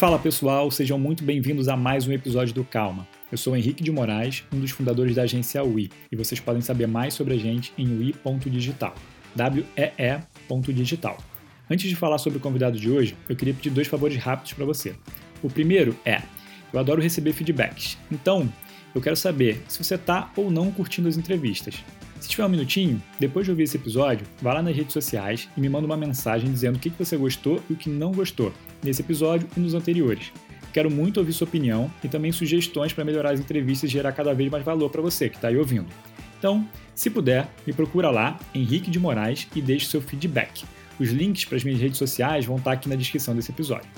Fala pessoal, sejam muito bem-vindos a mais um episódio do Calma. Eu sou Henrique de Moraes, um dos fundadores da agência UI, e vocês podem saber mais sobre a gente em ui.digital. W-E-E.digital. Antes de falar sobre o convidado de hoje, eu queria pedir dois favores rápidos para você. O primeiro é: eu adoro receber feedbacks, então eu quero saber se você está ou não curtindo as entrevistas. Se tiver um minutinho, depois de ouvir esse episódio, vá lá nas redes sociais e me manda uma mensagem dizendo o que você gostou e o que não gostou nesse episódio e nos anteriores. Quero muito ouvir sua opinião e também sugestões para melhorar as entrevistas e gerar cada vez mais valor para você que está aí ouvindo. Então, se puder, me procura lá, Henrique de Moraes, e deixe seu feedback. Os links para as minhas redes sociais vão estar tá aqui na descrição desse episódio.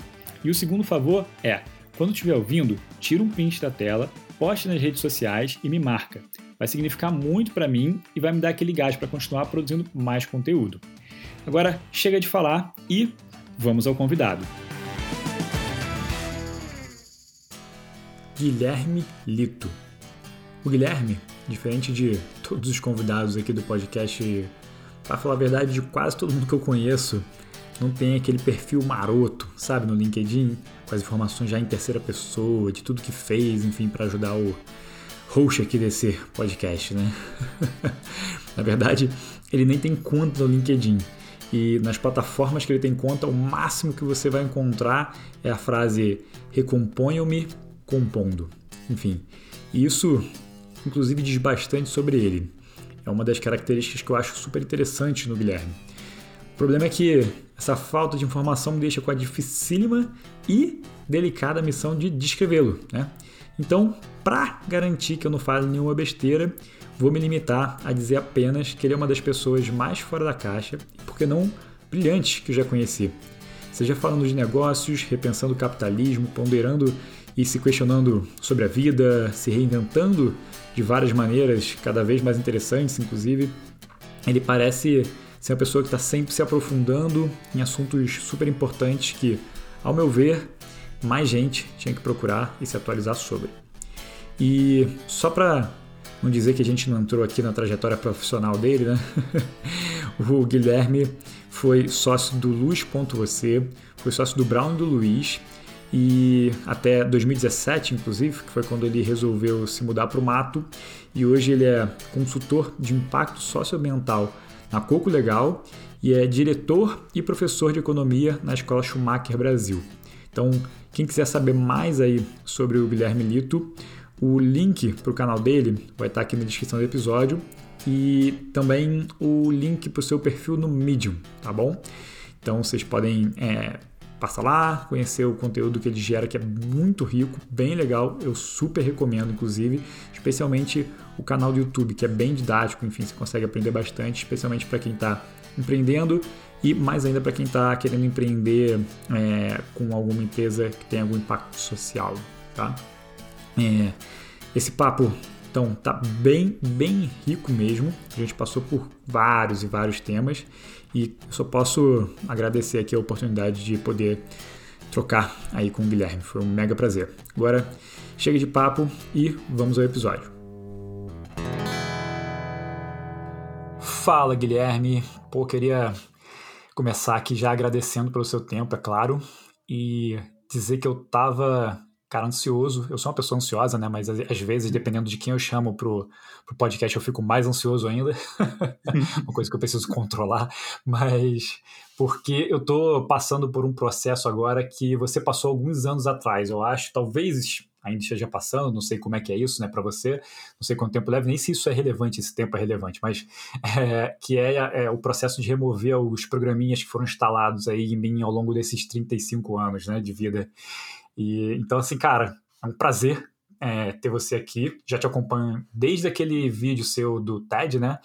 E o segundo favor é, quando estiver ouvindo, tira um print da tela, poste nas redes sociais e me marca vai significar muito para mim e vai me dar aquele gás para continuar produzindo mais conteúdo. Agora, chega de falar e vamos ao convidado. Guilherme Lito. O Guilherme, diferente de todos os convidados aqui do podcast, para falar a verdade, de quase todo mundo que eu conheço, não tem aquele perfil maroto, sabe, no LinkedIn, com as informações já em terceira pessoa, de tudo que fez, enfim, para ajudar o host aqui desse podcast, né? Na verdade, ele nem tem conta no LinkedIn. E nas plataformas que ele tem conta, o máximo que você vai encontrar é a frase recomponham-me compondo. Enfim, isso inclusive diz bastante sobre ele. É uma das características que eu acho super interessante no Guilherme. O problema é que essa falta de informação me deixa com a dificílima e delicada missão de descrevê-lo, né? Então, para garantir que eu não fale nenhuma besteira, vou me limitar a dizer apenas que ele é uma das pessoas mais fora da caixa e, por que não, brilhantes que eu já conheci. Seja falando de negócios, repensando o capitalismo, ponderando e se questionando sobre a vida, se reinventando de várias maneiras, cada vez mais interessantes, inclusive. Ele parece ser uma pessoa que está sempre se aprofundando em assuntos super importantes que, ao meu ver, mais gente tinha que procurar e se atualizar sobre. E só para não dizer que a gente não entrou aqui na trajetória profissional dele, né? o Guilherme foi sócio do Luz.você, foi sócio do Brown e do Luiz, e até 2017, inclusive, que foi quando ele resolveu se mudar para o mato, e hoje ele é consultor de impacto socioambiental na Coco Legal e é diretor e professor de economia na Escola Schumacher Brasil. Então, quem quiser saber mais aí sobre o Guilherme Lito, o link para o canal dele vai estar aqui na descrição do episódio e também o link para o seu perfil no Medium, tá bom? Então vocês podem é, passar lá, conhecer o conteúdo que ele gera, que é muito rico, bem legal, eu super recomendo, inclusive, especialmente o canal do YouTube, que é bem didático, enfim, você consegue aprender bastante, especialmente para quem está empreendendo e mais ainda para quem está querendo empreender é, com alguma empresa que tem algum impacto social, tá? É, esse papo então tá bem, bem rico mesmo. A gente passou por vários e vários temas e só posso agradecer aqui a oportunidade de poder trocar aí com o Guilherme. Foi um mega prazer. Agora chega de papo e vamos ao episódio. Fala, Guilherme. Pô, queria começar aqui já agradecendo pelo seu tempo, é claro, e dizer que eu tava, cara, ansioso. Eu sou uma pessoa ansiosa, né? Mas às vezes, dependendo de quem eu chamo pro, pro podcast, eu fico mais ansioso ainda. uma coisa que eu preciso controlar. Mas porque eu tô passando por um processo agora que você passou alguns anos atrás, eu acho, talvez ainda esteja passando, não sei como é que é isso, né, para você, não sei quanto tempo leva, nem se isso é relevante, esse tempo é relevante, mas é, que é, é, o processo de remover os programinhas que foram instalados aí em mim ao longo desses 35 anos, né, de vida. E então assim, cara, é um prazer é, ter você aqui. Já te acompanho desde aquele vídeo seu do TED, né?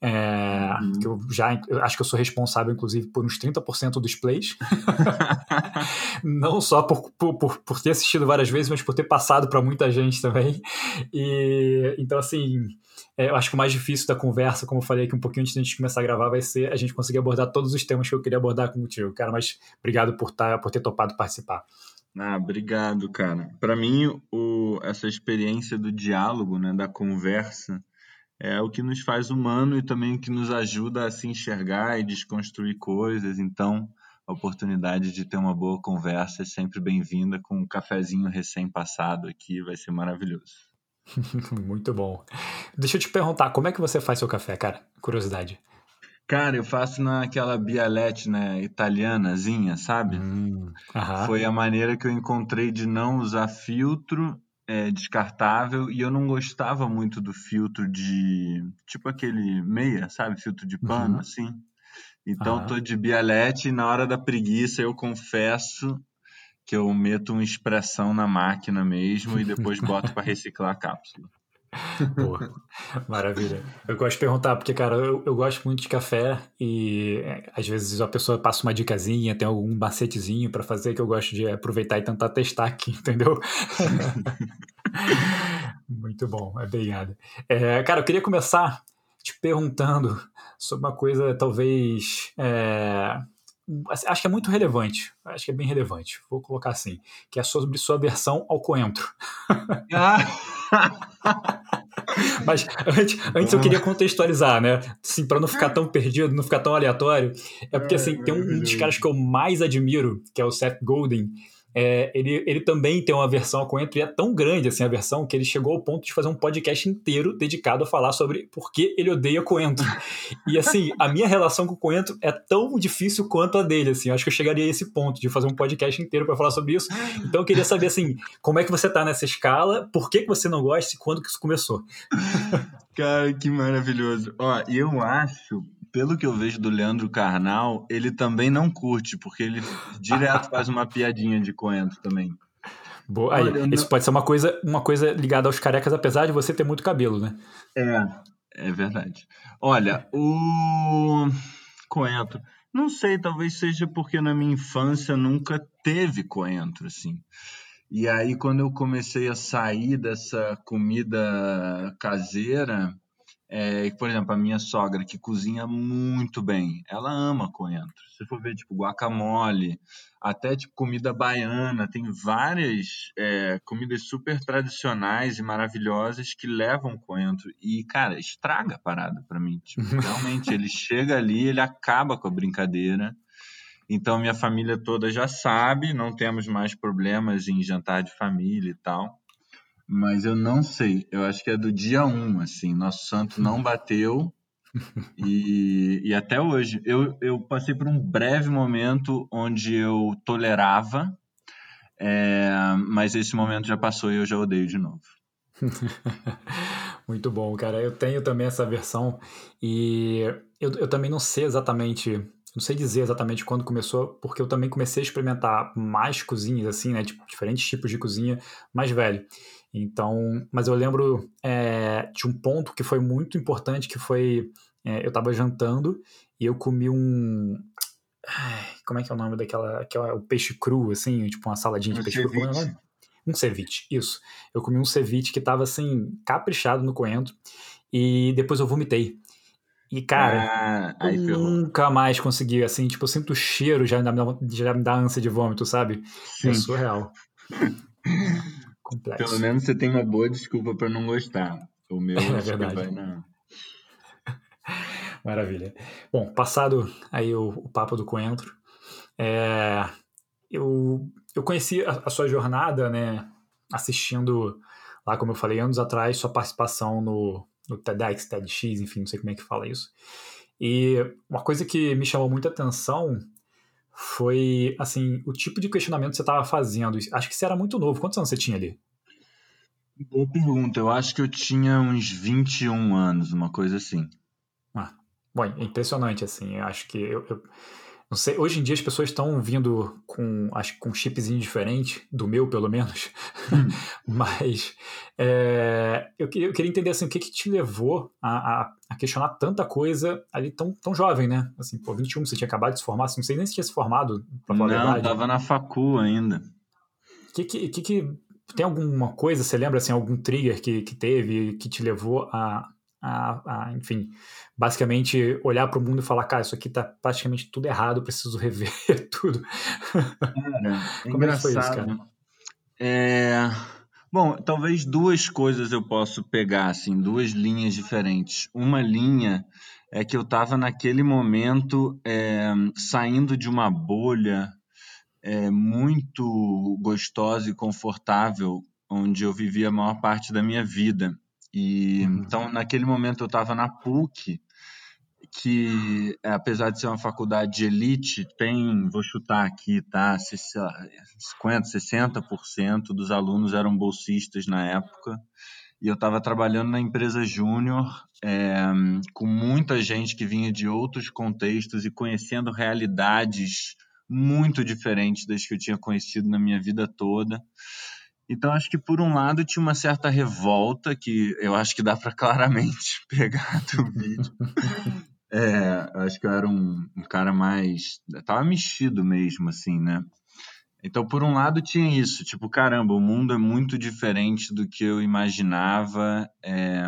É, uhum. que eu já eu acho que eu sou responsável, inclusive, por uns 30% dos plays. Não só por, por, por, ter assistido várias vezes, mas por ter passado para muita gente também. E então, assim, é, eu acho que o mais difícil da conversa, como eu falei aqui um pouquinho antes da gente começar a gravar, vai ser a gente conseguir abordar todos os temas que eu queria abordar contigo, cara. Mas obrigado por, tá, por ter topado participar. Ah, obrigado, cara. Para mim, o, essa experiência do diálogo, né, da conversa, é o que nos faz humano e também o que nos ajuda a se enxergar e desconstruir coisas. Então, a oportunidade de ter uma boa conversa é sempre bem-vinda com um cafezinho recém-passado aqui, vai ser maravilhoso. Muito bom. Deixa eu te perguntar, como é que você faz seu café, cara? Curiosidade. Cara, eu faço naquela bialete, né, italianazinha, sabe? Hum, Foi a maneira que eu encontrei de não usar filtro é, descartável e eu não gostava muito do filtro de, tipo aquele meia, sabe? Filtro de pano, uhum. assim. Então, uhum. tô de bialete e na hora da preguiça eu confesso que eu meto uma expressão na máquina mesmo e depois boto para reciclar a cápsula. Boa. Maravilha. Eu gosto de perguntar, porque, cara, eu, eu gosto muito de café e é, às vezes a pessoa passa uma dicasinha, tem algum macetezinho para fazer que eu gosto de aproveitar e tentar testar aqui, entendeu? muito bom, obrigado. É, cara, eu queria começar te perguntando sobre uma coisa talvez. É, acho que é muito relevante, acho que é bem relevante, vou colocar assim, que é sobre sua versão ao coentro. Ah. Mas antes, antes eu queria contextualizar, né? Assim, para não ficar tão perdido, não ficar tão aleatório. É porque assim, tem um, um dos caras que eu mais admiro, que é o Seth Godin, é, ele, ele também tem uma versão coentro e é tão grande assim a versão que ele chegou ao ponto de fazer um podcast inteiro dedicado a falar sobre por que ele odeia coentro. E assim, a minha relação com o coentro é tão difícil quanto a dele, assim. Eu acho que eu chegaria a esse ponto de fazer um podcast inteiro para falar sobre isso. Então eu queria saber assim, como é que você tá nessa escala, por que, que você não gosta e quando que isso começou? Cara, que maravilhoso. Ó, eu acho pelo que eu vejo do Leandro Carnal, ele também não curte, porque ele direto faz uma piadinha de coentro também. Boa. Aí, Olha, isso não... pode ser uma coisa, uma coisa ligada aos carecas, apesar de você ter muito cabelo, né? É, é verdade. Olha, o coentro, não sei, talvez seja porque na minha infância nunca teve coentro, assim. E aí, quando eu comecei a sair dessa comida caseira, é, por exemplo, a minha sogra, que cozinha muito bem, ela ama coentro. Se for ver, tipo, guacamole, até, tipo, comida baiana, tem várias é, comidas super tradicionais e maravilhosas que levam coentro. E, cara, estraga a parada pra mim. Tipo, realmente, ele chega ali, ele acaba com a brincadeira. Então, minha família toda já sabe, não temos mais problemas em jantar de família e tal mas eu não sei. Eu acho que é do dia 1, assim. Nosso santo não bateu. e, e até hoje. Eu, eu passei por um breve momento onde eu tolerava, é, mas esse momento já passou e eu já odeio de novo. Muito bom, cara. Eu tenho também essa versão e eu, eu também não sei exatamente não sei dizer exatamente quando começou, porque eu também comecei a experimentar mais cozinhas, assim, né? Tipo, diferentes tipos de cozinha mais velho. Então, mas eu lembro é, de um ponto que foi muito importante, que foi é, eu estava jantando e eu comi um como é que é o nome daquela que é o peixe cru assim, tipo uma saladinha de um peixe ceviche. cru, é um ceviche, isso. Eu comi um ceviche que estava assim caprichado no coentro e depois eu vomitei. E, cara, ah, eu nunca mais consegui, assim, tipo, eu sinto o cheiro, já me dá, já me dá ânsia de vômito, sabe? É Sim. É surreal. Complexo. Pelo menos você tem uma boa desculpa para não gostar. O meu é verdade. vai na... Maravilha. Bom, passado aí o, o papo do coentro, é, eu, eu conheci a, a, sua jornada, né, assistindo lá, como eu falei, anos atrás, sua participação no, no TEDx, TEDx, enfim, não sei como é que fala isso. E uma coisa que me chamou muita atenção foi, assim, o tipo de questionamento que você estava fazendo. Acho que você era muito novo. Quantos anos você tinha ali? Boa pergunta. Eu acho que eu tinha uns 21 anos, uma coisa assim. Ah, bom, é impressionante, assim. Eu acho que eu, eu não sei, hoje em dia as pessoas estão vindo com, acho com um chipzinho diferente, do meu pelo menos, hum. mas é, eu, queria, eu queria entender assim, o que, que te levou a, a, a, questionar tanta coisa ali tão, tão jovem, né? Assim, pô, 21, você tinha acabado de se formar, assim, não sei nem se tinha se formado, pra falar Não, a verdade. tava na facu ainda. Que, que, que, que, tem alguma coisa, você lembra, assim, algum trigger que, que teve, que te levou a, a, a, enfim, basicamente olhar para o mundo e falar, cara, isso aqui tá praticamente tudo errado, preciso rever tudo. Cara, é Como é que foi isso, cara? É... Bom, talvez duas coisas eu posso pegar, assim, duas linhas diferentes. Uma linha é que eu estava naquele momento é, saindo de uma bolha é, muito gostosa e confortável, onde eu vivia a maior parte da minha vida. E uhum. então, naquele momento, eu estava na PUC, que apesar de ser uma faculdade de elite, tem, vou chutar aqui, tá, 50, 60% dos alunos eram bolsistas na época e eu estava trabalhando na empresa júnior é, com muita gente que vinha de outros contextos e conhecendo realidades muito diferentes das que eu tinha conhecido na minha vida toda. Então, acho que por um lado tinha uma certa revolta, que eu acho que dá para claramente pegar do vídeo. É, acho que eu era um, um cara mais. Tava mexido mesmo, assim, né? Então, por um lado, tinha isso, tipo, caramba, o mundo é muito diferente do que eu imaginava. É...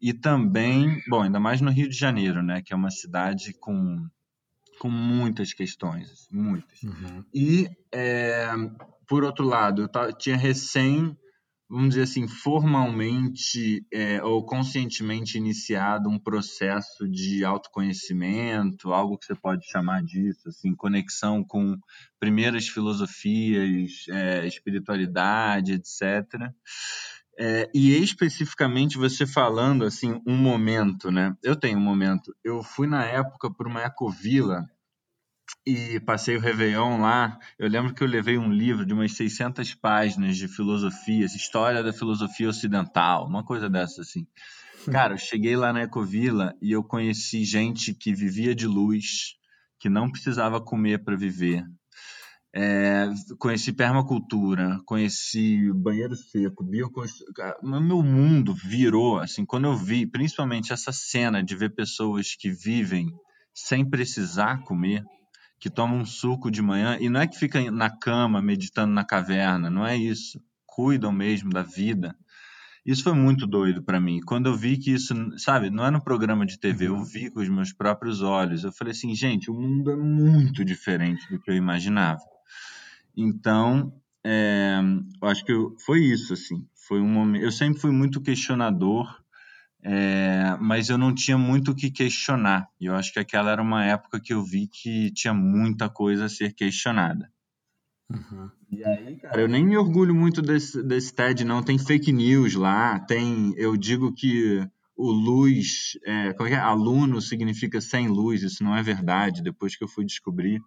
E também, bom, ainda mais no Rio de Janeiro, né, que é uma cidade com, com muitas questões, assim, muitas. Uhum. E, é... por outro lado, eu tinha recém vamos dizer assim, formalmente é, ou conscientemente iniciado um processo de autoconhecimento, algo que você pode chamar disso, assim, conexão com primeiras filosofias, é, espiritualidade, etc. É, e especificamente você falando assim um momento, né? Eu tenho um momento. Eu fui na época para uma ecovila e passei o Réveillon lá. Eu lembro que eu levei um livro de umas 600 páginas de filosofia, história da filosofia ocidental, uma coisa dessa assim. Cara, eu cheguei lá na Ecovila e eu conheci gente que vivia de luz, que não precisava comer para viver. É, conheci permacultura, conheci banheiro seco, bioconstrução. Meu mundo virou, assim, quando eu vi, principalmente essa cena de ver pessoas que vivem sem precisar comer, que toma um suco de manhã e não é que fica na cama meditando na caverna, não é isso. Cuidam mesmo da vida. Isso foi muito doido para mim. Quando eu vi que isso, sabe, não é no programa de TV, eu uhum. vi com os meus próprios olhos. Eu falei assim, gente, o mundo é muito diferente do que eu imaginava. Então, é, eu acho que eu, foi isso, assim. Foi um momento. Eu sempre fui muito questionador é, mas eu não tinha muito o que questionar. E eu acho que aquela era uma época que eu vi que tinha muita coisa a ser questionada. Uhum. E aí, cara, eu nem me orgulho muito desse, desse TED, não. Tem fake news lá, tem. Eu digo que o luz, é, é, aluno significa sem luz, isso não é verdade, depois que eu fui descobrir.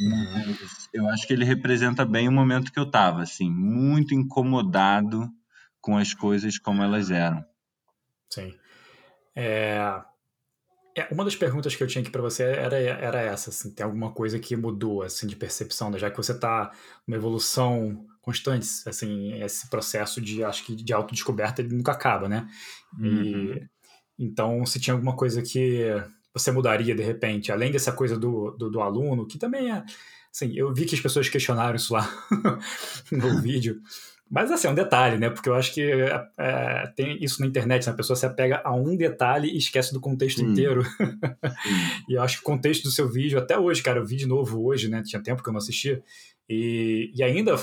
Mas eu acho que ele representa bem o momento que eu estava, assim, muito incomodado com as coisas como elas eram. Sim. É, é, uma das perguntas que eu tinha aqui para você era, era essa, assim, tem alguma coisa que mudou, assim, de percepção, né? já que você está numa evolução constante, assim, esse processo de, acho que de autodescoberta, ele nunca acaba, né? Uhum. E, então, se tinha alguma coisa que você mudaria, de repente, além dessa coisa do, do, do aluno, que também é, assim, eu vi que as pessoas questionaram isso lá no vídeo, mas assim, é um detalhe, né? Porque eu acho que é, é, tem isso na internet, né? a pessoa se apega a um detalhe e esquece do contexto hum. inteiro. e eu acho que o contexto do seu vídeo, até hoje, cara, eu vi de novo hoje, né? Tinha tempo que eu não assistia, e, e ainda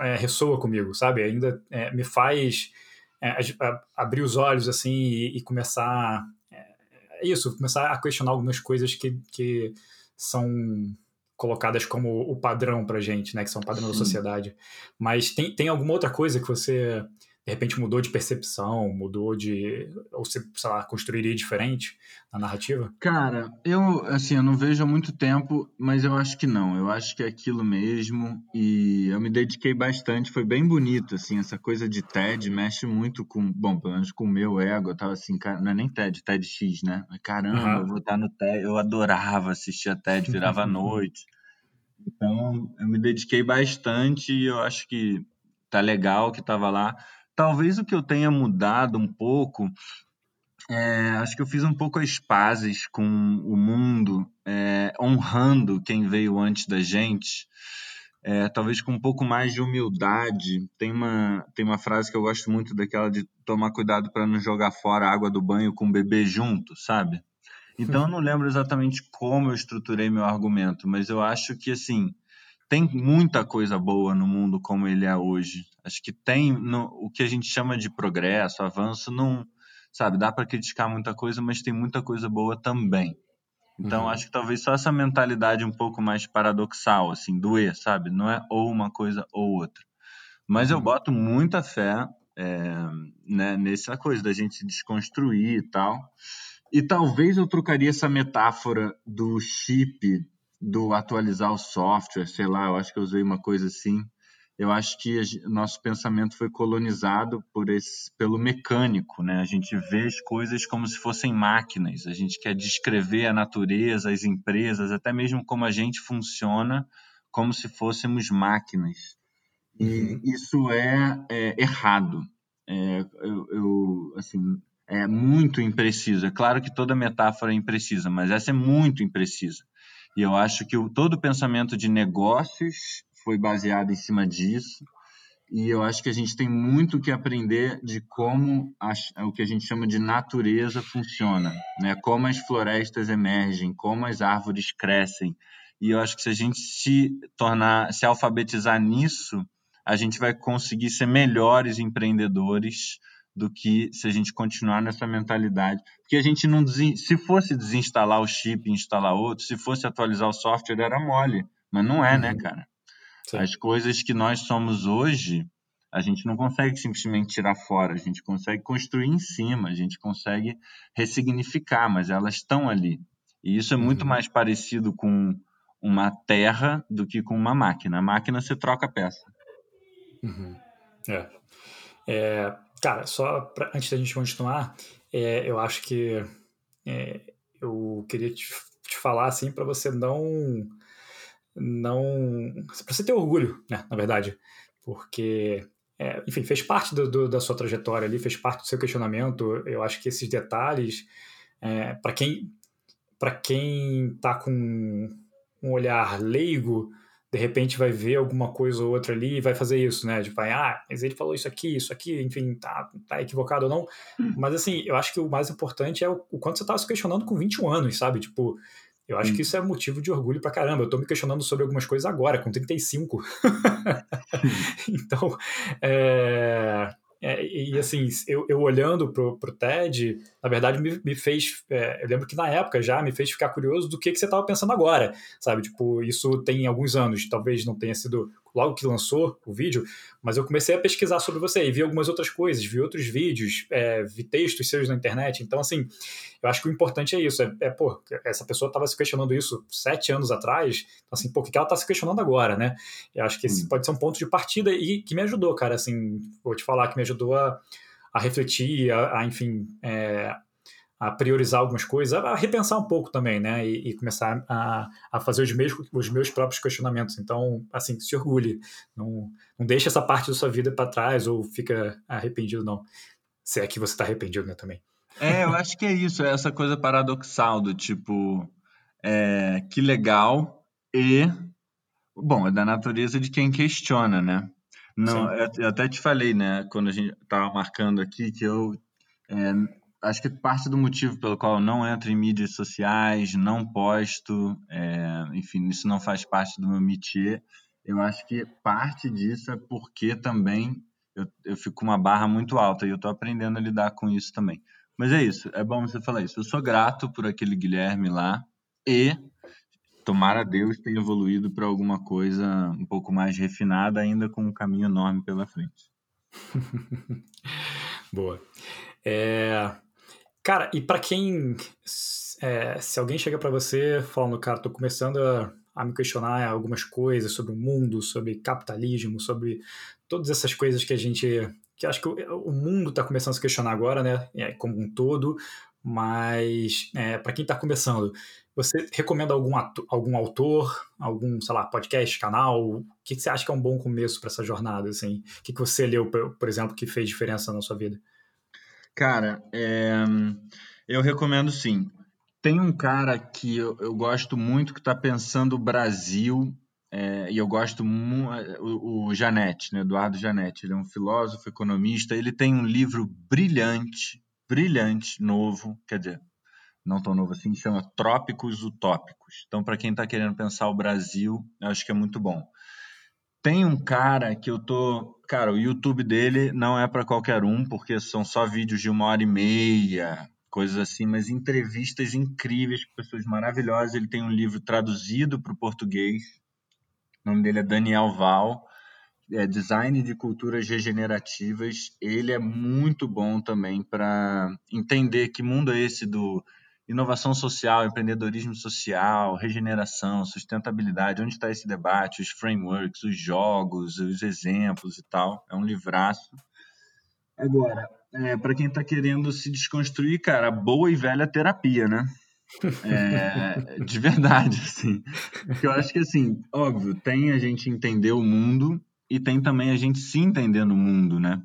é, ressoa comigo, sabe? Ainda é, me faz é, abrir os olhos assim e, e começar. É, isso, começar a questionar algumas coisas que, que são colocadas como o padrão pra gente, né? Que são o padrão da sociedade. Mas tem, tem alguma outra coisa que você, de repente, mudou de percepção, mudou de... Ou você, sei lá, construiria diferente na narrativa? Cara, eu, assim, eu não vejo há muito tempo, mas eu acho que não. Eu acho que é aquilo mesmo e eu me dediquei bastante. Foi bem bonito, assim, essa coisa de TED mexe muito com... Bom, pelo menos com o meu ego. Eu tava assim, cara, não é nem TED, TEDx, né? Caramba, uhum. eu vou estar no TED. Eu adorava assistir a TED, virava à noite. Então, eu me dediquei bastante e eu acho que tá legal que estava lá. Talvez o que eu tenha mudado um pouco, é, acho que eu fiz um pouco as pazes com o mundo, é, honrando quem veio antes da gente. É, talvez com um pouco mais de humildade. Tem uma, tem uma frase que eu gosto muito daquela de tomar cuidado para não jogar fora a água do banho com o bebê junto, sabe? Então eu não lembro exatamente como eu estruturei meu argumento, mas eu acho que assim tem muita coisa boa no mundo como ele é hoje. Acho que tem no, o que a gente chama de progresso, avanço, não sabe, dá para criticar muita coisa, mas tem muita coisa boa também. Então, Uhum. acho que talvez só essa mentalidade um pouco mais paradoxal, assim, do E, sabe? Não é ou uma coisa ou outra. Mas eu Uhum. boto muita fé é, né, nessa coisa da gente se desconstruir e tal. E talvez eu trocaria essa metáfora do chip, do atualizar o software, sei lá, eu acho que eu usei uma coisa assim. Eu acho que a nosso pensamento foi colonizado por esse, pelo mecânico, né? A gente vê as coisas como se fossem máquinas. A gente quer descrever a natureza, as empresas, até mesmo como a gente funciona, como se fôssemos máquinas. E Uhum. isso é, é errado. É, eu, eu, assim, é muito impreciso. É claro que toda metáfora é imprecisa, mas essa é muito imprecisa. E eu acho que o, todo o pensamento de negócios foi baseado em cima disso. E eu acho que a gente tem muito que aprender de como a- o que a gente chama de natureza funciona, né? Como as florestas emergem, como as árvores crescem. E eu acho que se a gente se tornar, se alfabetizar nisso, a gente vai conseguir ser melhores empreendedores do que se a gente continuar nessa mentalidade. Porque a gente não se fosse desinstalar o chip e instalar outro, se fosse atualizar o software era mole, mas não é, né, Uhum. cara? Sim. As coisas que nós somos hoje, a gente não consegue simplesmente tirar fora, a gente consegue construir em cima, a gente consegue ressignificar, mas elas estão ali. E isso é muito Uhum. mais parecido com uma terra do que com uma máquina. A máquina você troca a peça. Uhum. É. É, cara, só pra, antes da gente continuar, é, eu acho que é, eu queria te, te falar assim para você não não para você ter orgulho, né, na verdade, porque é, enfim fez parte do, do, da sua trajetória ali, fez parte do seu questionamento. Eu acho que esses detalhes é, para quem para quem tá com um olhar leigo de repente vai ver alguma coisa ou outra ali e vai fazer isso, né? Tipo, vai, ah, mas ele falou isso aqui, isso aqui, enfim, tá, tá equivocado ou não. Mas assim, eu acho que o mais importante é o, o quanto você tava se questionando com 21 anos, sabe? Tipo, eu acho Sim. que isso é motivo de orgulho pra caramba. Eu tô me questionando sobre algumas coisas agora, com 35. então, é, é, e assim, eu, eu olhando pro, pro TED, na verdade me, me fez. É, eu lembro que na época já me fez ficar curioso do que, que você estava pensando agora, sabe? Tipo, isso tem alguns anos, talvez não tenha sido logo que lançou o vídeo, mas eu comecei a pesquisar sobre você e vi algumas outras coisas, vi outros vídeos, é, vi textos seus na internet. Então, assim, eu acho que o importante é isso. É, é pô, essa pessoa estava se questionando isso sete anos atrás, então, assim, pô, o que ela está se questionando agora, né? Eu acho que esse Sim. pode ser um ponto de partida e que me ajudou, cara, assim, vou te falar que me ajudou a, a refletir, a, a enfim, é, a priorizar algumas coisas, a repensar um pouco também, né? E, e começar a, a fazer os meus, os meus próprios questionamentos. Então, assim, se orgulhe. Não, não deixe essa parte da sua vida para trás ou fica arrependido, não. Se é que você está arrependido, né, também. É, eu acho que é isso, é essa coisa paradoxal do tipo, é, que legal e, bom, é da natureza de quem questiona, né? Não, eu, eu até te falei, né, quando a gente tava marcando aqui, que eu é, acho que parte do motivo pelo qual eu não entro em mídias sociais, não posto, é, enfim, isso não faz parte do meu métier. Eu acho que parte disso é porque também eu, eu fico com uma barra muito alta e eu estou aprendendo a lidar com isso também. Mas é isso, é bom você falar isso. Eu sou grato por aquele Guilherme lá e tomara Deus tenha evoluído para alguma coisa um pouco mais refinada, ainda com um caminho enorme pela frente. Boa. É, cara, e para quem. É, se alguém chega para você falando, cara, tô começando a, a, me questionar algumas coisas sobre o mundo, sobre capitalismo, sobre todas essas coisas que a gente. que acho que o, o mundo está começando a se questionar agora, né? É, como um todo. Mas é, para quem está começando, você recomenda algum, ator, algum autor, algum, sei lá, podcast, canal? O que, que você acha que é um bom começo para essa jornada? Assim? O que, que você leu, por exemplo, que fez diferença na sua vida? Cara, é, eu recomendo sim. Tem um cara que eu, eu gosto muito que está pensando o Brasil, é, e eu gosto muito, o, o Janete, né, Eduardo Janete, ele é um filósofo, economista, ele tem um livro brilhante, brilhante, novo, quer dizer, não tão novo assim, chama Trópicos Utópicos. Então, para quem está querendo pensar o Brasil, eu acho que é muito bom. Tem um cara que eu tô cara, o YouTube dele não é para qualquer um, porque são só vídeos de uma hora e meia, coisas assim, mas entrevistas incríveis com pessoas maravilhosas. Ele tem um livro traduzido para o português. O nome dele é Daniel Val. É Design de Culturas Regenerativas. Ele é muito bom também para entender que mundo é esse do inovação social, empreendedorismo social, regeneração, sustentabilidade, onde está esse debate, os frameworks, os jogos, os exemplos e tal. É um livraço. Agora, é, para quem está querendo se desconstruir, cara, boa e velha terapia, né? É, de verdade, assim. Porque eu acho que, assim, óbvio, tem a gente entender o mundo e tem também a gente se entender no mundo, né?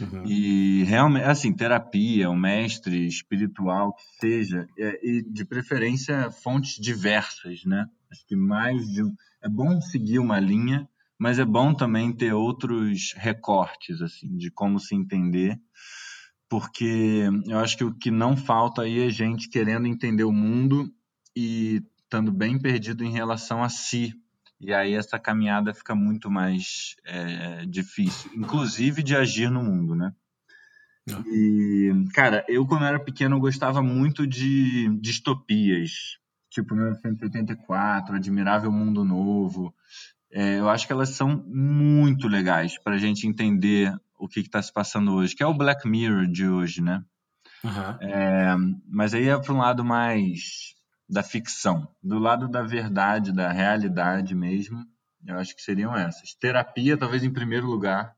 Uhum. E realmente, assim, terapia, um mestre espiritual que seja, é, e de preferência fontes diversas, né? Acho que mais de é bom seguir uma linha, mas é bom também ter outros recortes, assim, de como se entender, porque eu acho que o que não falta aí é gente querendo entender o mundo e estando bem perdido em relação a si, e aí essa caminhada fica muito mais é, difícil, inclusive de agir no mundo, né? Ah. E, cara, eu quando era pequeno gostava muito de distopias, tipo 1984, Admirável Mundo Novo. É, eu acho que elas são muito legais para a gente entender o que está se passando hoje, que é o Black Mirror de hoje, né? Uhum. É, mas aí é para um lado mais da ficção. Do lado da verdade, da realidade mesmo, eu acho que seriam essas. Terapia, talvez em primeiro lugar.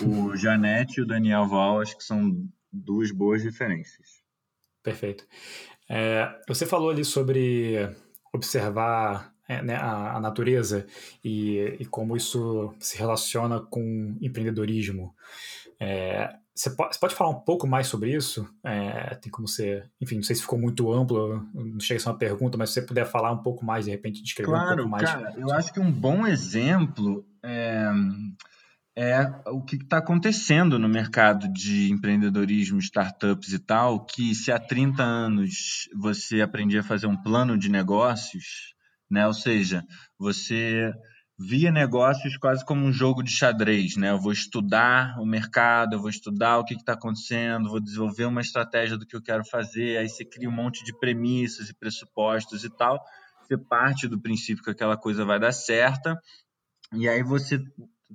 O Janete e o Daniel Val, acho que são duas boas referências. Perfeito. É, você falou ali sobre observar é, né, a, a, natureza e, e, como isso se relaciona com empreendedorismo. É, você pode, você falar um pouco mais sobre isso? É, tem como ser, enfim, não sei se ficou muito amplo, não chega a ser uma pergunta, mas se você puder falar um pouco mais, de repente, descrever claro, um pouco mais. Cara, eu acho que um bom exemplo é, é o que está acontecendo no mercado de empreendedorismo, startups e tal, que se há 30 anos você aprendia a fazer um plano de negócios, né? Ou seja, você via negócios quase como um jogo de xadrez, né? Eu vou estudar o mercado, eu vou estudar o que está acontecendo, vou desenvolver uma estratégia do que eu quero fazer, aí você cria um monte de premissas e pressupostos e tal, você parte do princípio que aquela coisa vai dar certa, e aí você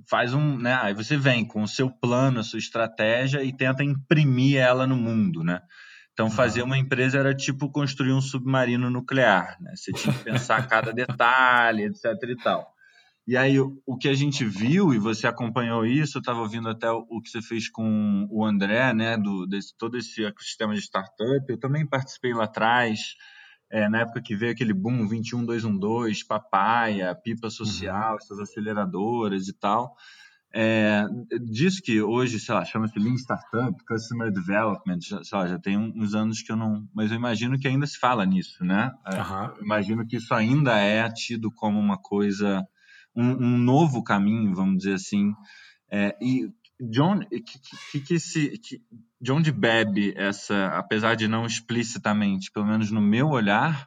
faz um, né? Aí você vem com o seu plano, a sua estratégia e tenta imprimir ela no mundo, né? Então, fazer uma empresa era tipo construir um submarino nuclear, né? Você tinha que pensar cada detalhe, etc e tal. E aí, o que a gente viu, e você acompanhou isso, eu estava ouvindo até o que você fez com o André, né, do, desse, todo esse ecossistema de startup, eu também participei lá atrás, é, na época que veio aquele boom 21212, Papaya, Pipa Social, uhum. essas aceleradoras e tal. É, diz que hoje, sei lá, chama-se Lean Startup, Customer Development, já, sei lá, já tem uns anos que eu não. Mas eu imagino que ainda se fala nisso, né? Uhum. imagino que isso ainda é tido como uma coisa um, um novo caminho, vamos dizer assim. É, e John, que, que, que, se, que, de onde bebe essa, apesar de não explicitamente, pelo menos no meu olhar,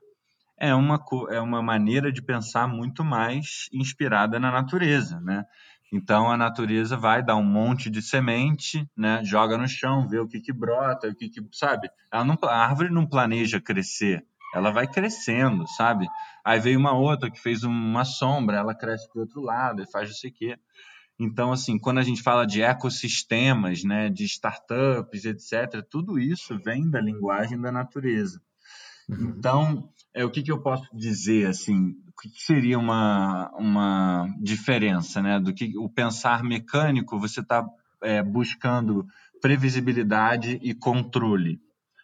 é uma, é uma maneira de pensar muito mais inspirada na natureza, né? Então a natureza vai dar um monte de semente, né? Joga no chão, vê o que que brota, o que que sabe. Não, a árvore não planeja crescer, ela vai crescendo, sabe? Aí veio uma outra que fez uma sombra, ela cresce para o outro lado e faz não sei o quê. Então, assim, quando a gente fala de ecossistemas, né, de startups, etc., tudo isso vem da linguagem da natureza. Uhum. Então, é, o que, que eu posso dizer, assim, o que, que seria uma, uma diferença, né, do que o pensar mecânico, você está é, buscando previsibilidade e controle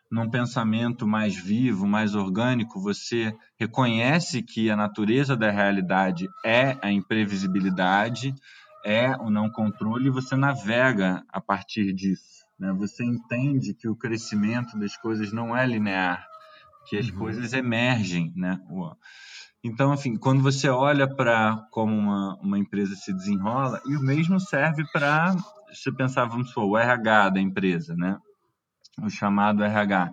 num pensamento mais vivo, mais orgânico, você reconhece que a natureza da realidade é a imprevisibilidade, é o não controle, e você navega a partir disso. Né? Você entende que o crescimento das coisas não é linear, que as uhum. coisas emergem. Né? Então, enfim, quando você olha para como uma, uma empresa se desenrola, e o mesmo serve para, se pensar, vamos supor, o RH da empresa, né? O chamado RH.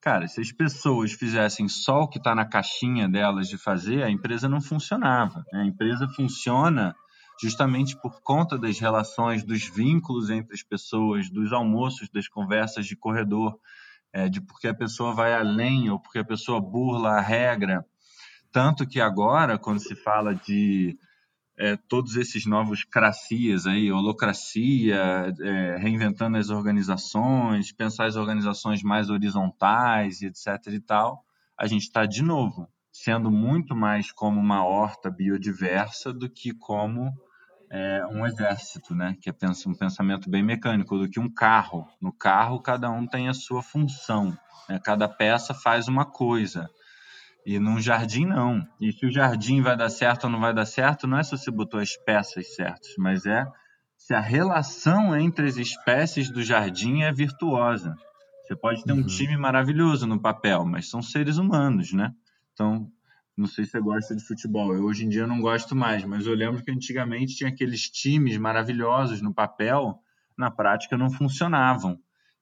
Cara, se as pessoas fizessem só o que está na caixinha delas de fazer, a empresa não funcionava. Né? A empresa funciona justamente por conta das relações, dos vínculos entre as pessoas, dos almoços, das conversas de corredor, é, de porque a pessoa vai além ou porque a pessoa burla a regra. Tanto que agora, quando se fala de é, todos esses novos cracias aí, holocracia, é, reinventando as organizações, pensar as organizações mais horizontais, etc. e tal, a gente está de novo sendo muito mais como uma horta biodiversa do que como é, um exército, né? Que é um pensamento bem mecânico do que um carro. No carro cada um tem a sua função, né? cada peça faz uma coisa. E num jardim, não. E se o jardim vai dar certo ou não vai dar certo, não é se você botou as peças certas, mas é se a relação entre as espécies do jardim é virtuosa. Você pode ter uhum. um time maravilhoso no papel, mas são seres humanos, né? Então, não sei se você gosta de futebol. Eu hoje em dia não gosto mais, mas eu lembro que antigamente tinha aqueles times maravilhosos no papel, na prática não funcionavam.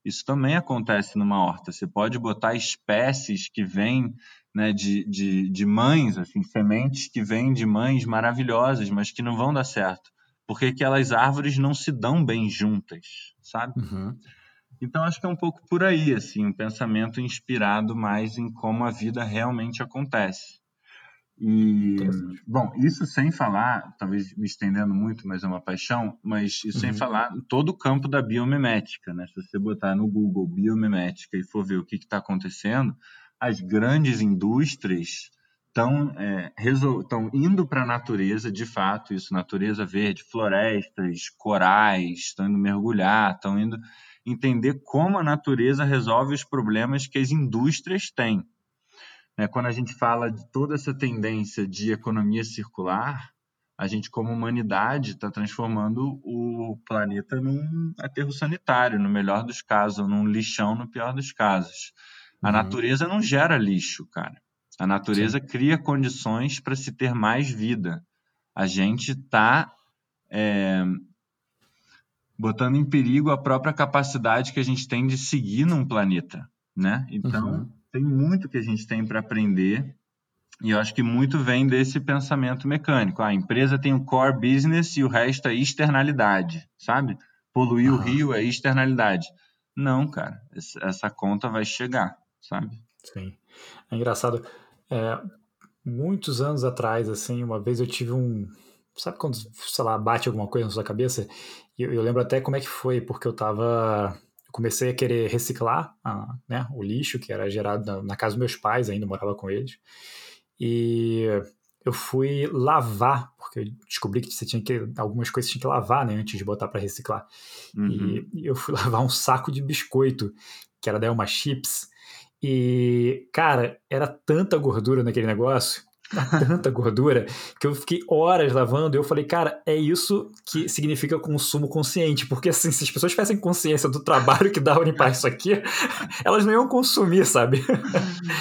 Isso também acontece numa horta. Você pode botar espécies que vêm né, de, de, de mães, assim, sementes que vêm de mães maravilhosas, mas que não vão dar certo, porque aquelas árvores não se dão bem juntas, sabe? Uhum. Então acho que é um pouco por aí, assim, um pensamento inspirado mais em como a vida realmente acontece. E, bom, isso sem falar, talvez me estendendo muito, mas é uma paixão, mas isso uhum. sem falar todo o campo da biomimética, né? Se você botar no Google biomimética e for ver o que está acontecendo, as grandes indústrias estão é, indo para a natureza, de fato, isso, natureza verde, florestas, corais, estão indo mergulhar, estão indo entender como a natureza resolve os problemas que as indústrias têm. É, quando a gente fala de toda essa tendência de economia circular, a gente, como humanidade, está transformando o planeta num aterro sanitário, no melhor dos casos, ou num lixão, no pior dos casos. A uhum. natureza não gera lixo, cara. A natureza Sim. cria condições para se ter mais vida. A gente está é, botando em perigo a própria capacidade que a gente tem de seguir num planeta, né? Então, uhum. Tem muito que a gente tem para aprender e eu acho que muito vem desse pensamento mecânico. a empresa tem o core business e o resto é externalidade, sabe? Poluir uhum. o rio é externalidade. Não, cara, essa conta vai chegar sabe? Sim. É engraçado. É, muitos anos atrás, assim, uma vez eu tive um. Sabe quando, sei lá, bate alguma coisa na sua cabeça? Eu, eu lembro até como é que foi, porque eu tava. Eu comecei a querer reciclar a, né, o lixo que era gerado na, na casa dos meus pais, ainda morava com eles. E eu fui lavar, porque eu descobri que você tinha que algumas coisas tinha que lavar, né, antes de botar para reciclar. Uhum. E, e, eu fui lavar um saco de biscoito, que era da Elma Chips, e, cara, era tanta gordura naquele negócio, tanta gordura, que eu fiquei horas lavando e eu falei, cara, é isso que significa consumo consciente. Porque, assim, se as pessoas tivessem consciência do trabalho que dá limpar isso aqui, elas não iam consumir, sabe?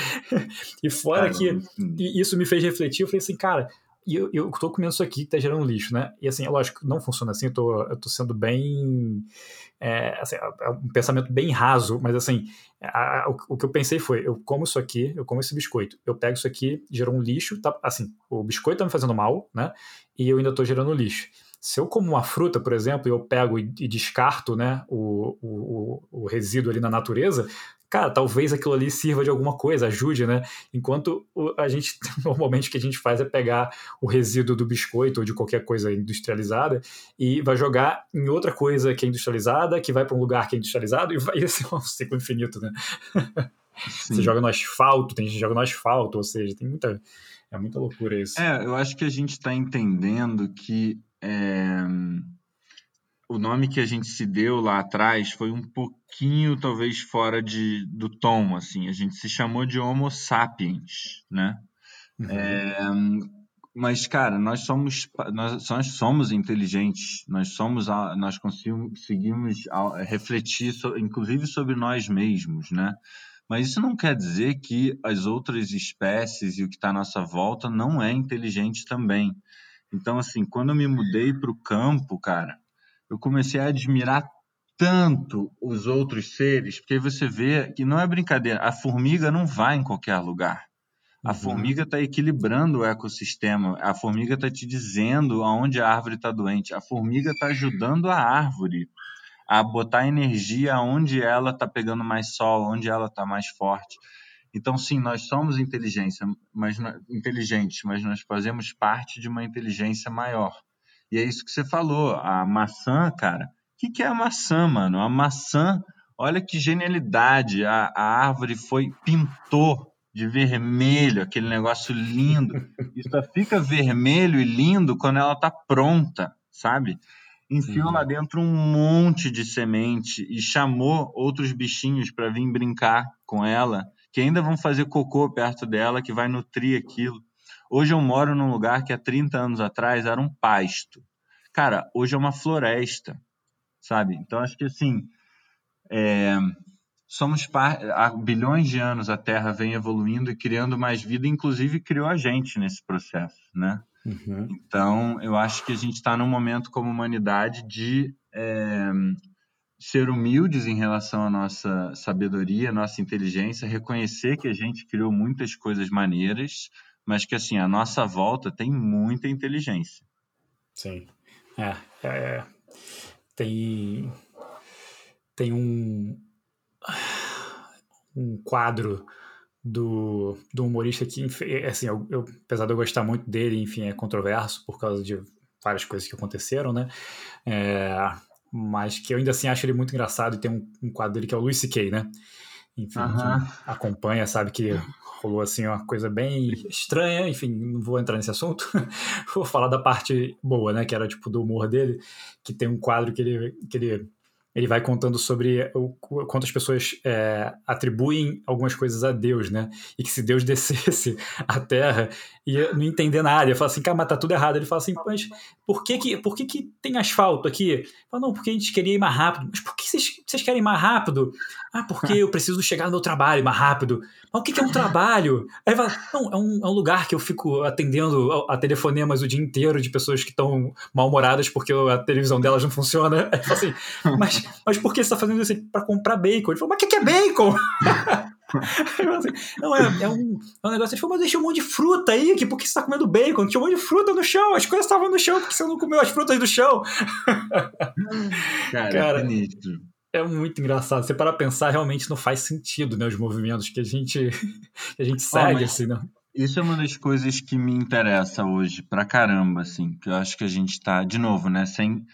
e fora que e isso me fez refletir, eu falei assim, cara, e eu, eu tô comendo isso aqui que tá gerando lixo, né? E assim, é lógico, não funciona assim, eu tô, eu tô sendo bem. É, assim, é, é um pensamento bem raso, mas assim, a, a, o, que eu pensei foi: eu como isso aqui, eu como esse biscoito, eu pego isso aqui, gerou um lixo, tá, assim, o biscoito tá me fazendo mal, né? E eu ainda tô gerando lixo. Se eu como uma fruta, por exemplo, e eu pego e, e descarto né, o, o, o, resíduo ali na natureza, cara, talvez aquilo ali sirva de alguma coisa, ajude, né? Enquanto a gente, normalmente o que a gente faz é pegar o resíduo do biscoito ou de qualquer coisa industrializada e vai jogar em outra coisa que é industrializada, que vai para um lugar que é industrializado e vai ser um ciclo infinito, né? Sim. Você joga no asfalto, tem gente que joga no asfalto, ou seja, tem muita. É muita loucura isso. É, eu acho que a gente está entendendo que é, o nome que a gente se deu lá atrás foi um pouquinho, talvez, fora de, do tom, assim. A gente se chamou de Homo sapiens, né? Uhum. É, mas, cara, nós somos, nós, nós somos inteligentes, nós somos, nós conseguimos refletir, inclusive, sobre nós mesmos, né? Mas isso não quer dizer que as outras espécies e o que está à nossa volta não é inteligente também. Então, assim, quando eu me mudei para o campo, cara, eu comecei a admirar tanto os outros seres, porque você vê que não é brincadeira, a formiga não vai em qualquer lugar. A uhum. formiga está equilibrando o ecossistema. A formiga está te dizendo aonde a árvore está doente. A formiga está ajudando a árvore a botar energia onde ela está pegando mais sol, onde ela está mais forte. Então, sim, nós somos inteligência, mas inteligentes, mas nós fazemos parte de uma inteligência maior. E é isso que você falou. A maçã, cara. O que, que é a maçã, mano? A maçã, olha que genialidade. A, a árvore foi, pintou de vermelho, aquele negócio lindo. E só fica vermelho e lindo quando ela tá pronta, sabe? Enfiou lá dentro um monte de semente e chamou outros bichinhos para vir brincar com ela, que ainda vão fazer cocô perto dela, que vai nutrir aquilo. Hoje eu moro num lugar que há 30 anos atrás era um pasto. Cara, hoje é uma floresta, sabe? Então acho que assim, é, somos par... há bilhões de anos a Terra vem evoluindo e criando mais vida, inclusive criou a gente nesse processo, né? Uhum. Então, eu acho que a gente está num momento como humanidade de é, ser humildes em relação à nossa sabedoria, nossa inteligência, reconhecer que a gente criou muitas coisas maneiras, mas que assim a nossa volta tem muita inteligência. Sim, é, é tem tem um um quadro do, do humorista que, assim, eu, eu, apesar de eu gostar muito dele, enfim, é controverso por causa de várias coisas que aconteceram, né? É, mas que eu ainda assim acho ele muito engraçado e tem um, um quadro dele que é o Luis C.K., né? Enfim, uhum. acompanha, sabe que rolou assim uma coisa bem estranha, enfim, não vou entrar nesse assunto. vou falar da parte boa, né, que era tipo do humor dele, que tem um quadro que ele que ele ele vai contando sobre o, quantas pessoas é, atribuem algumas coisas a Deus, né? E que se Deus descesse à Terra, ia não entender nada. Ele fala assim, cara, mas tá tudo errado. Ele fala assim, mas por que que, por que, que tem asfalto aqui? Ele fala, não, porque a gente queria ir mais rápido. Mas por que vocês, vocês querem ir mais rápido? Ah, porque eu preciso chegar no meu trabalho mais rápido. Mas o que, que é um trabalho? Aí fala, não, é um, é um lugar que eu fico atendendo a, a telefonemas o dia inteiro de pessoas que estão mal-humoradas porque a televisão delas não funciona. Aí fala assim, mas, mas por que você está fazendo isso para comprar bacon? Ele falou, mas o que, que é bacon? assim, não, é, é, um, é um negócio. Ele falou, mas deixa um monte de fruta aí, que, por que você tá comendo bacon? Tinha um monte de fruta no chão, as coisas estavam no chão, porque você não comeu as frutas do chão. Cara, Cara é muito engraçado. Você para pensar, realmente não faz sentido, né? Os movimentos que a gente, que a gente segue, oh, assim, né? Isso é uma das coisas que me interessa hoje pra caramba, assim, que eu acho que a gente tá, de novo, né, sem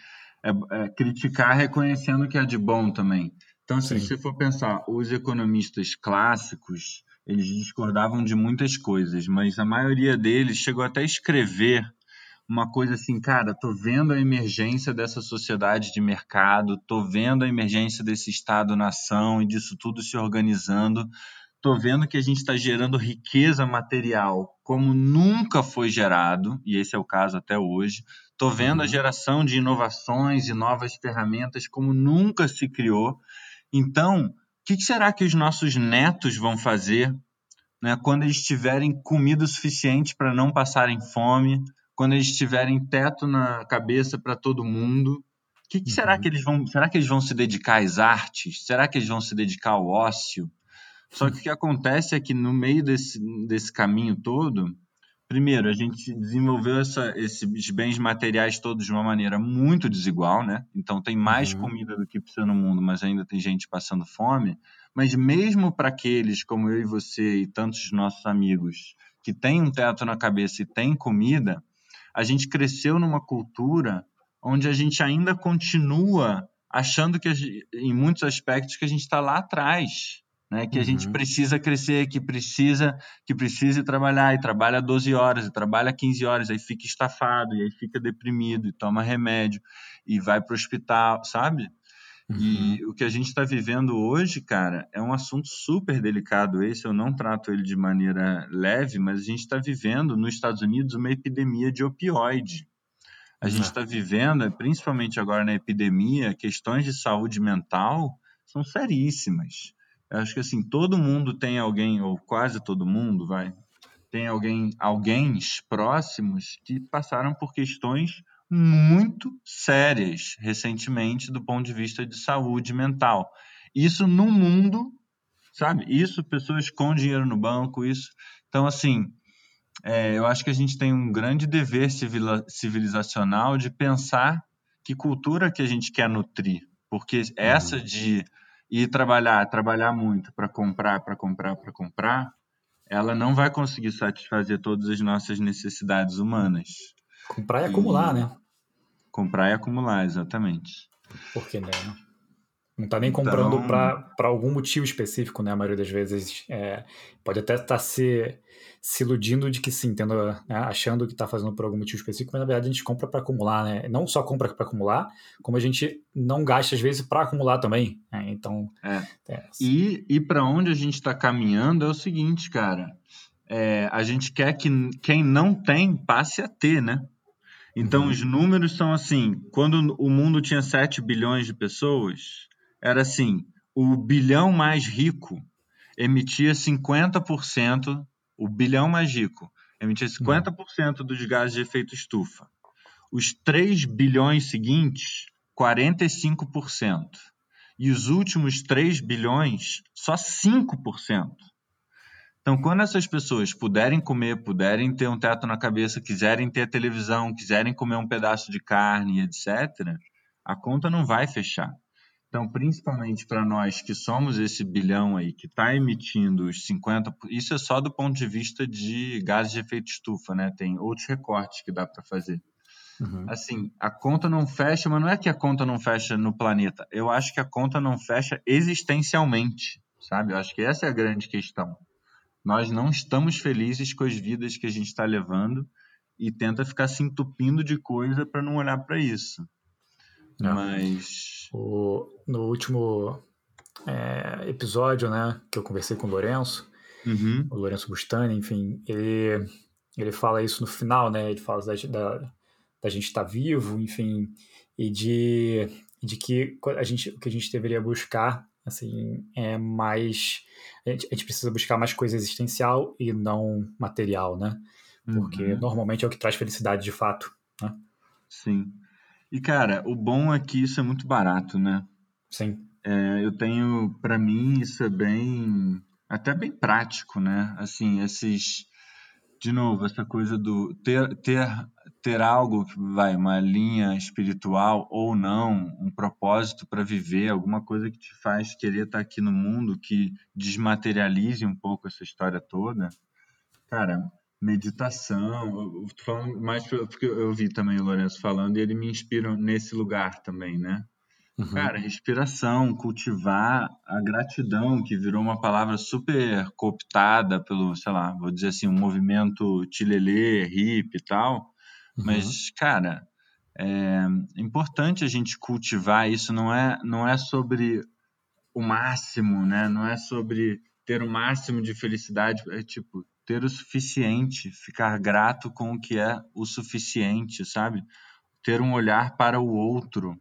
é, é, criticar reconhecendo que é de bom também. Então, se você for pensar, os economistas clássicos, eles discordavam de muitas coisas, mas a maioria deles chegou até a escrever uma coisa assim, cara, tô vendo a emergência dessa sociedade de mercado, tô vendo a emergência desse Estado-nação e disso tudo se organizando, tô vendo que a gente está gerando riqueza material como nunca foi gerado, e esse é o caso até hoje. Tô vendo a uhum. geração de inovações e novas ferramentas como nunca se criou. Então, o que, será que os nossos netos vão fazer né, quando eles tiverem comida suficiente para não passarem fome, quando eles tiverem teto na cabeça para todo mundo? O que, que uhum. será que eles vão? Será que eles vão se dedicar às artes? Será que eles vão se dedicar ao ócio? Só que o que acontece é que no meio desse, desse caminho todo, Primeiro, a gente desenvolveu essa, esses bens materiais todos de uma maneira muito desigual, né? Então tem mais uhum. comida do que precisa no mundo, mas ainda tem gente passando fome. Mas mesmo para aqueles como eu e você e tantos nossos amigos que têm um teto na cabeça e têm comida, a gente cresceu numa cultura onde a gente ainda continua achando que em muitos aspectos que a gente está lá atrás né? Que uhum. a gente uhum. precisa crescer, que precisa, que precisa trabalhar e trabalha 12 horas, e trabalha 15 horas, aí fica estafado, e aí fica deprimido, e toma remédio, e vai para o hospital, sabe? Uhum. E o que a gente está vivendo hoje, cara, é um assunto super delicado esse. Eu não trato ele de maneira leve, mas a gente está vivendo nos Estados Unidos uma epidemia de opioide. A gente está vivendo, principalmente agora na epidemia, questões de saúde mental são seríssimas. Eu acho que assim, todo mundo tem alguém, ou quase todo mundo, vai, tem alguém, alguém próximos que passaram por questões muito sérias recentemente do ponto de vista de saúde mental. Isso no mundo, sabe? Isso pessoas com dinheiro no banco, isso. Então, assim, é, eu acho que a gente tem um grande dever civilizacional de pensar que cultura que a gente quer nutrir. Porque essa uhum. de ir trabalhar, trabalhar muito para comprar, para comprar, para comprar, ela não vai conseguir satisfazer todas as nossas necessidades humanas. Comprar e, e acumular, né? Comprar e acumular, exatamente. Por que não? Não está nem comprando então... para algum motivo específico, né? A maioria das vezes é, pode até estar tá se, se iludindo de que sim, tendo, né? achando que está fazendo por algum motivo específico, mas na verdade a gente compra para acumular, né? Não só compra para acumular, como a gente não gasta às vezes para acumular também. Né? Então. É. É. E, e para onde a gente está caminhando é o seguinte, cara. É, a gente quer que quem não tem passe a ter, né? Então, uhum. os números são assim: quando o mundo tinha 7 bilhões de pessoas, era assim: o bilhão mais rico emitia 50%, o bilhão mais rico emitia 50% dos gases de efeito estufa. Os 3 bilhões seguintes, 45%. E os últimos 3 bilhões, só 5%. Então, quando essas pessoas puderem comer, puderem ter um teto na cabeça, quiserem ter televisão, quiserem comer um pedaço de carne, etc., a conta não vai fechar. Então, principalmente para nós que somos esse bilhão aí que está emitindo os 50%, isso é só do ponto de vista de gases de efeito estufa, né? Tem outros recortes que dá para fazer. Uhum. Assim, a conta não fecha, mas não é que a conta não fecha no planeta. Eu acho que a conta não fecha existencialmente, sabe? Eu acho que essa é a grande questão. Nós não estamos felizes com as vidas que a gente está levando e tenta ficar se entupindo de coisa para não olhar para isso. Não. Mas o, no último é, episódio, né, que eu conversei com o Lourenço, uhum. o Lourenço Bustani, enfim, ele, ele fala isso no final, né, ele fala da, da, da gente estar tá vivo, enfim, e de, de que a gente, o que a gente deveria buscar, assim, é mais, a gente, a gente precisa buscar mais coisa existencial e não material, né, porque uhum. normalmente é o que traz felicidade de fato, né. Sim. E, cara, o bom é que isso é muito barato, né? Sim. É, eu tenho, para mim, isso é bem, até bem prático, né? Assim, esses, de novo, essa coisa do ter, ter, ter algo que vai, uma linha espiritual ou não, um propósito para viver, alguma coisa que te faz querer estar tá aqui no mundo, que desmaterialize um pouco essa história toda. Cara, meditação. Eu tô falando mais porque eu vi também o Lourenço falando e ele me inspira nesse lugar também, né? Uhum. Cara, respiração, cultivar a gratidão, que virou uma palavra super cooptada pelo, sei lá, vou dizer assim, um movimento tilelê, hip e tal. Uhum. Mas, cara, é importante a gente cultivar isso, não é, não é sobre o máximo, né? Não é sobre ter o máximo de felicidade, é tipo, ter o suficiente, ficar grato com o que é o suficiente, sabe? Ter um olhar para o outro.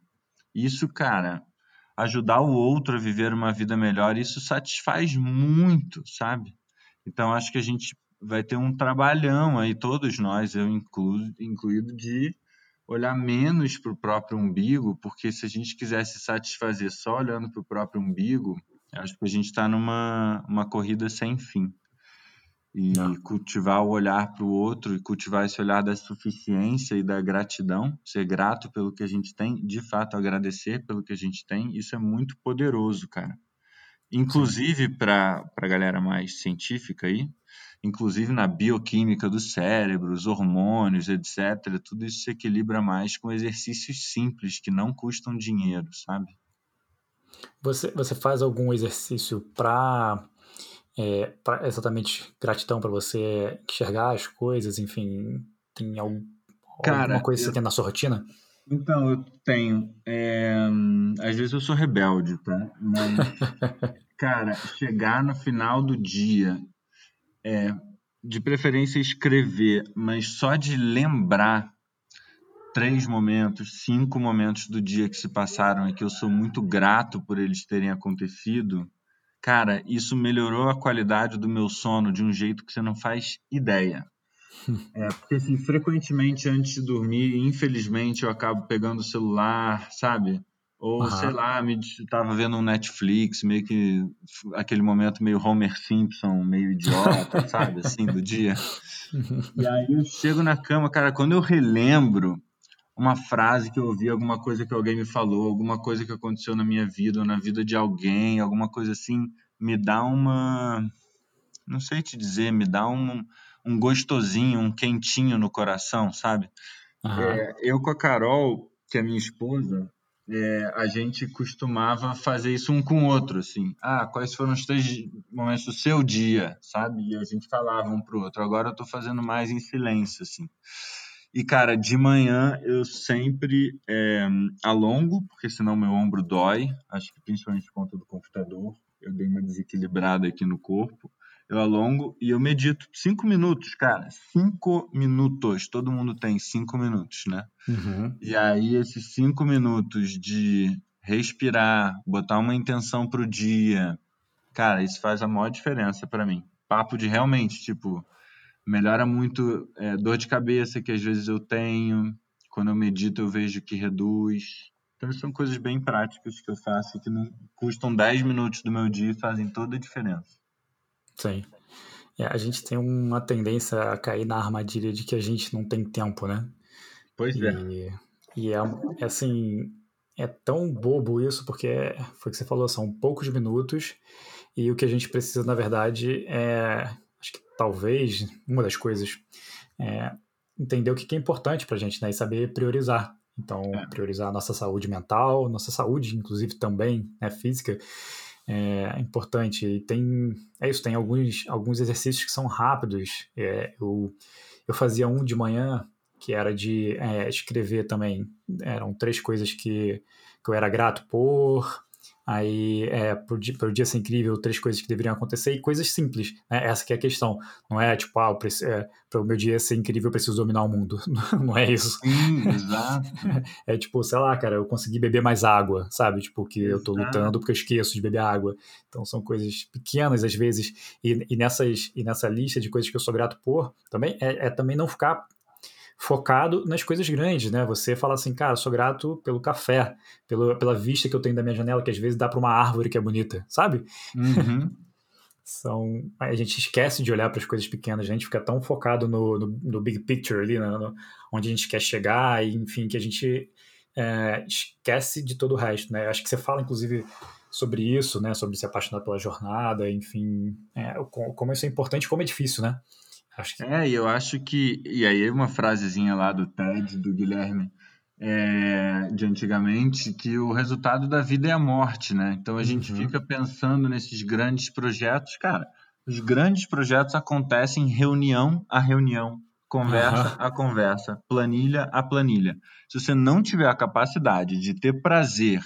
Isso, cara, ajudar o outro a viver uma vida melhor, isso satisfaz muito, sabe? Então, acho que a gente vai ter um trabalhão aí, todos nós, eu incluo, incluído, de olhar menos para o próprio umbigo, porque se a gente quisesse satisfazer só olhando para o próprio umbigo, acho que a gente está numa uma corrida sem fim e Não. cultivar o olhar para o outro e cultivar esse olhar da suficiência e da gratidão, ser grato pelo que a gente tem, de fato agradecer pelo que a gente tem, isso é muito poderoso, cara. Inclusive para a galera mais científica aí, inclusive na bioquímica do cérebro, os hormônios, etc. Tudo isso se equilibra mais com exercícios simples que não custam dinheiro, sabe? Você, você faz algum exercício para é, exatamente gratidão para você enxergar as coisas, enfim, tem algum, Cara, alguma coisa que você tem na sua rotina? Então, eu tenho. É, às vezes eu sou rebelde, tá? Mas, cara, chegar no final do dia, é, de preferência escrever, mas só de lembrar três momentos, cinco momentos do dia que se passaram e que eu sou muito grato por eles terem acontecido, Cara, isso melhorou a qualidade do meu sono de um jeito que você não faz ideia. É, porque assim, frequentemente antes de dormir, infelizmente, eu acabo pegando o celular, sabe? Ou, uhum. sei lá, me tava vendo um Netflix, meio que aquele momento meio Homer Simpson, meio idiota, sabe, assim, do dia. E aí eu chego na cama, cara, quando eu relembro uma frase que eu ouvi, alguma coisa que alguém me falou, alguma coisa que aconteceu na minha vida ou na vida de alguém, alguma coisa assim, me dá uma. Não sei te dizer, me dá um, um gostosinho, um quentinho no coração, sabe? Uhum. É, eu com a Carol, que é minha esposa, é, a gente costumava fazer isso um com o outro, assim. Ah, quais foram os três momentos do seu dia, sabe? E a gente falava um pro outro. Agora eu tô fazendo mais em silêncio, assim. E, cara, de manhã eu sempre é, alongo, porque senão meu ombro dói. Acho que principalmente por conta do computador. Eu dei uma desequilibrada aqui no corpo. Eu alongo e eu medito. Cinco minutos, cara. Cinco minutos. Todo mundo tem cinco minutos, né? Uhum. E aí, esses cinco minutos de respirar, botar uma intenção pro dia, cara, isso faz a maior diferença para mim. Papo de realmente, tipo, melhora muito é, dor de cabeça que às vezes eu tenho. Quando eu medito, eu vejo que reduz. Então, são coisas bem práticas que eu faço que não custam 10 minutos do meu dia e fazem toda a diferença. Sim. É, a gente tem uma tendência a cair na armadilha de que a gente não tem tempo, né? Pois é. E é, é assim, é tão bobo isso, porque foi o que você falou, são poucos minutos, e o que a gente precisa, na verdade, é acho que talvez uma das coisas é entender o que é importante para a gente, né? E saber priorizar. Então, é. priorizar a nossa saúde mental, nossa saúde, inclusive também, né, física, é importante. E tem, é isso, tem alguns, alguns exercícios que são rápidos. É, eu, eu fazia um de manhã que era de é, escrever também. Eram três coisas que, que eu era grato por, Aí, é, pro, dia, pro dia ser incrível, três coisas que deveriam acontecer e coisas simples. Né? Essa que é a questão. Não é tipo, ah, é, para o meu dia ser incrível, eu preciso dominar o mundo. Não é isso. Sim, exato. É tipo, sei lá, cara, eu consegui beber mais água, sabe? Tipo, que eu tô lutando porque eu esqueço de beber água. Então, são coisas pequenas às vezes. E, e, nessas, e nessa lista de coisas que eu sou grato por, também é, é também não ficar focado nas coisas grandes, né? Você fala assim, cara, sou grato pelo café, pelo, pela vista que eu tenho da minha janela, que às vezes dá para uma árvore que é bonita, sabe? Uhum. São, a gente esquece de olhar para as coisas pequenas, a gente fica tão focado no, no, no big picture ali, né? no, onde a gente quer chegar, e enfim, que a gente é, esquece de todo o resto, né? Acho que você fala, inclusive, sobre isso, né? Sobre se apaixonar pela jornada, enfim, é, como isso é importante, como é difícil, né? Acho que... É, e eu acho que. E aí, uma frasezinha lá do TED, do Guilherme, é, de antigamente, que o resultado da vida é a morte, né? Então a gente uhum. fica pensando nesses grandes projetos. Cara, os grandes projetos acontecem reunião a reunião, conversa uhum. a conversa, planilha a planilha. Se você não tiver a capacidade de ter prazer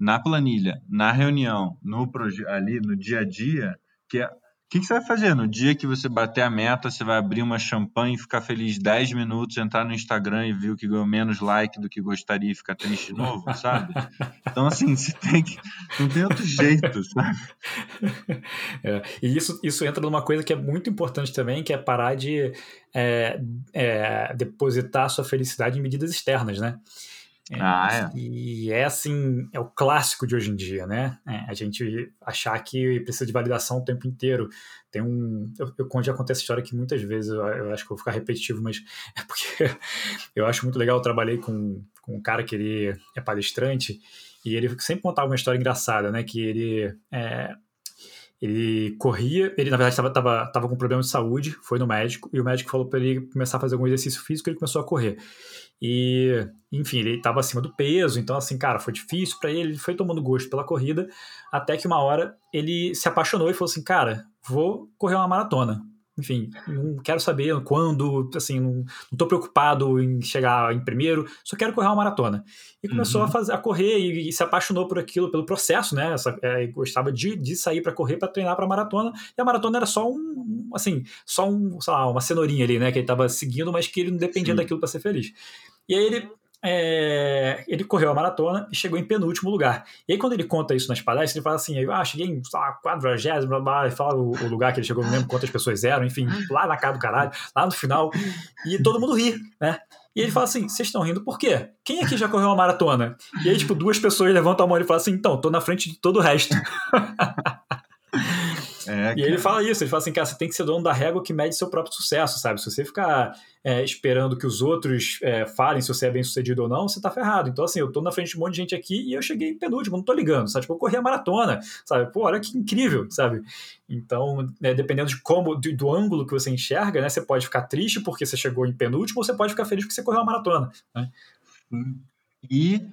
na planilha, na reunião, no ali no dia a dia, que é que, que você vai fazer? No dia que você bater a meta, você vai abrir uma champanhe, ficar feliz 10 minutos, entrar no Instagram e ver que ganhou menos like do que gostaria e ficar triste de novo, sabe? Então, assim, você tem que. Não tem outro jeito, sabe? É, e isso, isso entra numa coisa que é muito importante também, que é parar de é, é, depositar sua felicidade em medidas externas, né? É, ah, é. E é assim, é o clássico de hoje em dia, né? É, a gente achar que precisa de validação o tempo inteiro. Tem um. Eu, eu já contei essa história aqui muitas vezes, eu, eu, acho que vou ficar repetitivo, mas é porque eu acho muito legal. Eu trabalhei com, com um cara que ele é palestrante e ele sempre contava uma história engraçada, né? Que ele. É, ele corria, ele na verdade estava tava, tava com problema de saúde, foi no médico, e o médico falou para ele começar a fazer algum exercício físico, ele começou a correr. E, enfim, ele estava acima do peso, então, assim, cara, foi difícil para ele, ele foi tomando gosto pela corrida, até que uma hora ele se apaixonou e falou assim: cara, vou correr uma maratona. Enfim, não quero saber quando, assim, não, tô preocupado em chegar em primeiro, só quero correr uma maratona. E começou uhum. a, fazer, a correr e, e, se apaixonou por aquilo, pelo processo, né? Essa, é, gostava de, de sair para correr, para treinar para maratona. E a maratona era só um, assim, só um, sei lá, uma cenourinha ali, né? Que ele estava seguindo, mas que ele não dependia Sim. daquilo para ser feliz. E aí ele é, ele correu a maratona e chegou em penúltimo lugar. E aí, quando ele conta isso nas palestras, ele fala assim: ah, cheguei em quadragésimo, blá, blá, e fala o, o, lugar que ele chegou, não lembro quantas pessoas eram, enfim, lá na casa do caralho, lá no final, e todo mundo ri, né? E ele fala assim: vocês estão rindo por quê? Quem aqui já correu uma maratona? E aí, tipo, duas pessoas levantam a mão e falam assim: então, tô na frente de todo o resto. É, e ele fala isso, ele fala assim, cara, você tem que ser dono da régua que mede seu próprio sucesso, sabe? Se você ficar é, esperando que os outros é, falem se você é bem sucedido ou não, você tá ferrado. Então, assim, eu tô na frente de um monte de gente aqui e eu cheguei em penúltimo, não tô ligando, sabe? Tipo, eu corri a maratona, sabe? Pô, olha que incrível, sabe? Então, né, dependendo de como, do, do, ângulo que você enxerga, né? Você pode ficar triste porque você chegou em penúltimo ou você pode ficar feliz porque você correu a maratona, né? E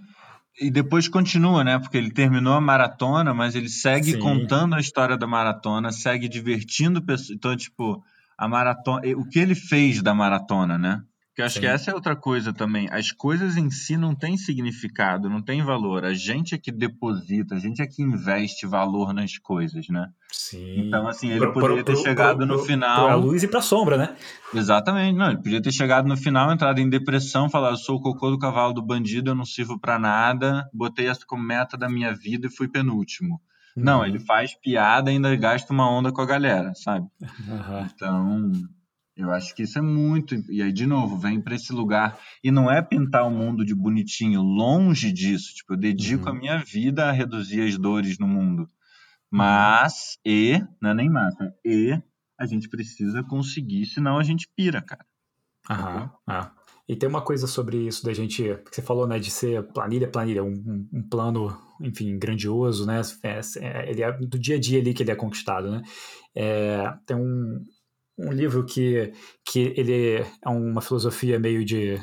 e depois continua, né? Porque ele terminou a maratona, mas ele segue Sim. contando a história da maratona, segue divertindo pessoas. Então, tipo, a maratona. O que ele fez da maratona, né? Porque eu acho Sim. que essa é outra coisa também. As coisas em si não têm significado, não têm valor. A gente é que deposita, a gente é que investe valor nas coisas, né? Sim. Então, assim, ele pro, poderia pro, ter pro, chegado no final. Para a luz e para a sombra, né? Exatamente. Não, ele podia ter chegado no final, entrado em depressão, falar: eu sou o cocô do cavalo do bandido, eu não sirvo para nada, botei essa como meta da minha vida e fui penúltimo. Uhum. Não, ele faz piada e ainda gasta uma onda com a galera, sabe? Uhum. Então, eu acho que isso é muito. E aí, de novo, vem para esse lugar. E não é pintar o mundo de bonitinho, longe disso. Tipo, eu dedico uhum. a minha vida a reduzir as dores no mundo. Mas, e, não é nem massa, e a gente precisa conseguir, senão a gente pira, cara. Aham, ah. E tem uma coisa sobre isso da gente, que você falou, né, de ser planilha, planilha, um, um plano, enfim, grandioso, né, é, é, ele é do dia a dia ali que ele é conquistado, né. É, tem um, um livro que, que ele é uma filosofia meio de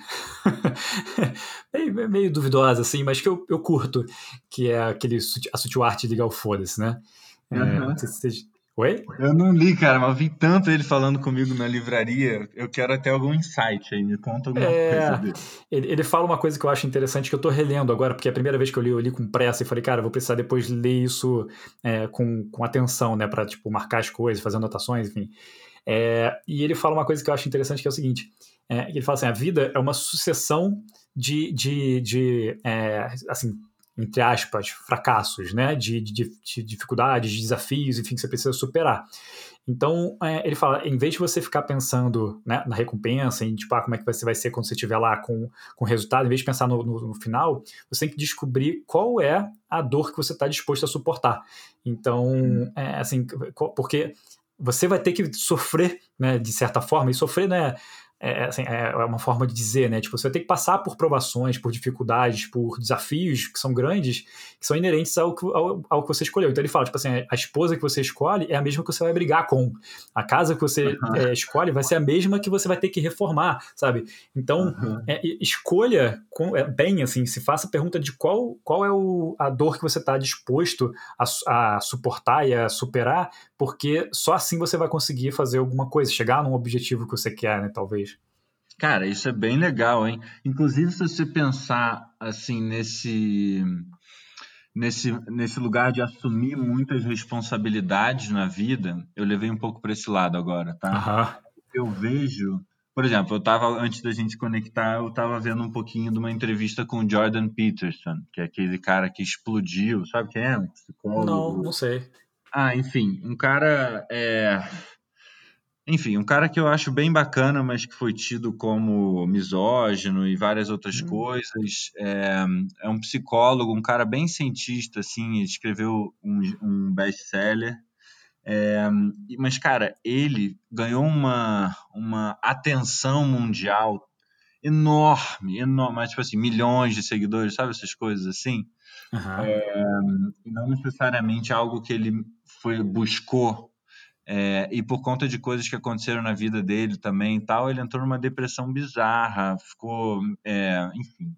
meio, meio, duvidosa assim, mas que eu, eu curto, que é aquele a sutil arte de ligar o foda-se, né? É, uhum. Oi? Eu não li, cara, mas vi tanto ele falando comigo na livraria. Eu quero até algum insight aí, me conta alguma é, coisa dele. Ele, ele fala uma coisa que eu acho interessante, que eu tô relendo agora, porque é a primeira vez que eu li, eu li com pressa e falei, cara, vou precisar depois ler isso é, com, com atenção, né, pra, tipo, marcar as coisas, fazer anotações, enfim. É, e ele fala uma coisa que eu acho interessante, que é o seguinte: é, ele fala assim, a vida é uma sucessão de, de, de é, assim, entre aspas, fracassos, né? De, de, de, dificuldades, de desafios, enfim, que você precisa superar. Então, é, ele fala, em vez de você ficar pensando né, na recompensa, em tipo, ah, como é que você vai ser quando você estiver lá com, com o resultado, em vez de pensar no, no, no final, você tem que descobrir qual é a dor que você está disposto a suportar. Então, é, assim, porque você vai ter que sofrer, né, de certa forma, e sofrer, né, é, assim, é, é uma forma de dizer, né? Tipo, você vai ter que passar por provações, por dificuldades, por desafios que são grandes, que são inerentes ao, ao, ao que você escolheu. Então ele fala, tipo assim, a esposa que você escolhe é a mesma que você vai brigar com. A casa que você uhum. é, escolhe vai ser a mesma que você vai ter que reformar, sabe? Então, uhum. é, escolha com, é, bem, assim, se faça a pergunta de qual, qual é o, a dor que você está disposto a, a suportar e a superar, porque só assim você vai conseguir fazer alguma coisa, chegar num objetivo que você quer, né, talvez. Cara, isso é bem legal, hein? Inclusive, se você pensar assim nesse nesse nesse lugar de assumir muitas responsabilidades na vida, eu levei um pouco para esse lado agora, tá? Uhum. Eu vejo, por exemplo, eu tava antes da gente conectar, eu tava vendo um pouquinho de uma entrevista com o Jordan Peterson, que é aquele cara que explodiu, sabe quem é? Um psicólogo. Não, não sei. Ah, enfim, um cara é enfim, um cara que eu acho bem bacana, mas que foi tido como misógino e várias outras hum. coisas. É, é, um psicólogo, um cara bem cientista, assim, escreveu um, um best-seller. É, mas, cara, ele ganhou uma, uma atenção mundial enorme, enorme, mas, tipo assim, milhões de seguidores, sabe essas coisas assim? Uhum. É, não necessariamente algo que ele foi buscou é, e por conta de coisas que aconteceram na vida dele também tal, ele entrou numa depressão bizarra, ficou, é, enfim,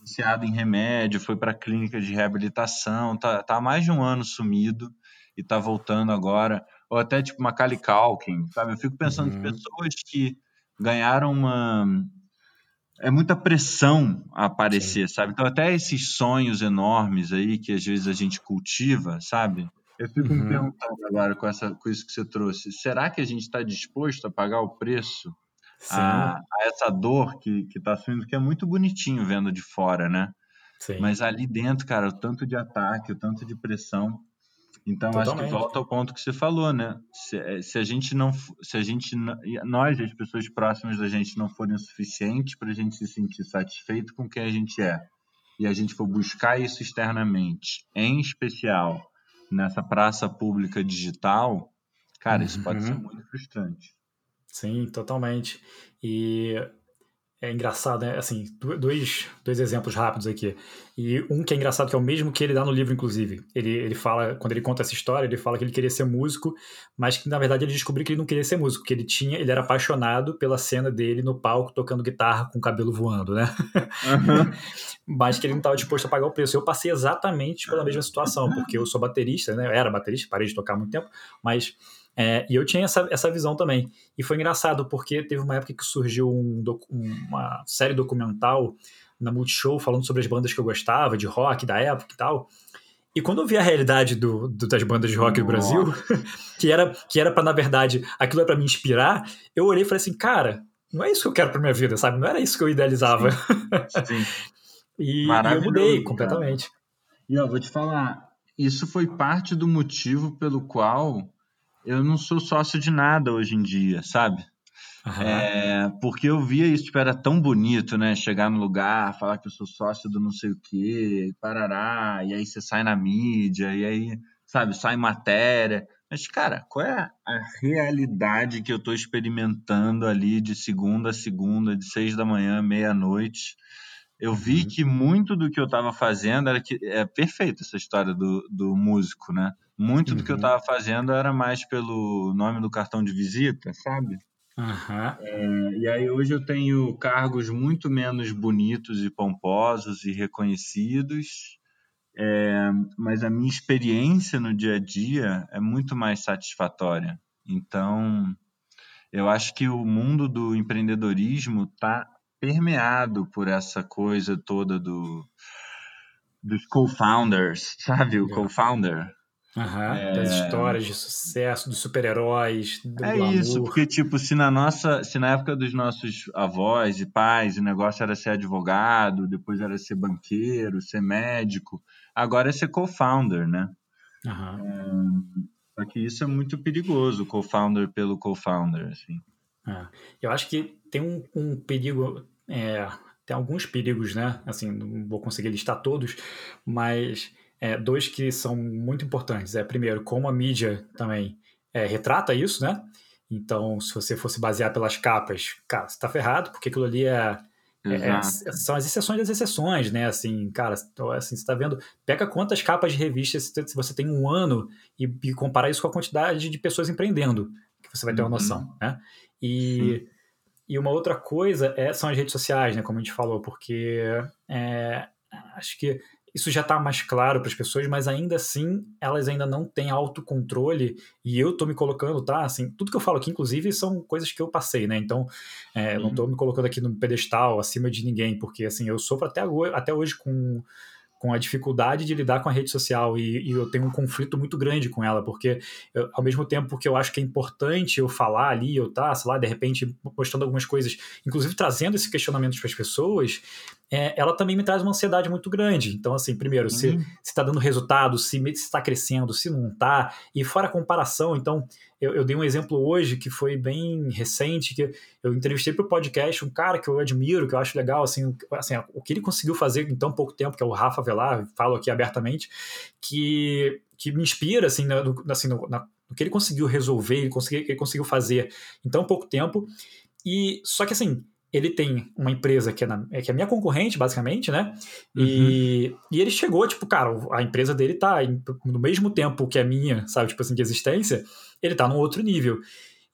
viciado em remédio, foi para clínica de reabilitação, tá, tá há mais de um ano sumido e tá voltando agora. Ou até tipo Macaulay Culkin, sabe? Eu fico pensando uhum. pessoas que ganharam uma é muita pressão a aparecer, Sim. sabe? Então até esses sonhos enormes aí que às vezes a gente cultiva, sabe? Eu fico uhum. me perguntando agora com, essa, com isso que você trouxe, será que a gente está disposto a pagar o preço a, a, essa dor que está sendo, que é muito bonitinho vendo de fora, né? Sim. Mas ali dentro, cara, o tanto de ataque, o tanto de pressão. Então Totalmente. acho que volta ao ponto que você falou, né? Se, eh, se, a gente não, se a gente, nós, as pessoas próximas da gente, não forem o suficiente para a gente se sentir satisfeito com quem a gente é, e a gente for buscar isso externamente, em especial nessa praça pública digital, cara, isso pode ser uhum. muito frustrante. Sim, totalmente. E é engraçado, né? Assim, dois, dois exemplos rápidos aqui. E um que é engraçado, que é o mesmo que ele dá no livro, inclusive. Ele, ele fala, quando ele conta essa história, ele fala que ele queria ser músico, mas que na verdade ele descobriu que ele não queria ser músico, que ele tinha, ele era apaixonado pela cena dele no palco tocando guitarra com o cabelo voando, né? Uhum. mas que ele não estava disposto a pagar o preço. Eu passei exatamente pela mesma situação, porque eu sou baterista, né? Eu era baterista, parei de tocar há muito tempo, mas é, e eu tinha essa, essa visão também. E foi engraçado, porque teve uma época que surgiu um, uma série documental na Multishow falando sobre as bandas que eu gostava, de rock da época e tal. E quando eu vi a realidade do, do das bandas de rock do Brasil, que era que era para na verdade aquilo era para me inspirar, eu olhei e falei assim, cara, não é isso que eu quero para minha vida, sabe? Não era isso que eu idealizava. Sim. Sim. e, e, eu mudei completamente. Cara. E eu vou te falar, isso foi parte do motivo pelo qual eu não sou sócio de nada hoje em dia, sabe? Uhum. É, porque eu via isso, tipo, era tão bonito, né? Chegar no lugar, falar que eu sou sócio do não sei o quê, parará, e aí você sai na mídia, e aí, sabe, sai matéria. Mas, cara, qual é a realidade que eu tô experimentando ali de segunda a segunda, de seis da manhã, meia-noite? Eu vi uhum. que muito do que eu estava fazendo era que é perfeito essa história do, do músico, né? Muito uhum. do que eu estava uhum. fazendo era mais pelo nome do cartão de visita, sabe? Uhum. É, e aí hoje eu tenho cargos muito menos bonitos e pomposos e reconhecidos, é, mas a minha experiência no dia a dia é muito mais satisfatória. Então, eu acho que o mundo do empreendedorismo está permeado por essa coisa toda do dos co-founders, sabe? O co-founder. Uhum, é... Das histórias de sucesso, dos super-heróis, do É glamour. isso, porque, tipo, se na nossa, se na época dos nossos avós e pais o negócio era ser advogado, depois era ser banqueiro, ser médico, agora é ser co-founder, né? Uhum. É, só que isso é muito perigoso, co-founder pelo co-founder, assim. É. Eu acho que tem um, um perigo, é, tem alguns perigos, né? Assim, não vou conseguir listar todos, mas é, dois que são muito importantes. É, primeiro, como a mídia também é, retrata isso, né? Então, se você fosse basear pelas capas, cara, você tá ferrado, porque aquilo ali é, é, é são as exceções das exceções, né? Assim, cara, assim, você tá vendo, pega quantas capas de revistas se você tem um ano e, e compara isso com a quantidade de pessoas empreendendo, que você vai ter uma uhum. noção, né? E, e uma outra coisa é, são as redes sociais, né? Como a gente falou, porque é, acho que isso já está mais claro para as pessoas, mas ainda assim elas ainda não têm autocontrole e eu estou me colocando, tá? Assim, tudo que eu falo aqui, inclusive, são coisas que eu passei, né? Então, é, uhum. não estou me colocando aqui no pedestal acima de ninguém, porque assim eu sofro até, até hoje com com a dificuldade de lidar com a rede social e, e eu tenho um conflito muito grande com ela, porque eu, ao mesmo tempo que eu acho que é importante eu falar ali, eu tá, sei lá, de repente postando algumas coisas, inclusive trazendo esses questionamentos para as pessoas, é, ela também me traz uma ansiedade muito grande. Então, assim, primeiro, uhum. se está dando resultado, se está crescendo, se não está, e fora a comparação, então, eu, eu, dei um exemplo hoje que foi bem recente, que eu entrevistei para o podcast um cara que eu admiro, que eu acho legal, assim, assim, o que ele conseguiu fazer em tão pouco tempo, que é o Rafa Velar, falo aqui abertamente, que, que me inspira, assim, no, assim no, na, no que ele conseguiu resolver, ele conseguiu, ele conseguiu fazer em tão pouco tempo, e só que assim, ele tem uma empresa que é, na, é, que é minha concorrente, basicamente, né? Uhum. E, e ele chegou, tipo, cara, a empresa dele tá no mesmo tempo que a minha, sabe, tipo assim, de existência, ele tá num outro nível.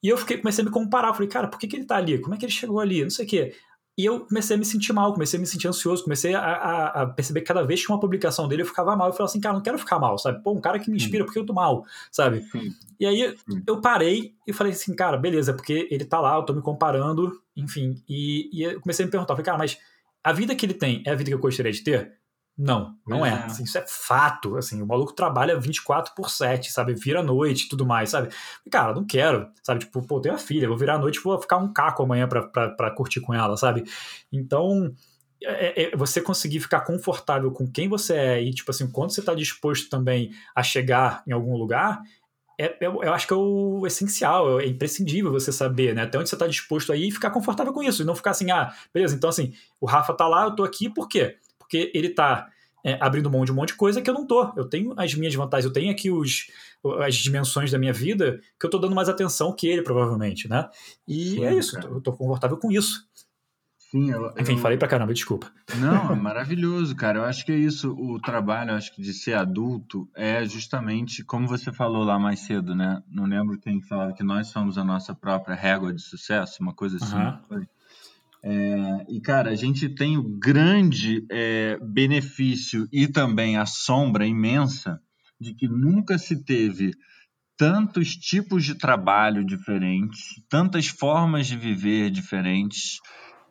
E eu fiquei, comecei a me comparar, falei, cara, por que, que ele tá ali? Como é que ele chegou ali? Não sei o quê. E eu comecei a me sentir mal, comecei a me sentir ansioso, comecei a, a, a, perceber que cada vez que uma publicação dele eu ficava mal. Eu falei assim, cara, não quero ficar mal, sabe? Pô, um cara que me inspira, porque eu tô mal, sabe? E aí eu parei e falei assim, cara, beleza, porque ele tá lá, eu tô me comparando, enfim. E, e eu comecei a me perguntar, falei, cara, mas a vida que ele tem é a vida que eu gostaria de ter? Não, não é. é. Assim, isso é fato. Assim, o maluco trabalha 24 por 7, sabe? Vira a noite e tudo mais, sabe? E, cara, não quero, sabe? Tipo, pô, tenho a filha, vou virar a noite vou ficar um caco amanhã pra, pra, pra curtir com ela, sabe? Então, é, é, você conseguir ficar confortável com quem você é e, tipo assim, quando você está disposto também a chegar em algum lugar, é, eu, eu, acho que é o essencial, é imprescindível você saber, né? Até onde você está disposto aí e ficar confortável com isso, e não ficar assim, ah, beleza, então assim, o Rafa tá lá, eu tô aqui, por quê? Porque ele tá é, abrindo mão de um monte de coisa que eu não tô. Eu tenho as minhas vantagens, eu tenho aqui os, as dimensões da minha vida que eu tô dando mais atenção que ele, provavelmente, né? E Sim, é isso, cara. eu tô confortável com isso. Sim, eu, Enfim, eu... falei pra caramba, desculpa. Não, é maravilhoso, cara. Eu acho que é isso. O trabalho, acho que de ser adulto é justamente, como você falou lá mais cedo, né? Não lembro quem falava que nós somos a nossa própria régua de sucesso, uma coisa assim. Uhum. É, e, cara, a gente tem o grande é, benefício e também a sombra imensa de que nunca se teve tantos tipos de trabalho diferentes, tantas formas de viver diferentes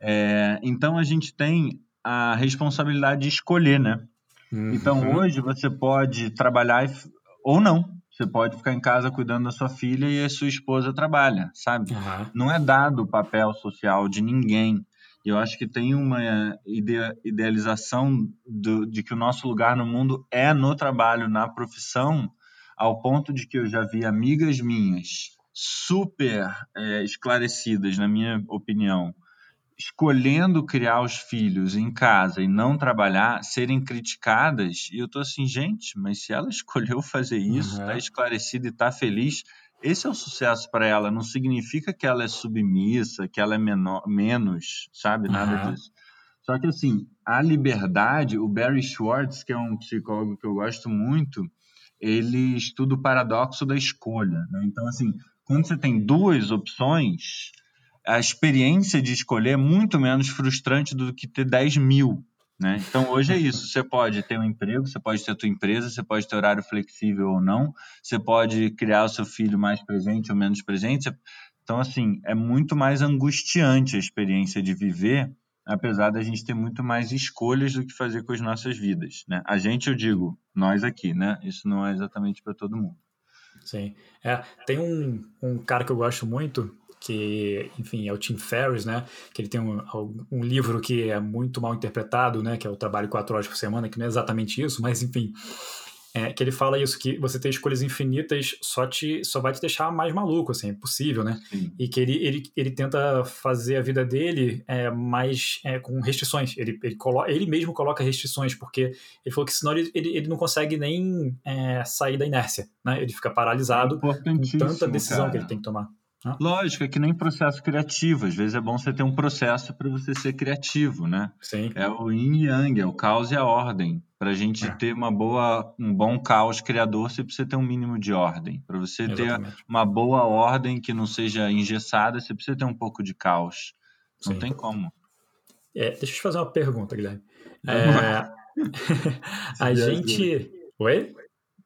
é, então a gente tem a responsabilidade de escolher, né? Uhum. Então hoje você pode trabalhar ou não. Você pode ficar em casa cuidando da sua filha e a sua esposa trabalha, sabe? Uhum. Não é dado o papel social de ninguém. Eu acho que tem uma idealização do, de que o nosso lugar no mundo é no trabalho, na profissão, ao ponto de que eu já vi amigas minhas super é, esclarecidas, na minha opinião, escolhendo criar os filhos em casa e não trabalhar, serem criticadas, e eu tô assim, gente, mas se ela escolheu fazer isso, uhum. tá esclarecida e tá feliz, esse é o sucesso para ela. Não significa que ela é submissa, que ela é menor, menos, sabe? Nada uhum. disso. Só que, assim, a liberdade, o Barry Schwartz, que é um psicólogo que eu gosto muito, ele estuda o paradoxo da escolha. Né? Então, assim, quando você tem duas opções, a experiência de escolher é muito menos frustrante do que ter 10 mil. Né? Então, hoje é isso. Você pode ter um emprego, você pode ter a tua empresa, você pode ter horário flexível ou não, você pode criar o seu filho mais presente ou menos presente. Então, assim, é muito mais angustiante a experiência de viver, apesar da gente ter muito mais escolhas do que fazer com as nossas vidas. Né? A gente, eu digo, nós aqui, né? Isso não é exatamente para todo mundo. Sim. É, tem um, um cara que eu gosto muito, que, enfim, é o Tim Ferriss, né? Que ele tem um, um livro que é muito mal interpretado, né? Que é o Trabalho Quatro Horas por Semana, que não é exatamente isso, mas, enfim, é, que ele fala isso, que você ter escolhas infinitas só, te, só vai te deixar mais maluco, assim, é impossível, né? Sim. E que ele, ele, ele tenta fazer a vida dele é, mais é, com restrições. Ele, ele, colo, ele mesmo coloca restrições, porque ele falou que senão ele, ele, ele não consegue nem é, sair da inércia, né? Ele fica paralisado com tanta decisão cara. que ele tem que tomar. Lógico, é que nem processo criativo. Às vezes é bom você ter um processo para você ser criativo, né? Sim. É o yin e yang, é o caos e a ordem. Para a gente é. ter uma boa, um bom caos criador, você precisa ter um mínimo de ordem. Para você Exatamente. ter uma boa ordem que não seja engessada, você precisa ter um pouco de caos. Não Sim. tem como. É, deixa eu te fazer uma pergunta, Guilherme. É, a gente. Oi?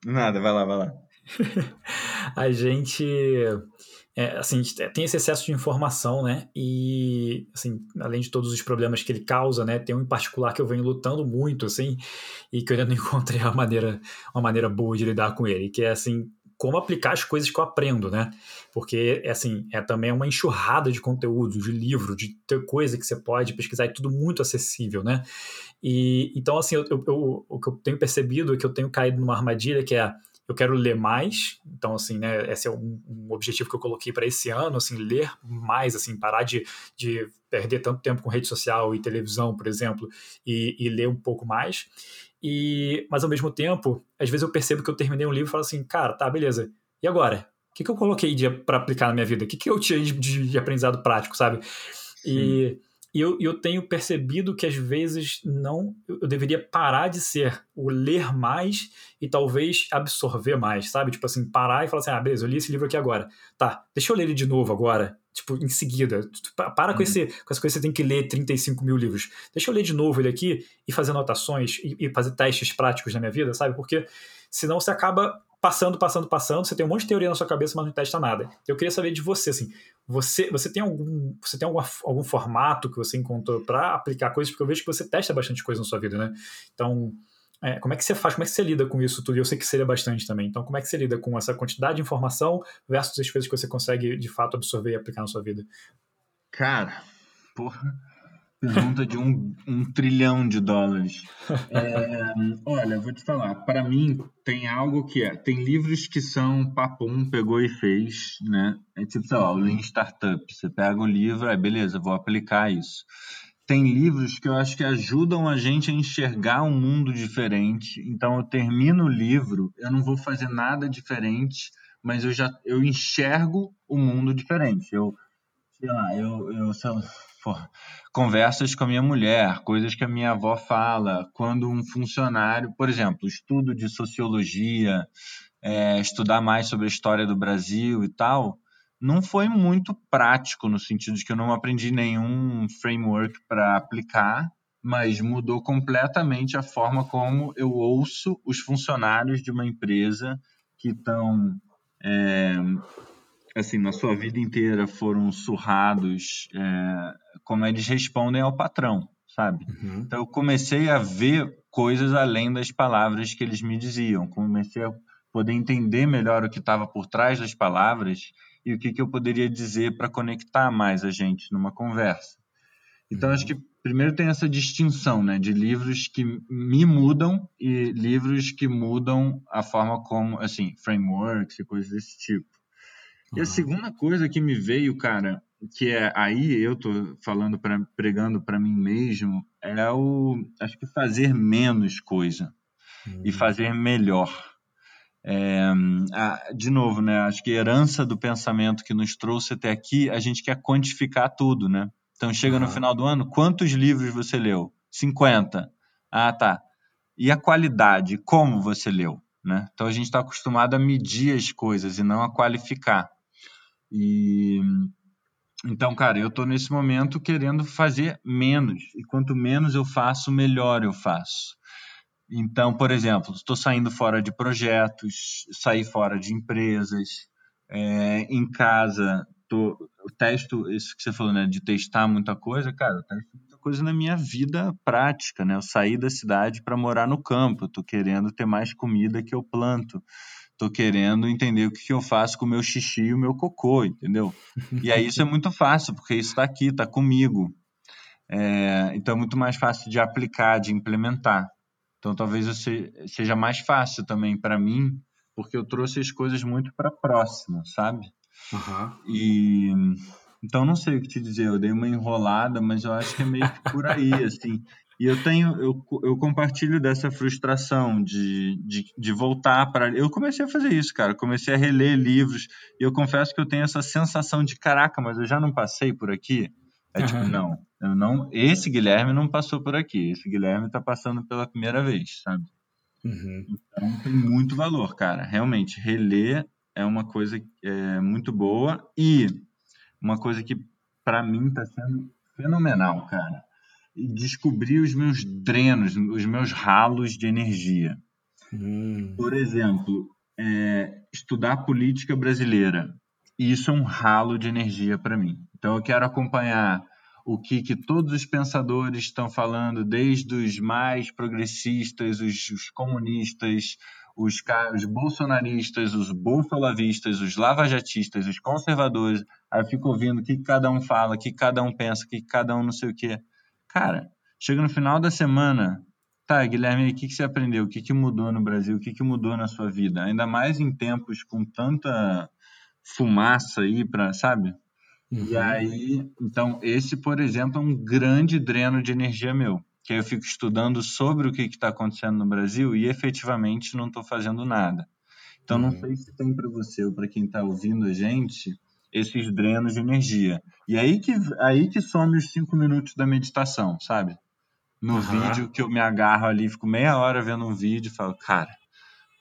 Nada, vai lá, vai lá. a gente é, assim, tem esse excesso de informação, né? E, assim, além de todos os problemas que ele causa, né? Tem um em particular que eu venho lutando muito, assim, e que eu ainda não encontrei uma maneira, uma maneira boa de lidar com ele, que é, assim, como aplicar as coisas que eu aprendo, né? Porque, assim, é também uma enxurrada de conteúdo, de livro, de coisa que você pode pesquisar, é tudo muito acessível, né? E, então, assim, eu, eu, eu, o que eu tenho percebido é que eu tenho caído numa armadilha que é eu quero ler mais, então assim, né, esse é um, um objetivo que eu coloquei para esse ano, assim, ler mais, assim, parar de, de perder tanto tempo com rede social e televisão, por exemplo, e, e ler um pouco mais. E, mas ao mesmo tempo, às vezes eu percebo que eu terminei um livro e falo assim, cara, tá, beleza. E agora? O que, que eu coloquei para aplicar na minha vida? O que, que eu tirei de, de aprendizado prático, sabe? E Sim e eu, eu tenho percebido que às vezes não eu deveria parar de ser o ler mais e talvez absorver mais, sabe? Tipo assim, parar e falar assim: ah, beleza, eu li esse livro aqui agora. Tá, deixa eu ler ele de novo agora. Tipo, em seguida. Para uhum. com, esse, com essa coisa que você tem que ler 35 mil livros. Deixa eu ler de novo ele aqui e fazer anotações e, e fazer testes práticos na minha vida, sabe? Porque senão você acaba passando, passando, passando, você tem um monte de teoria na sua cabeça, mas não testa nada. Eu queria saber de você, assim, você, você tem algum, você tem alguma, algum formato que você encontrou para aplicar coisas? Porque eu vejo que você testa bastante coisa na sua vida, né? Então, é, como é que você faz? Como é que você lida com isso tudo? Eu sei que seria bastante também. Então, como é que você lida com essa quantidade de informação versus as coisas que você consegue de fato absorver e aplicar na sua vida? Cara, porra. Pergunta de um, um trilhão de dólares. É, olha, vou te falar. Para mim, tem algo que é. Tem livros que são papum, pegou e fez, né? É tipo, sei lá, o Lean Startup. Você pega o livro, aí beleza, vou aplicar isso. Tem livros que eu acho que ajudam a gente a enxergar um mundo diferente. Então, eu termino o livro, eu não vou fazer nada diferente, mas eu já eu enxergo o um mundo diferente. Eu, sei lá, eu, eu sei lá, conversas com a minha mulher, coisas que a minha avó fala, quando um funcionário, por exemplo, estudo de sociologia, é, estudar mais sobre a história do Brasil e tal, não foi muito prático no sentido de que eu não aprendi nenhum framework para aplicar, mas mudou completamente a forma como eu ouço os funcionários de uma empresa que estão é, assim, na sua vida inteira foram surrados, é, como eles respondem ao patrão, sabe? Uhum. Então eu comecei a ver coisas além das palavras que eles me diziam, comecei a poder entender melhor o que estava por trás das palavras e o que, que eu poderia dizer para conectar mais a gente numa conversa. Então uhum. acho que primeiro tem essa distinção, né, de livros que me mudam e livros que mudam a forma como, assim, frameworks e coisas desse tipo. E a segunda coisa que me veio, cara, que é aí eu tô falando para pregando para mim mesmo, é o acho que fazer menos coisa uhum. e fazer melhor. É, de novo, né? Acho que a herança do pensamento que nos trouxe até aqui, a gente quer quantificar tudo, né? Então chega uhum. no final do ano, quantos livros você leu? 50. Ah, tá. E a qualidade, como você leu? Né? Então a gente está acostumado a medir as coisas e não a qualificar. E então, cara, eu estou nesse momento querendo fazer menos. E quanto menos eu faço, melhor eu faço. Então, por exemplo, estou saindo fora de projetos, sair fora de empresas, é, em casa, tô, eu testo isso que você falou, né, de testar muita coisa, cara, eu testo muita coisa na minha vida prática, né? Eu saí da cidade para morar no campo, tô querendo ter mais comida que eu planto tô querendo entender o que, que eu faço com o meu xixi e o meu cocô, entendeu? E aí isso é muito fácil, porque isso está aqui, está comigo. É, então é muito mais fácil de aplicar, de implementar. Então talvez seja mais fácil também para mim, porque eu trouxe as coisas muito para próxima, sabe? Uhum. E então não sei o que te dizer. Eu dei uma enrolada, mas eu acho que é meio que por aí, assim. E eu tenho, eu, eu compartilho dessa frustração de, de, de voltar para. Eu comecei a fazer isso, cara. Comecei a reler livros e eu confesso que eu tenho essa sensação de caraca, mas eu já não passei por aqui. É uhum. tipo, não, eu não. Esse Guilherme não passou por aqui. Esse Guilherme está passando pela primeira vez, sabe? Uhum. Então tem muito valor, cara. Realmente, reler é uma coisa é, muito boa e uma coisa que para mim está sendo fenomenal, cara descobrir os meus drenos, os meus ralos de energia. Hum. Por exemplo, é, estudar política brasileira. Isso é um ralo de energia para mim. Então, eu quero acompanhar o que, que todos os pensadores estão falando, desde os mais progressistas, os, os comunistas, os, os, bolsonaristas, os bolsolavistas, os lavajatistas, os conservadores. Aí eu fico ouvindo o que cada um fala, o que cada um pensa, o que cada um não sei o quê. Cara, chega no final da semana, tá, Guilherme, o que, que você aprendeu? O que, que mudou no Brasil? O que, que mudou na sua vida? Ainda mais em tempos com tanta fumaça aí para, sabe? Uhum. E aí, então, esse, por exemplo, é um grande dreno de energia meu. Que eu fico estudando sobre o que está acontecendo no Brasil e efetivamente não estou fazendo nada. Então, uhum. não sei se tem para você ou para quem está ouvindo a gente esses drenos de energia. E aí que, aí que some os cinco minutos da meditação, sabe? No uhum. vídeo que eu me agarro ali, fico meia hora vendo um vídeo e falo, cara,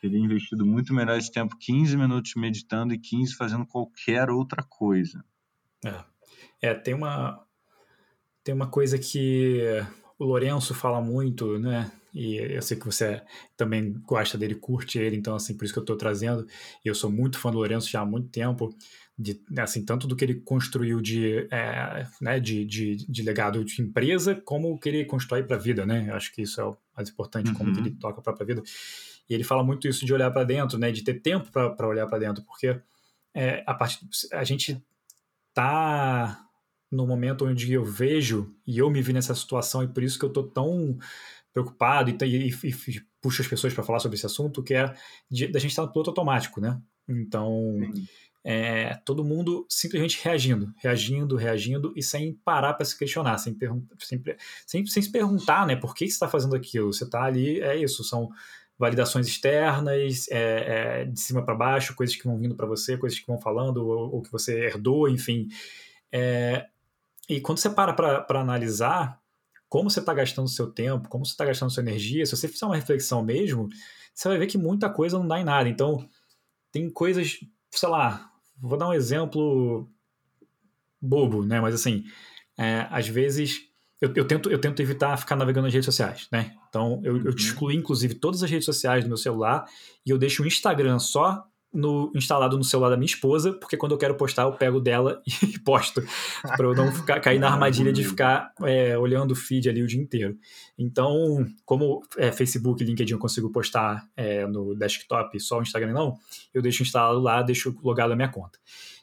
teria investido muito melhor esse tempo, 15 minutos meditando e 15 fazendo qualquer outra coisa. É, é tem uma tem uma coisa que o Lourenço fala muito, né? E eu sei que você também gosta dele, curte ele, então assim, por isso que eu estou trazendo. Eu sou muito fã do Lourenço já há muito tempo de, assim, tanto do que ele construiu de, é, né, de, de, de, legado de empresa, como o que ele constrói para a vida, né? Eu acho que isso é o mais importante, uhum. como que ele uhum. toca a própria vida. E ele fala muito isso de olhar para dentro, né? De ter tempo para olhar para dentro, porque é, a, parte, a gente tá no momento onde eu vejo e eu me vi nessa situação e por isso que eu tô tão preocupado e, e, e puxo as pessoas para falar sobre esse assunto, que é de, da gente estar no piloto automático, né? Então, é, todo mundo simplesmente reagindo, reagindo, reagindo e sem parar para se questionar, sem, sem, sem, sem, se perguntar, né? Por que você está fazendo aquilo? Você está ali, é isso, são validações externas, é, é, de cima para baixo, coisas que vão vindo para você, coisas que vão falando, ou, ou que você herdou, enfim. É, e quando você para para analisar como você está gastando seu tempo, como você está gastando sua energia, se você fizer uma reflexão mesmo, você vai ver que muita coisa não dá em nada. Então, tem coisas, sei lá, vou dar um exemplo bobo, né? Mas assim, é, às vezes eu, eu, tento, eu tento evitar ficar navegando nas redes sociais, né? Então eu, eu uhum. excluí, inclusive, todas as redes sociais do meu celular e eu deixo o Instagram só no, instalado no celular da minha esposa, porque quando eu quero postar, eu pego dela e posto, para eu não ficar, cair na armadilha de ficar é, olhando o feed ali o dia inteiro. Então, como é, Facebook e LinkedIn eu consigo postar é, no desktop, só o Instagram não, eu deixo instalado lá, deixo logado a minha conta.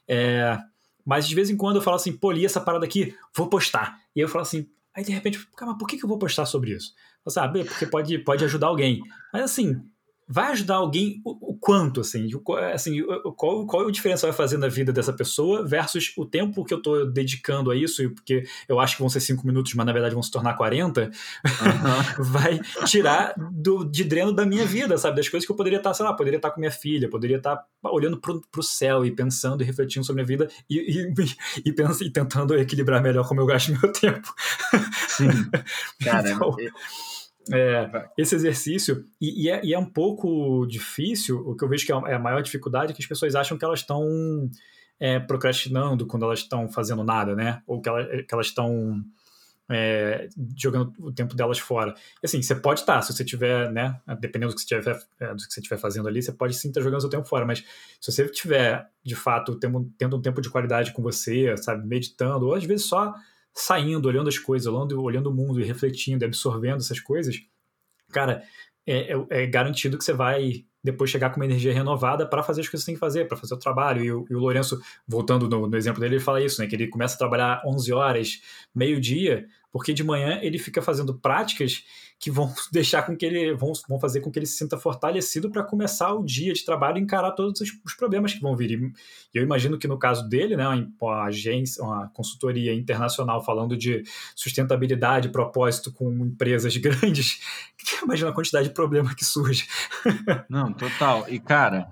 É, mas de vez em quando eu falo assim, pô, li essa parada aqui, vou postar. E eu falo assim, Aí de repente, cara, mas por que, que eu vou postar sobre isso? Sabe, porque pode, pode ajudar alguém. Mas assim, vai ajudar alguém o, o quanto, assim, o, assim qual, qual é a diferença vai fazer na vida dessa pessoa versus o tempo que eu estou dedicando a isso, porque eu acho que vão ser cinco minutos, mas na verdade vão se tornar 40, uhum. vai tirar do, de dreno da minha vida, sabe? Das coisas que eu poderia estar, sei lá, poderia estar com minha filha, poderia estar olhando para o céu e pensando e refletindo sobre a minha vida e, e, e, penso, e tentando equilibrar melhor como eu gasto meu tempo. Sim, cara, então, é, esse exercício, e, e, é, e, é, um pouco difícil, o que eu vejo que é, é a maior dificuldade é que as pessoas acham que elas estão é, procrastinando quando elas estão fazendo nada, né? Ou que, ela, que elas estão é, jogando o tempo delas fora. E assim, você pode estar, se você tiver, né? Dependendo do que você estiver, é, do que você estiver fazendo ali, você pode sim estar jogando seu tempo fora, mas se você tiver, de fato, tendo, tendo um tempo de qualidade com você, sabe, meditando, ou às vezes só saindo, olhando as coisas, olhando, olhando o mundo e refletindo, absorvendo essas coisas, cara, é, é, é garantido que você vai depois chegar com uma energia renovada para fazer as coisas que você tem que fazer, para fazer o trabalho. E o, e o Lourenço, voltando no, no, exemplo dele, ele fala isso, né? Que ele começa a trabalhar 11 horas, meio-dia, porque de manhã ele fica fazendo práticas que vão deixar com que ele vão, vão fazer com que ele se sinta fortalecido para começar o dia de trabalho e encarar todos os, os problemas que vão vir. E eu imagino que no caso dele, né, uma agência, uma consultoria internacional falando de sustentabilidade, propósito com empresas grandes, imagina a quantidade de problema que surge. Não, total. E cara,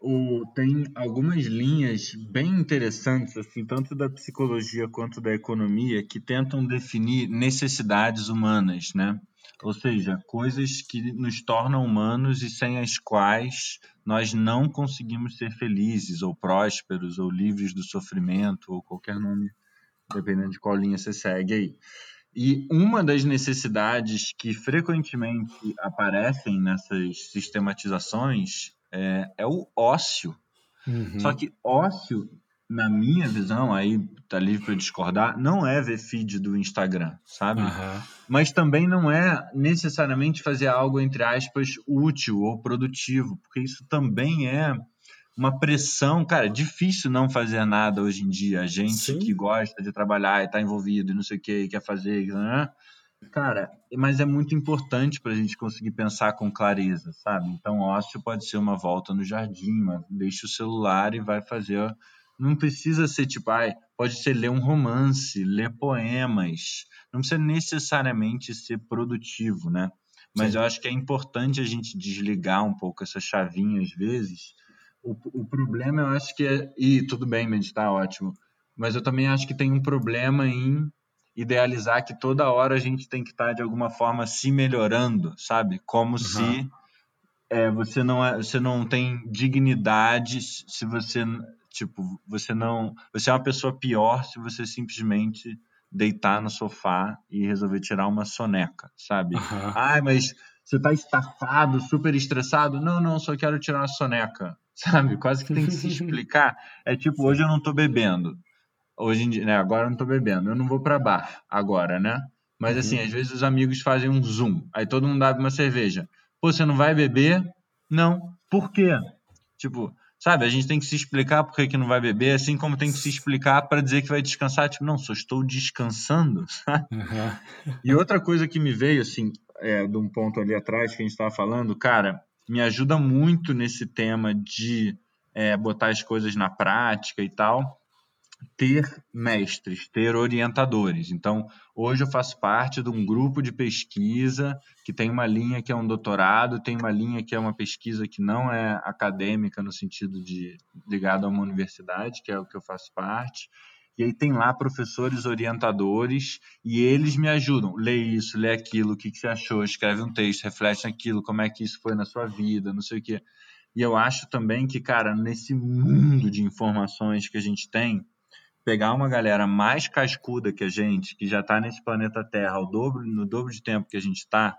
o, tem algumas linhas bem interessantes, assim, tanto da psicologia quanto da economia, que tentam definir necessidades humanas, né? Ou seja, coisas que nos tornam humanos e sem as quais nós não conseguimos ser felizes, ou prósperos, ou livres do sofrimento, ou qualquer nome, dependendo de qual linha você segue aí. E uma das necessidades que frequentemente aparecem nessas sistematizações é, é o ócio. Uhum. Só que ócio, na minha visão, aí tá livre para discordar, não é ver feed do Instagram, sabe? Uhum. Mas também não é necessariamente fazer algo, entre aspas, útil ou produtivo, porque isso também é uma pressão, cara, é difícil não fazer nada hoje em dia. A gente Sim. que gosta de trabalhar e tá envolvido e não sei o que, quer fazer, né? Cara, mas é muito importante para a gente conseguir pensar com clareza, sabe? Então, ócio pode ser uma volta no jardim, mas deixa o celular e vai fazer. Não precisa ser tipo, ai, pode ser ler um romance, ler poemas. Não precisa necessariamente ser produtivo, né? Mas Sim. eu acho que é importante a gente desligar um pouco essa chavinha às vezes. O, o problema eu acho que é. E tudo bem, meditar, ótimo. Mas eu também acho que tem um problema em idealizar que toda hora a gente tem que estar de alguma forma se melhorando, sabe? Como uhum. se é, você não é, você não tem dignidade se você tipo você não você é uma pessoa pior se você simplesmente deitar no sofá e resolver tirar uma soneca, sabe? Uhum. Ai, mas você tá estafado, super estressado? Não, não, só quero tirar uma soneca, sabe? Quase que tem que se explicar. É tipo, hoje eu não tô bebendo hoje em dia, né? Agora eu não tô bebendo, eu não vou para bar agora, né? Mas assim, uhum. às vezes os amigos fazem um zoom, aí todo mundo abre uma cerveja. Pô, você não vai beber? Não. Por quê? Tipo, Sabe, a gente tem que se explicar por que, que não vai beber, assim como tem que se explicar para dizer que vai descansar. Tipo, não, só estou descansando, sabe? Uhum. E outra coisa que me veio, assim, é, de um ponto ali atrás que a gente estava falando, cara, me ajuda muito nesse tema de é, botar as coisas na prática e tal ter mestres, ter orientadores. Então, hoje eu faço parte de um grupo de pesquisa que tem uma linha que é um doutorado, tem uma linha que é uma pesquisa que não é acadêmica no sentido de ligado a uma universidade, que é o que eu faço parte. E aí tem lá professores orientadores e eles me ajudam. Lê isso, lê aquilo, o que, que você achou, escreve um texto, reflete aquilo, como é que isso foi na sua vida, não sei o quê. E eu acho também que, cara, nesse mundo de informações que a gente tem, pegar uma galera mais cascuda que a gente, que já está nesse planeta Terra ao dobro, no dobro de tempo que a gente está,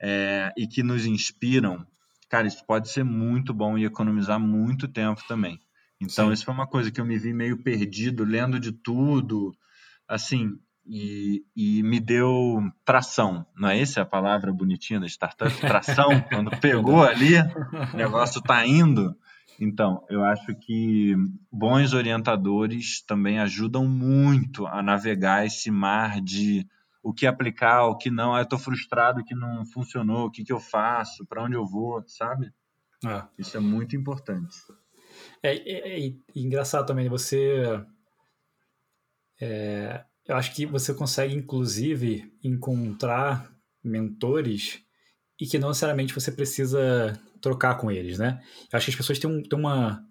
é, e que nos inspiram, cara, isso pode ser muito bom e economizar muito tempo também. Então, Sim. isso foi uma coisa que eu me vi meio perdido, lendo de tudo, assim, e, e me deu tração. Não é essa a palavra bonitinha da startup? Tração, quando pegou ali, o negócio tá indo. Então, eu acho que bons orientadores também ajudam muito a navegar esse mar de o que aplicar, o que não. Ah, eu estou frustrado que não funcionou, o que, que eu faço, para onde eu vou, sabe? É. Isso é muito importante. É, é, é engraçado também, você. É, eu acho que você consegue, inclusive, encontrar mentores e que não necessariamente você precisa trocar com eles, né? Eu acho que as pessoas têm, um, têm uma,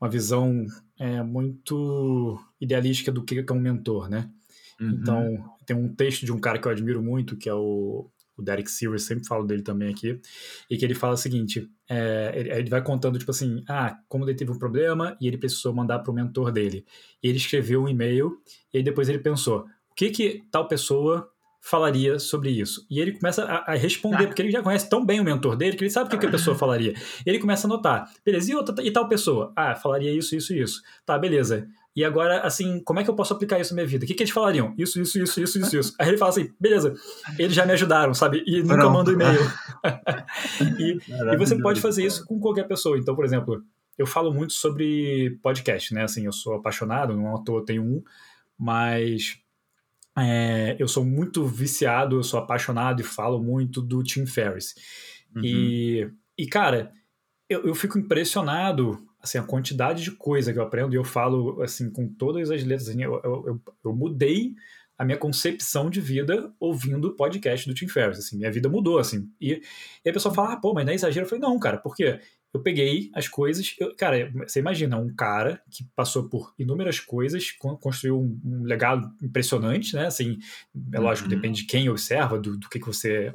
uma visão é, muito idealística do que é um mentor, né? Uhum. Então, tem um texto de um cara que eu admiro muito, que é o, o Derek Sivers, sempre falo dele também aqui, e que ele fala o seguinte, é, ele, ele, vai contando, tipo assim, ah, como ele teve um problema e ele precisou mandar para o mentor dele. E ele escreveu um e-mail, e aí depois ele pensou, o que que tal pessoa falaria sobre isso? E ele começa a, a responder, ah. porque ele já conhece tão bem o mentor dele que ele sabe o que, que a pessoa falaria. Ele começa a anotar, beleza, e, outra, e tal pessoa? Ah, falaria isso, isso, isso. Tá, beleza. E agora, assim, como é que eu posso aplicar isso na minha vida? O que, que eles falariam? Isso, isso, isso, isso, isso, isso. Aí ele fala assim, beleza, eles já me ajudaram, sabe? E nunca manda um e-mail. e, e você pode fazer isso com qualquer pessoa. Então, por exemplo, eu falo muito sobre podcast, né? Assim, eu sou apaixonado, não à toa tenho um, mas é, eu sou muito viciado, eu sou apaixonado e falo muito do Tim Ferriss. Uhum. E, e, cara, eu, eu fico impressionado assim, a quantidade de coisa que eu aprendo e eu falo assim com todas as letras. Assim, eu, eu, eu, mudei a minha concepção de vida ouvindo o podcast do Tim Ferriss. Assim, minha vida mudou. Assim. E, e a pessoa fala, ah, pô, mas não é exagero. Eu falei, não, cara, porque eu peguei as coisas. Eu, cara, você imagina um cara que passou por inúmeras coisas, construiu um, um legado impressionante, né? Assim, é lógico, uhum. depende de quem observa, do, do que, que você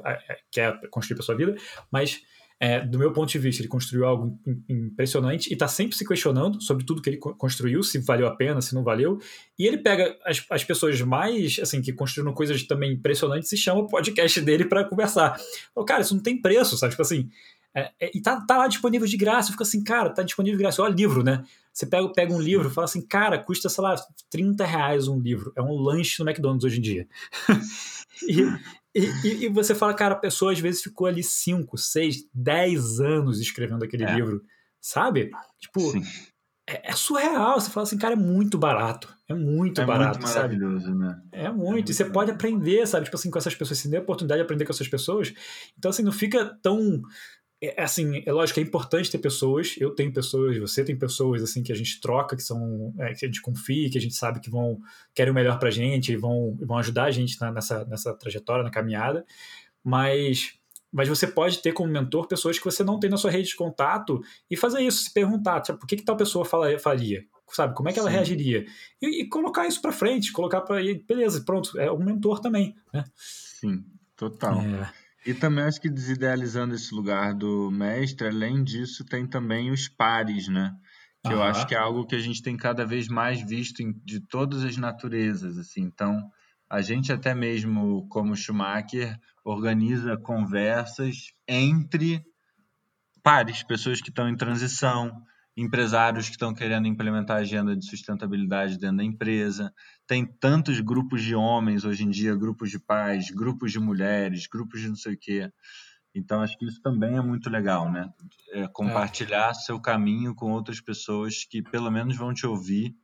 quer construir para sua vida, mas é, do meu ponto de vista, ele construiu algo impressionante e está sempre se questionando sobre tudo que ele construiu, se valeu a pena, se não valeu. E ele pega as, as pessoas mais, assim, que construíram coisas também impressionantes e chama o podcast dele para conversar. Falo, cara, isso não tem preço, sabe? Tipo assim, é, é, e tá, tá lá disponível de graça. Fica assim, cara, tá disponível de graça. Olha livro, né? Você pega, pega um livro e fala assim, cara, custa, sei lá, 30 reais um livro. É um lanche no McDonald's hoje em dia. e, e, e, você fala, cara, a pessoa às vezes ficou ali 5, 6, 10 anos escrevendo aquele é. livro, sabe? Tipo, é, é, surreal. Você fala assim, cara, é muito barato. É muito é barato, muito maravilhoso, sabe? Né? É muito. É muito e você pode aprender, sabe? Tipo assim, com essas pessoas. Você tem a oportunidade de aprender com essas pessoas. Então, assim, não fica tão é, é, assim, é lógico é importante ter pessoas. Eu tenho pessoas, você tem pessoas assim que a gente troca, que são é, que a gente confia, que a gente sabe que vão querem o melhor para a gente e vão, vão ajudar a gente na, nessa, nessa trajetória, na caminhada. Mas mas você pode ter como mentor pessoas que você não tem na sua rede de contato e fazer isso, se perguntar, tipo, por que, que tal pessoa fala, faria? Sabe, como é que ela Sim. reagiria? E, e, colocar isso para frente, colocar para beleza, pronto, é um mentor também, né? Sim, total. É. E também acho que desidealizando esse lugar do mestre, além disso, tem também os pares, né? Que eu acho que é algo que a gente tem cada vez mais visto em, de todas as naturezas, assim. Então, a gente até mesmo, como Schumacher, organiza conversas entre pares, pessoas que estão em transição, empresários que estão querendo implementar a agenda de sustentabilidade dentro da empresa. Tem tantos grupos de homens hoje em dia, grupos de pais, grupos de mulheres, grupos de não sei o quê. Então, acho que isso também é muito legal, né? É compartilhar é. seu caminho com outras pessoas que pelo menos vão te ouvir.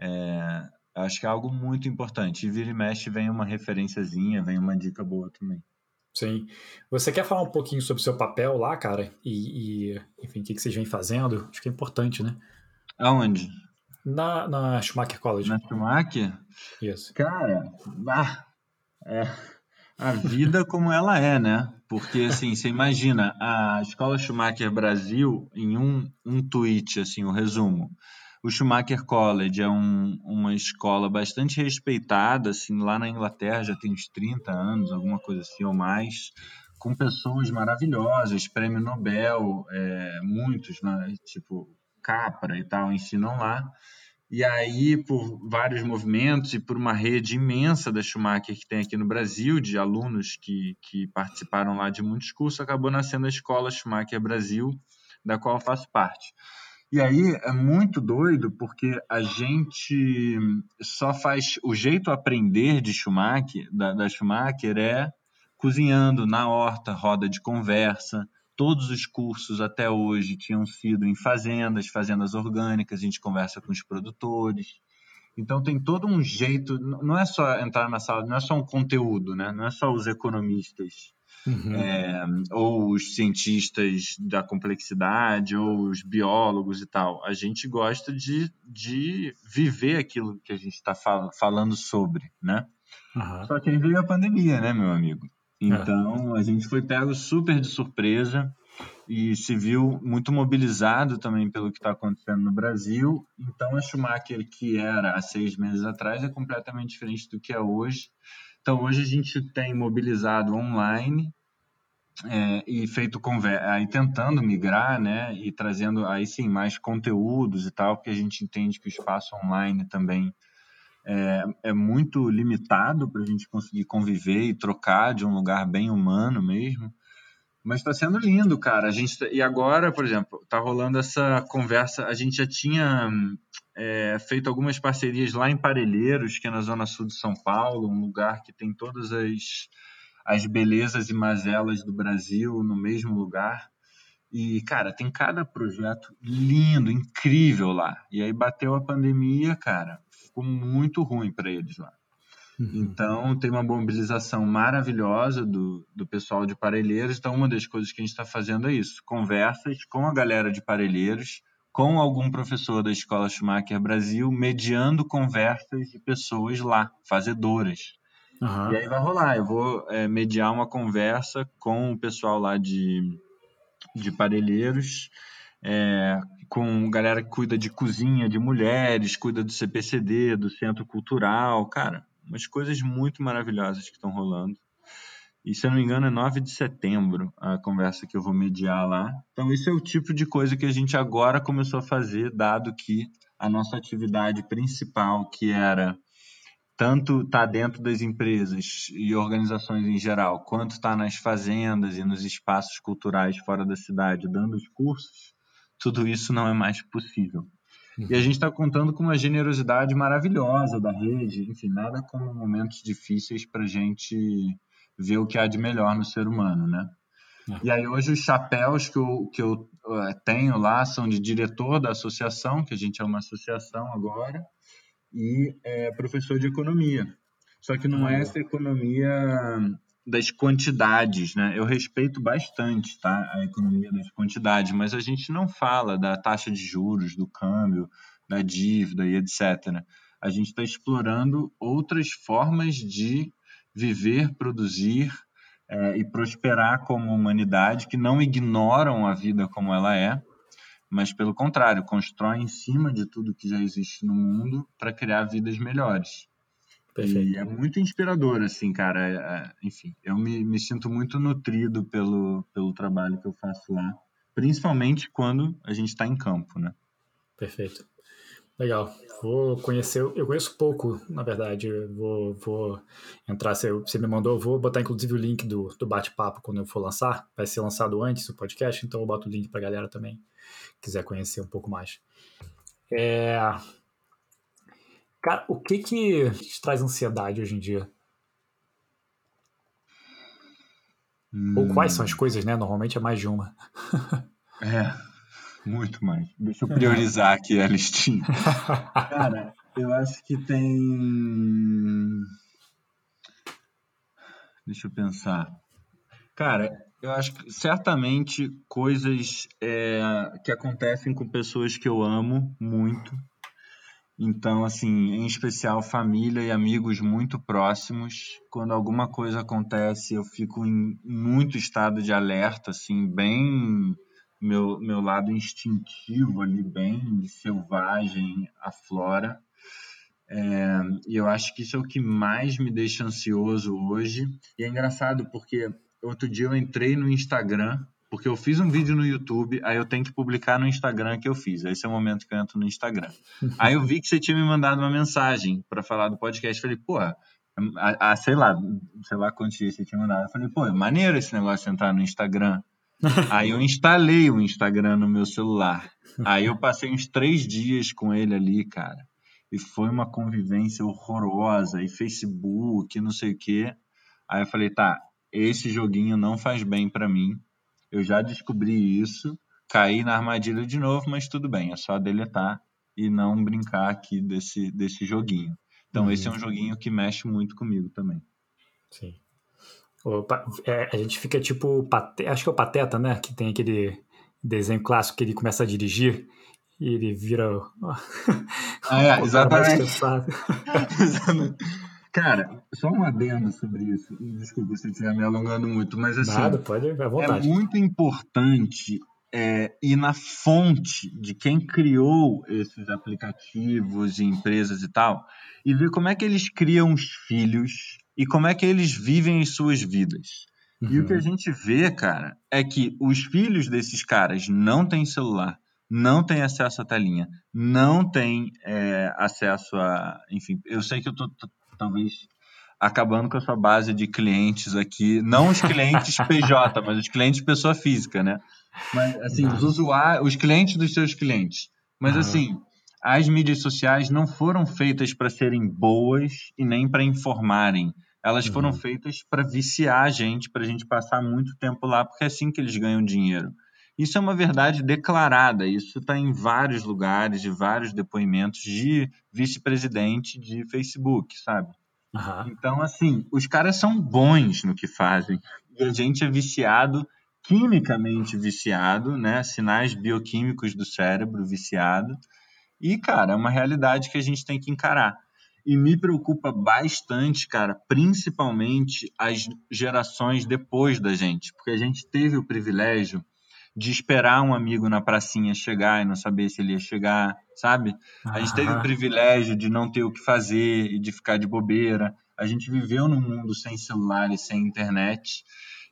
É, acho que é algo muito importante. E vira e mexe vem uma referenciazinha, vem uma dica boa também. Sim. Você quer falar um pouquinho sobre o seu papel lá, cara? E, e enfim, o que, que vocês vêm fazendo? Acho que é importante, né? Aonde? Na, na Schumacher College. Na Schumacher? Isso. Cara, ah, é, a vida como ela é, né? Porque, assim, você imagina, a Escola Schumacher Brasil, em um, um tweet, assim, o um resumo, o Schumacher College é um, uma escola bastante respeitada, assim, lá na Inglaterra já tem uns 30 anos, alguma coisa assim ou mais, com pessoas maravilhosas, prêmio Nobel, é, muitos, né, tipo Capra e tal, ensinam lá. E aí, por vários movimentos e por uma rede imensa da Schumacher que tem aqui no Brasil, de alunos que, que participaram lá de muitos cursos, acabou nascendo a Escola Schumacher Brasil, da qual eu faço parte. E aí é muito doido porque a gente só faz. O jeito a aprender de Schumacher, da, da Schumacher, é cozinhando na horta, roda de conversa. Todos os cursos até hoje tinham sido em fazendas, fazendas orgânicas, a gente conversa com os produtores. Então tem todo um jeito, não é só entrar na sala, não é só um conteúdo, né? não é só os economistas Uhum. É, ou os cientistas da complexidade, ou os biólogos e tal. A gente gosta de, de viver aquilo que a gente está fal falando sobre, né? Uhum. Só que aí veio a pandemia, né, meu amigo? Então, é. a gente foi pego super de surpresa e se viu muito mobilizado também pelo que está acontecendo no Brasil. Então, a Schumacher, que era há seis meses atrás, é completamente diferente do que é hoje. Então, hoje a gente tem mobilizado online é, e feito conversa, aí tentando migrar, né, e trazendo aí sim mais conteúdos e tal, porque a gente entende que o espaço online também é, é muito limitado para a gente conseguir conviver e trocar de um lugar bem humano mesmo. Mas está sendo lindo, cara. A gente tá, e agora, por exemplo, está rolando essa conversa. A gente já tinha é, feito algumas parcerias lá em Parelheiros, que é na zona sul de São Paulo, um lugar que tem todas as, as belezas e mazelas do Brasil no mesmo lugar. E, cara, tem cada projeto lindo, incrível lá. E aí bateu a pandemia, cara, ficou muito ruim para eles lá. Uhum. Então, tem uma mobilização maravilhosa do, do pessoal de Parelheiros. Então, uma das coisas que a gente está fazendo é isso: conversas com a galera de Parelheiros com algum professor da Escola Schumacher Brasil, mediando conversas de pessoas lá, fazedoras. Uhum. E aí vai rolar, eu vou é, mediar uma conversa com o pessoal lá de, de Parelheiros, é, com galera que cuida de cozinha de mulheres, cuida do CPCD, do Centro Cultural, cara, umas coisas muito maravilhosas que estão rolando. E se eu não me engano, é 9 de setembro a conversa que eu vou mediar lá. Então, isso é o tipo de coisa que a gente agora começou a fazer, dado que a nossa atividade principal, que era tanto estar tá dentro das empresas e organizações em geral, quanto estar tá nas fazendas e nos espaços culturais fora da cidade, dando os cursos, tudo isso não é mais possível. E a gente está contando com uma generosidade maravilhosa da rede, enfim, nada como momentos difíceis para a gente ver o que há de melhor no ser humano, né? É. E aí hoje os chapéus que eu, que eu uh, tenho lá são de diretor da associação, que a gente é uma associação agora, e é, professor de economia. Só que não é essa economia das quantidades, né? Eu respeito bastante, tá, a economia das quantidades, mas a gente não fala da taxa de juros, do câmbio, da dívida e etc. A gente está explorando outras formas de viver, produzir é, e prosperar como humanidade, que não ignoram a vida como ela é, mas pelo contrário, constroem em cima de tudo que já existe no mundo para criar vidas melhores. Perfeito. E é muito inspirador, assim, cara. É, é, enfim, eu me, me sinto muito nutrido pelo, pelo trabalho que eu faço lá, principalmente quando a gente está em campo, né? Perfeito. Legal. Vou conhecer. Eu conheço pouco, na verdade. Vou, vou entrar. Você, você me mandou, vou botar inclusive o link do, do bate-papo quando eu for lançar. Vai ser lançado antes do podcast, então eu boto o link para a galera também, quiser conhecer um pouco mais. É... Cara, o que que te traz ansiedade hoje em dia? Hum. Ou quais são as coisas, né? Normalmente é mais de uma. é, muito mais. Deixa eu priorizar aqui a listinha. Cara, eu acho que tem. Deixa eu pensar. Cara, eu acho que certamente coisas é, que acontecem com pessoas que eu amo muito. Então, assim, em especial família e amigos muito próximos. Quando alguma coisa acontece, eu fico em muito estado de alerta, assim, bem meu, meu lado instintivo ali, bem selvagem, aflora. É, e eu acho que isso é o que mais me deixa ansioso hoje. E é engraçado porque outro dia eu entrei no Instagram, porque eu fiz um vídeo no YouTube, aí eu tenho que publicar no Instagram que eu fiz. Esse é o momento que eu entro no Instagram. Aí eu vi que você tinha me mandado uma mensagem para falar do podcast. Falei, pô, a, a, sei lá, sei lá quantos dias você tinha mandado. Eu falei, pô, é maneiro esse negócio de entrar no Instagram. Aí eu instalei o Instagram no meu celular. Aí eu passei uns três dias com ele ali, cara. E foi uma convivência horrorosa. E Facebook, não sei o quê. Aí eu falei, tá, esse joguinho não faz bem para mim. Eu já descobri isso, caí na armadilha de novo, mas tudo bem, é só deletar e não brincar aqui desse, desse joguinho. Então, uhum. esse é um joguinho que mexe muito comigo também. Sim. É, a gente fica tipo. Acho que é o Pateta, né? Que tem aquele desenho clássico que ele começa a dirigir e ele vira. Ah, é, exatamente. Cara, só um adendo sobre isso. Desculpa se eu estiver me alongando muito, mas assim. Nada, pode, à vontade. É muito importante é, ir na fonte de quem criou esses aplicativos e empresas e tal, e ver como é que eles criam os filhos e como é que eles vivem as suas vidas. Uhum. E o que a uhum. gente vê, cara, é que os filhos desses caras não têm celular, não têm acesso à telinha, não têm é, acesso a. Enfim, eu sei que eu tô, talvez acabando com a sua base de clientes aqui, não os clientes PJ, mas os clientes pessoa física, né? Mas assim, os usuários, os clientes dos seus clientes. Mas assim, as mídias sociais não foram feitas para serem boas e nem para informarem. Elas foram uhum. feitas para viciar a gente, para a gente passar muito tempo lá, porque é assim que eles ganham dinheiro. Isso é uma verdade declarada, isso está em vários lugares, de vários depoimentos de vice-presidente de Facebook, sabe? Uhum. Então, assim, os caras são bons no que fazem e a gente é viciado, quimicamente viciado, né? Sinais bioquímicos do cérebro viciado. E, cara, é uma realidade que a gente tem que encarar. E me preocupa bastante, cara, principalmente as gerações depois da gente, porque a gente teve o privilégio de esperar um amigo na pracinha chegar e não saber se ele ia chegar, sabe? A gente teve o privilégio de não ter o que fazer e de ficar de bobeira. A gente viveu num mundo sem celular e sem internet.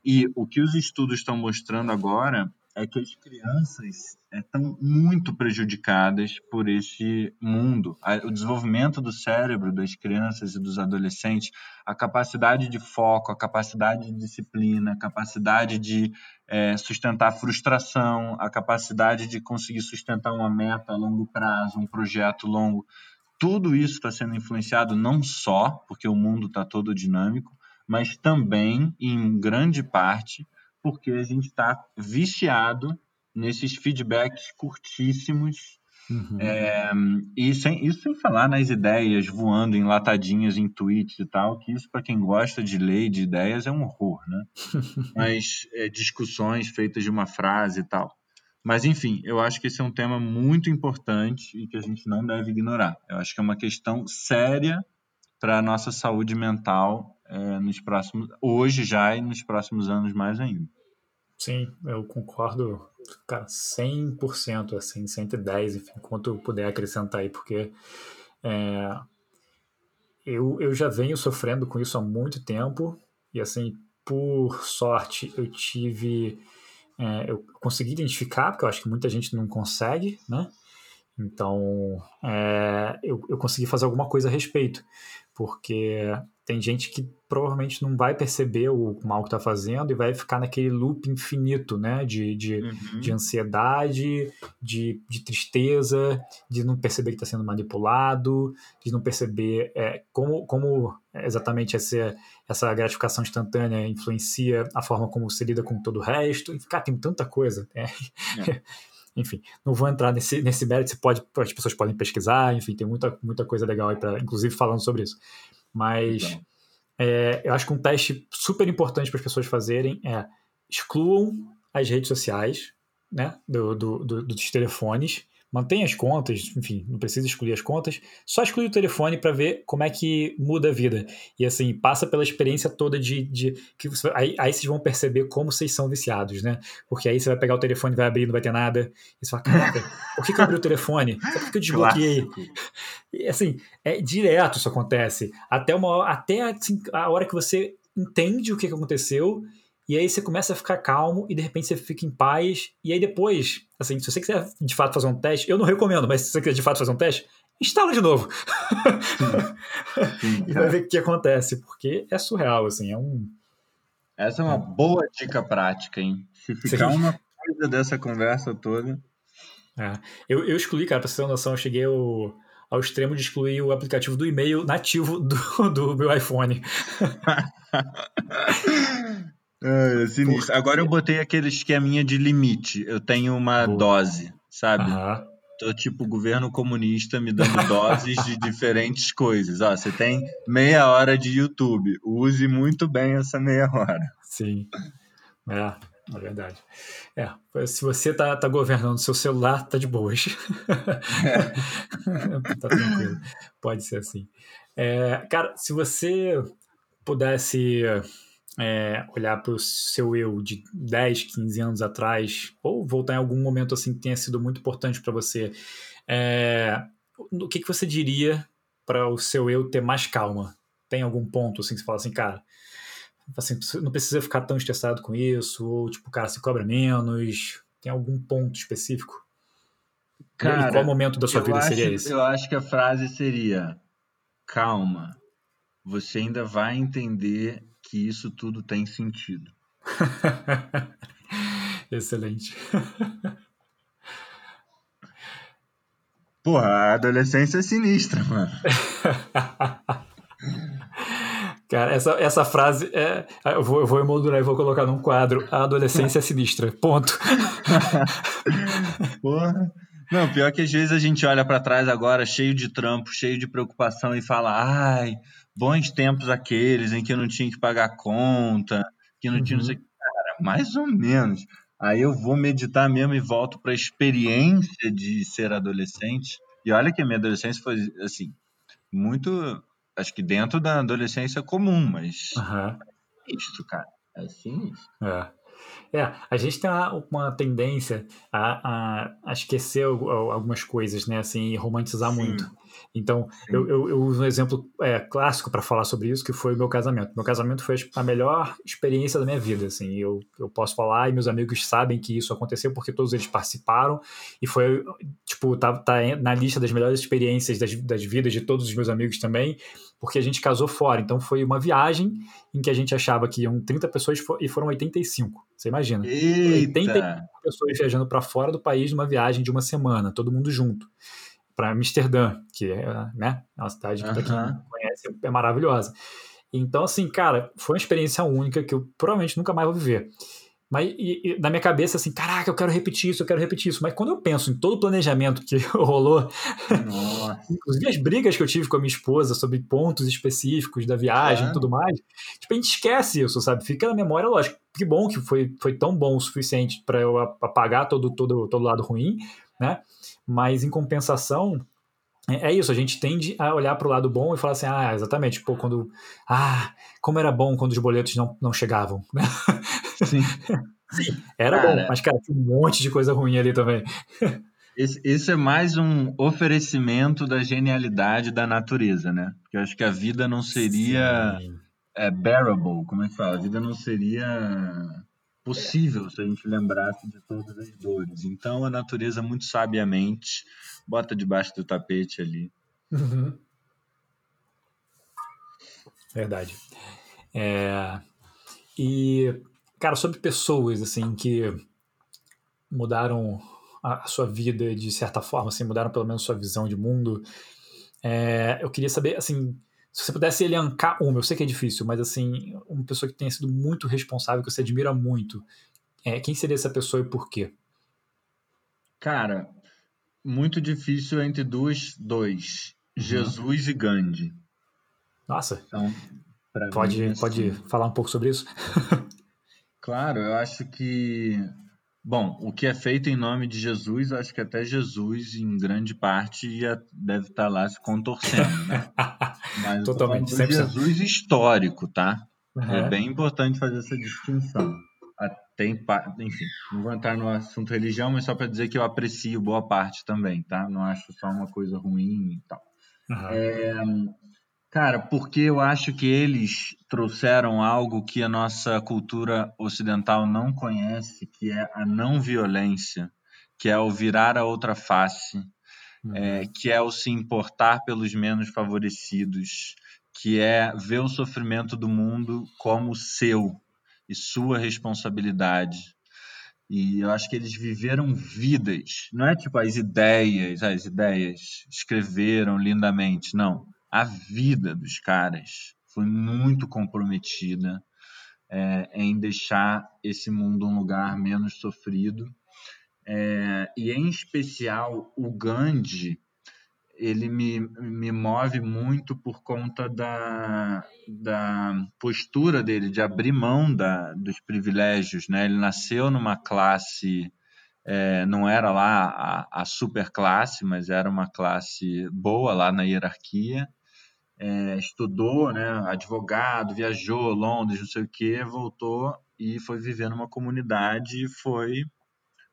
E o que os estudos estão mostrando agora é que as crianças estão muito prejudicadas por esse mundo. O desenvolvimento do cérebro das crianças e dos adolescentes, a capacidade de foco, a capacidade de disciplina, a capacidade de é, sustentar frustração, a capacidade de conseguir sustentar uma meta a longo prazo, um projeto longo. Tudo isso está sendo influenciado não só porque o mundo está todo dinâmico, mas também, em grande parte, porque a gente está viciado nesses feedbacks curtíssimos. Uhum. É, e sem, isso sem falar nas ideias voando enlatadinhas em tweets e tal, que isso para quem gosta de ler de ideias é um horror, né? Mas é, discussões feitas de uma frase e tal. Mas enfim, eu acho que esse é um tema muito importante e que a gente não deve ignorar. Eu acho que é uma questão séria para a nossa saúde mental é, nos próximos, hoje já e nos próximos anos mais ainda. Sim, eu concordo, cara, 100%, assim, 110, enfim, quanto eu puder acrescentar aí, porque é, eu, eu já venho sofrendo com isso há muito tempo, e assim, por sorte, eu tive, é, eu consegui identificar, porque eu acho que muita gente não consegue, né? Então, é, eu, eu consegui fazer alguma coisa a respeito, porque tem gente que provavelmente não vai perceber o mal que está fazendo e vai ficar naquele loop infinito, né? De, de, uhum. de ansiedade, de, de tristeza, de não perceber que está sendo manipulado, de não perceber é, como, como exatamente essa, essa gratificação instantânea influencia a forma como se lida com todo o resto. Cara, tem tanta coisa. Né? É. enfim, não vou entrar nesse, nesse mérito, você pode, as pessoas podem pesquisar, enfim, tem muita, muita coisa legal aí, pra, inclusive falando sobre isso. Mas então. é, eu acho que um teste super importante para as pessoas fazerem é excluam as redes sociais né, do, do, do, dos telefones mantém as contas, enfim, não precisa excluir as contas, só exclui o telefone para ver como é que muda a vida. E assim, passa pela experiência toda de. de que você, aí, aí vocês vão perceber como vocês são viciados, né? Porque aí você vai pegar o telefone, vai abrir, não vai ter nada. E você fala, caraca, por que, que eu abri o telefone? Por que eu desbloqueei? E assim, é direto isso acontece. Até, uma, até assim, a hora que você entende o que aconteceu e aí você começa a ficar calmo e de repente você fica em paz. E aí depois, assim, se você quiser de fato fazer um teste, eu não recomendo, mas se você quiser de fato fazer um teste, instala de novo. Sim. e vai ver o que acontece, porque é surreal, assim, é um. Essa é uma boa dica prática, hein? Se ficar Sim. uma coisa dessa conversa toda. É. Eu, eu excluí, cara, pra você ter uma noção, eu cheguei ao, ao extremo de excluir o aplicativo do e-mail nativo do, do meu iPhone. É, é sinistro. Agora eu botei aquele esqueminha de limite. Eu tenho uma Boa. dose, sabe? Aham. Tô tipo governo comunista me dando doses de diferentes coisas. Ó, você tem meia hora de YouTube. Use muito bem essa meia hora. Sim. É, é verdade. É, se você tá, tá governando seu celular, tá de boas. É. tá tranquilo. Pode ser assim. É, cara, se você pudesse é, olhar para o seu eu de 10, 15 anos atrás, ou voltar em algum momento assim que tenha sido muito importante para você, é, o que, que você diria para o seu eu ter mais calma? Tem algum ponto assim que você fala assim, cara, assim, não precisa ficar tão estressado com isso, ou tipo, cara, se cobra menos, tem algum ponto específico? Cara, e qual momento da sua vida acho, seria esse? Eu acho que a frase seria: calma, você ainda vai entender que isso tudo tem sentido. Excelente. Porra, a adolescência é sinistra, mano. Cara, essa, essa frase é. Eu vou, eu vou emoldurar e vou colocar num quadro. A adolescência é sinistra. Ponto. Porra. Não, pior que às vezes a gente olha para trás agora, cheio de trampo, cheio de preocupação, e fala: ai, bons tempos aqueles em que eu não tinha que pagar conta, que não uhum. tinha não sei cara, mais ou menos. Aí eu vou meditar mesmo e volto para a experiência de ser adolescente. E olha que a minha adolescência foi assim, muito, acho que dentro da adolescência comum, mas uhum. isso, cara, é assim. É. É, a gente tem uma, uma tendência a, a, a, esquecer algumas coisas, né? Assim, e romantizar Sim. muito. Então, eu, eu, eu, uso um exemplo é, clássico para falar sobre isso, que foi o meu casamento. Meu casamento foi a melhor experiência da minha vida, assim. Eu, eu posso falar e meus amigos sabem que isso aconteceu porque todos eles participaram e foi, tipo, tá, tá na lista das melhores experiências das, das vidas de todos os meus amigos também, porque a gente casou fora. Então, foi uma viagem em que a gente achava que iam 30 pessoas e foram 85. Você imagina? Eita. 80 pessoas viajando para fora do país numa viagem de uma semana, todo mundo junto para Amsterdã, que é, né, é uma cidade que uhum. quem conhece é maravilhosa. Então, assim, cara, foi uma experiência única que eu provavelmente nunca mais vou viver. Mas e, e, na minha cabeça, assim, caraca, eu quero repetir isso, eu quero repetir isso. Mas quando eu penso em todo o planejamento que rolou, inclusive as brigas que eu tive com a minha esposa sobre pontos específicos da viagem e é. tudo mais, tipo, a gente esquece isso, sabe? Fica na memória, lógico. Que bom que foi, foi tão bom o suficiente para eu apagar todo, todo, todo lado ruim, né? Mas em compensação, é, é isso, a gente tende a olhar para o lado bom e falar assim, ah, exatamente, pô, quando. Ah, como era bom quando os boletos não, não chegavam. Sim. Sim. Era cara, bom, mas, cara, tinha um monte de coisa ruim ali também. Esse, esse, é mais um oferecimento da genialidade da natureza, né? Porque eu acho que a vida não seria é, bearable, como é que fala? A vida não seria possível se a gente lembrasse de todas as dores. Então a natureza muito sabiamente bota debaixo do tapete ali. Uhum. Verdade. É... E, cara, sobre pessoas, assim, que mudaram a sua vida de certa forma, assim, mudaram pelo menos sua visão de mundo, é... eu queria saber, assim, se você pudesse elencar uma, eu sei que é difícil, mas, assim, uma pessoa que tenha sido muito responsável, que você admira muito, é... quem seria essa pessoa e por quê? Cara, muito difícil entre duas, dois. Uhum. Jesus e Gandhi. Nossa. Então, pode, mim, pode assim, falar um pouco sobre isso? claro, eu acho que. Bom, o que é feito em nome de Jesus, eu acho que até Jesus, em grande parte, ia, deve estar lá se contorcendo, né? Mas Totalmente. Jesus histórico, tá? Uhum. É bem importante fazer essa distinção. Tem, enfim, não vou entrar no assunto religião, mas só para dizer que eu aprecio boa parte também, tá? Não acho só uma coisa ruim e tal. Uhum. É, Cara, porque eu acho que eles trouxeram algo que a nossa cultura ocidental não conhece, que é a não violência, que é o virar a outra face, uhum. é, que é o se importar pelos menos favorecidos, que é ver o sofrimento do mundo como seu e sua responsabilidade. E eu acho que eles viveram vidas, não é tipo as ideias, as ideias escreveram lindamente, não a vida dos caras foi muito comprometida é, em deixar esse mundo um lugar menos sofrido. É, e, em especial, o Gandhi, ele me, me move muito por conta da, da postura dele, de abrir mão da, dos privilégios. Né? Ele nasceu numa classe, é, não era lá a, a super classe, mas era uma classe boa lá na hierarquia é, estudou, né, advogado, viajou Londres, não sei o que, voltou e foi viver numa comunidade, foi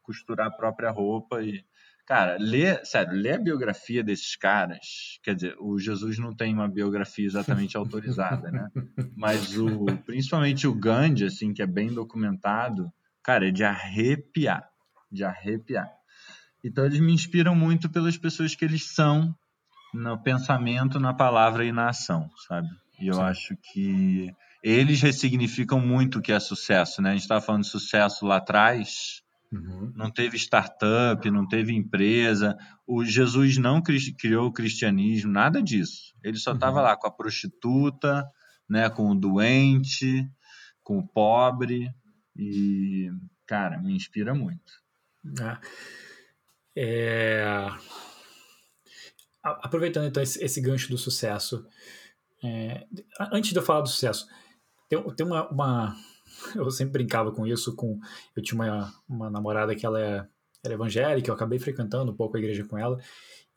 costurar a própria roupa e cara, lê, sério, lê a biografia desses caras. Quer dizer, o Jesus não tem uma biografia exatamente autorizada, né? Mas o principalmente o Gandhi, assim, que é bem documentado, cara, é de arrepiar, de arrepiar. Então eles me inspiram muito pelas pessoas que eles são no pensamento, na palavra e na ação, sabe? E eu Sim. acho que eles ressignificam muito o que é sucesso, né? A gente estava falando de sucesso lá atrás, uhum. não teve startup, não teve empresa, o Jesus não criou o cristianismo, nada disso. Ele só estava uhum. lá com a prostituta, né? Com o doente, com o pobre e, cara, me inspira muito. Ah, é aproveitando então esse, esse, gancho do sucesso, é, antes de eu falar do sucesso, tem, tem uma, uma, Eu sempre brincava com isso. com Eu tinha uma, uma namorada que ela é, evangélica, eu acabei frequentando um pouco a igreja com ela.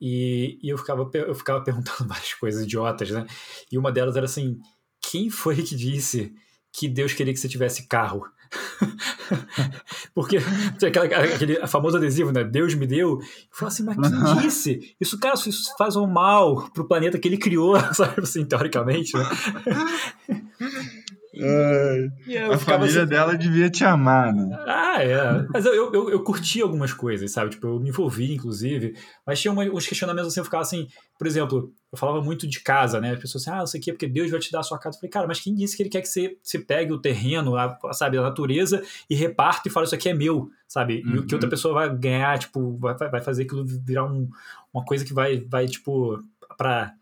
E, e eu, ficava, eu ficava perguntando várias coisas idiotas, né? E uma delas era assim: quem foi que disse que Deus queria que você tivesse carro? Porque aquela, aquele famoso adesivo, né? Deus me deu. Eu falo assim, mas quem disse? Isso, cara, isso faz um mal pro planeta que ele criou, sabe? Assim, teoricamente, né? a família assim, dela devia te amar, né? Ah, é. Mas eu, eu, eu, curti algumas coisas, sabe? Tipo, eu me envolvi, inclusive. Mas tinha uma, uns questionamentos assim, eu ficava assim, por exemplo, eu falava muito de casa, né? As pessoas assim, ah, isso aqui é porque Deus vai te dar a sua casa. Eu falei, cara, mas quem disse que ele quer que você, você pegue o terreno, a, sabe, a natureza e reparte e fale, isso aqui é meu, sabe? Uhum. E o que outra uhum. pessoa vai ganhar, tipo, vai, vai fazer aquilo virar um, uma coisa que vai, vai tipo, pra.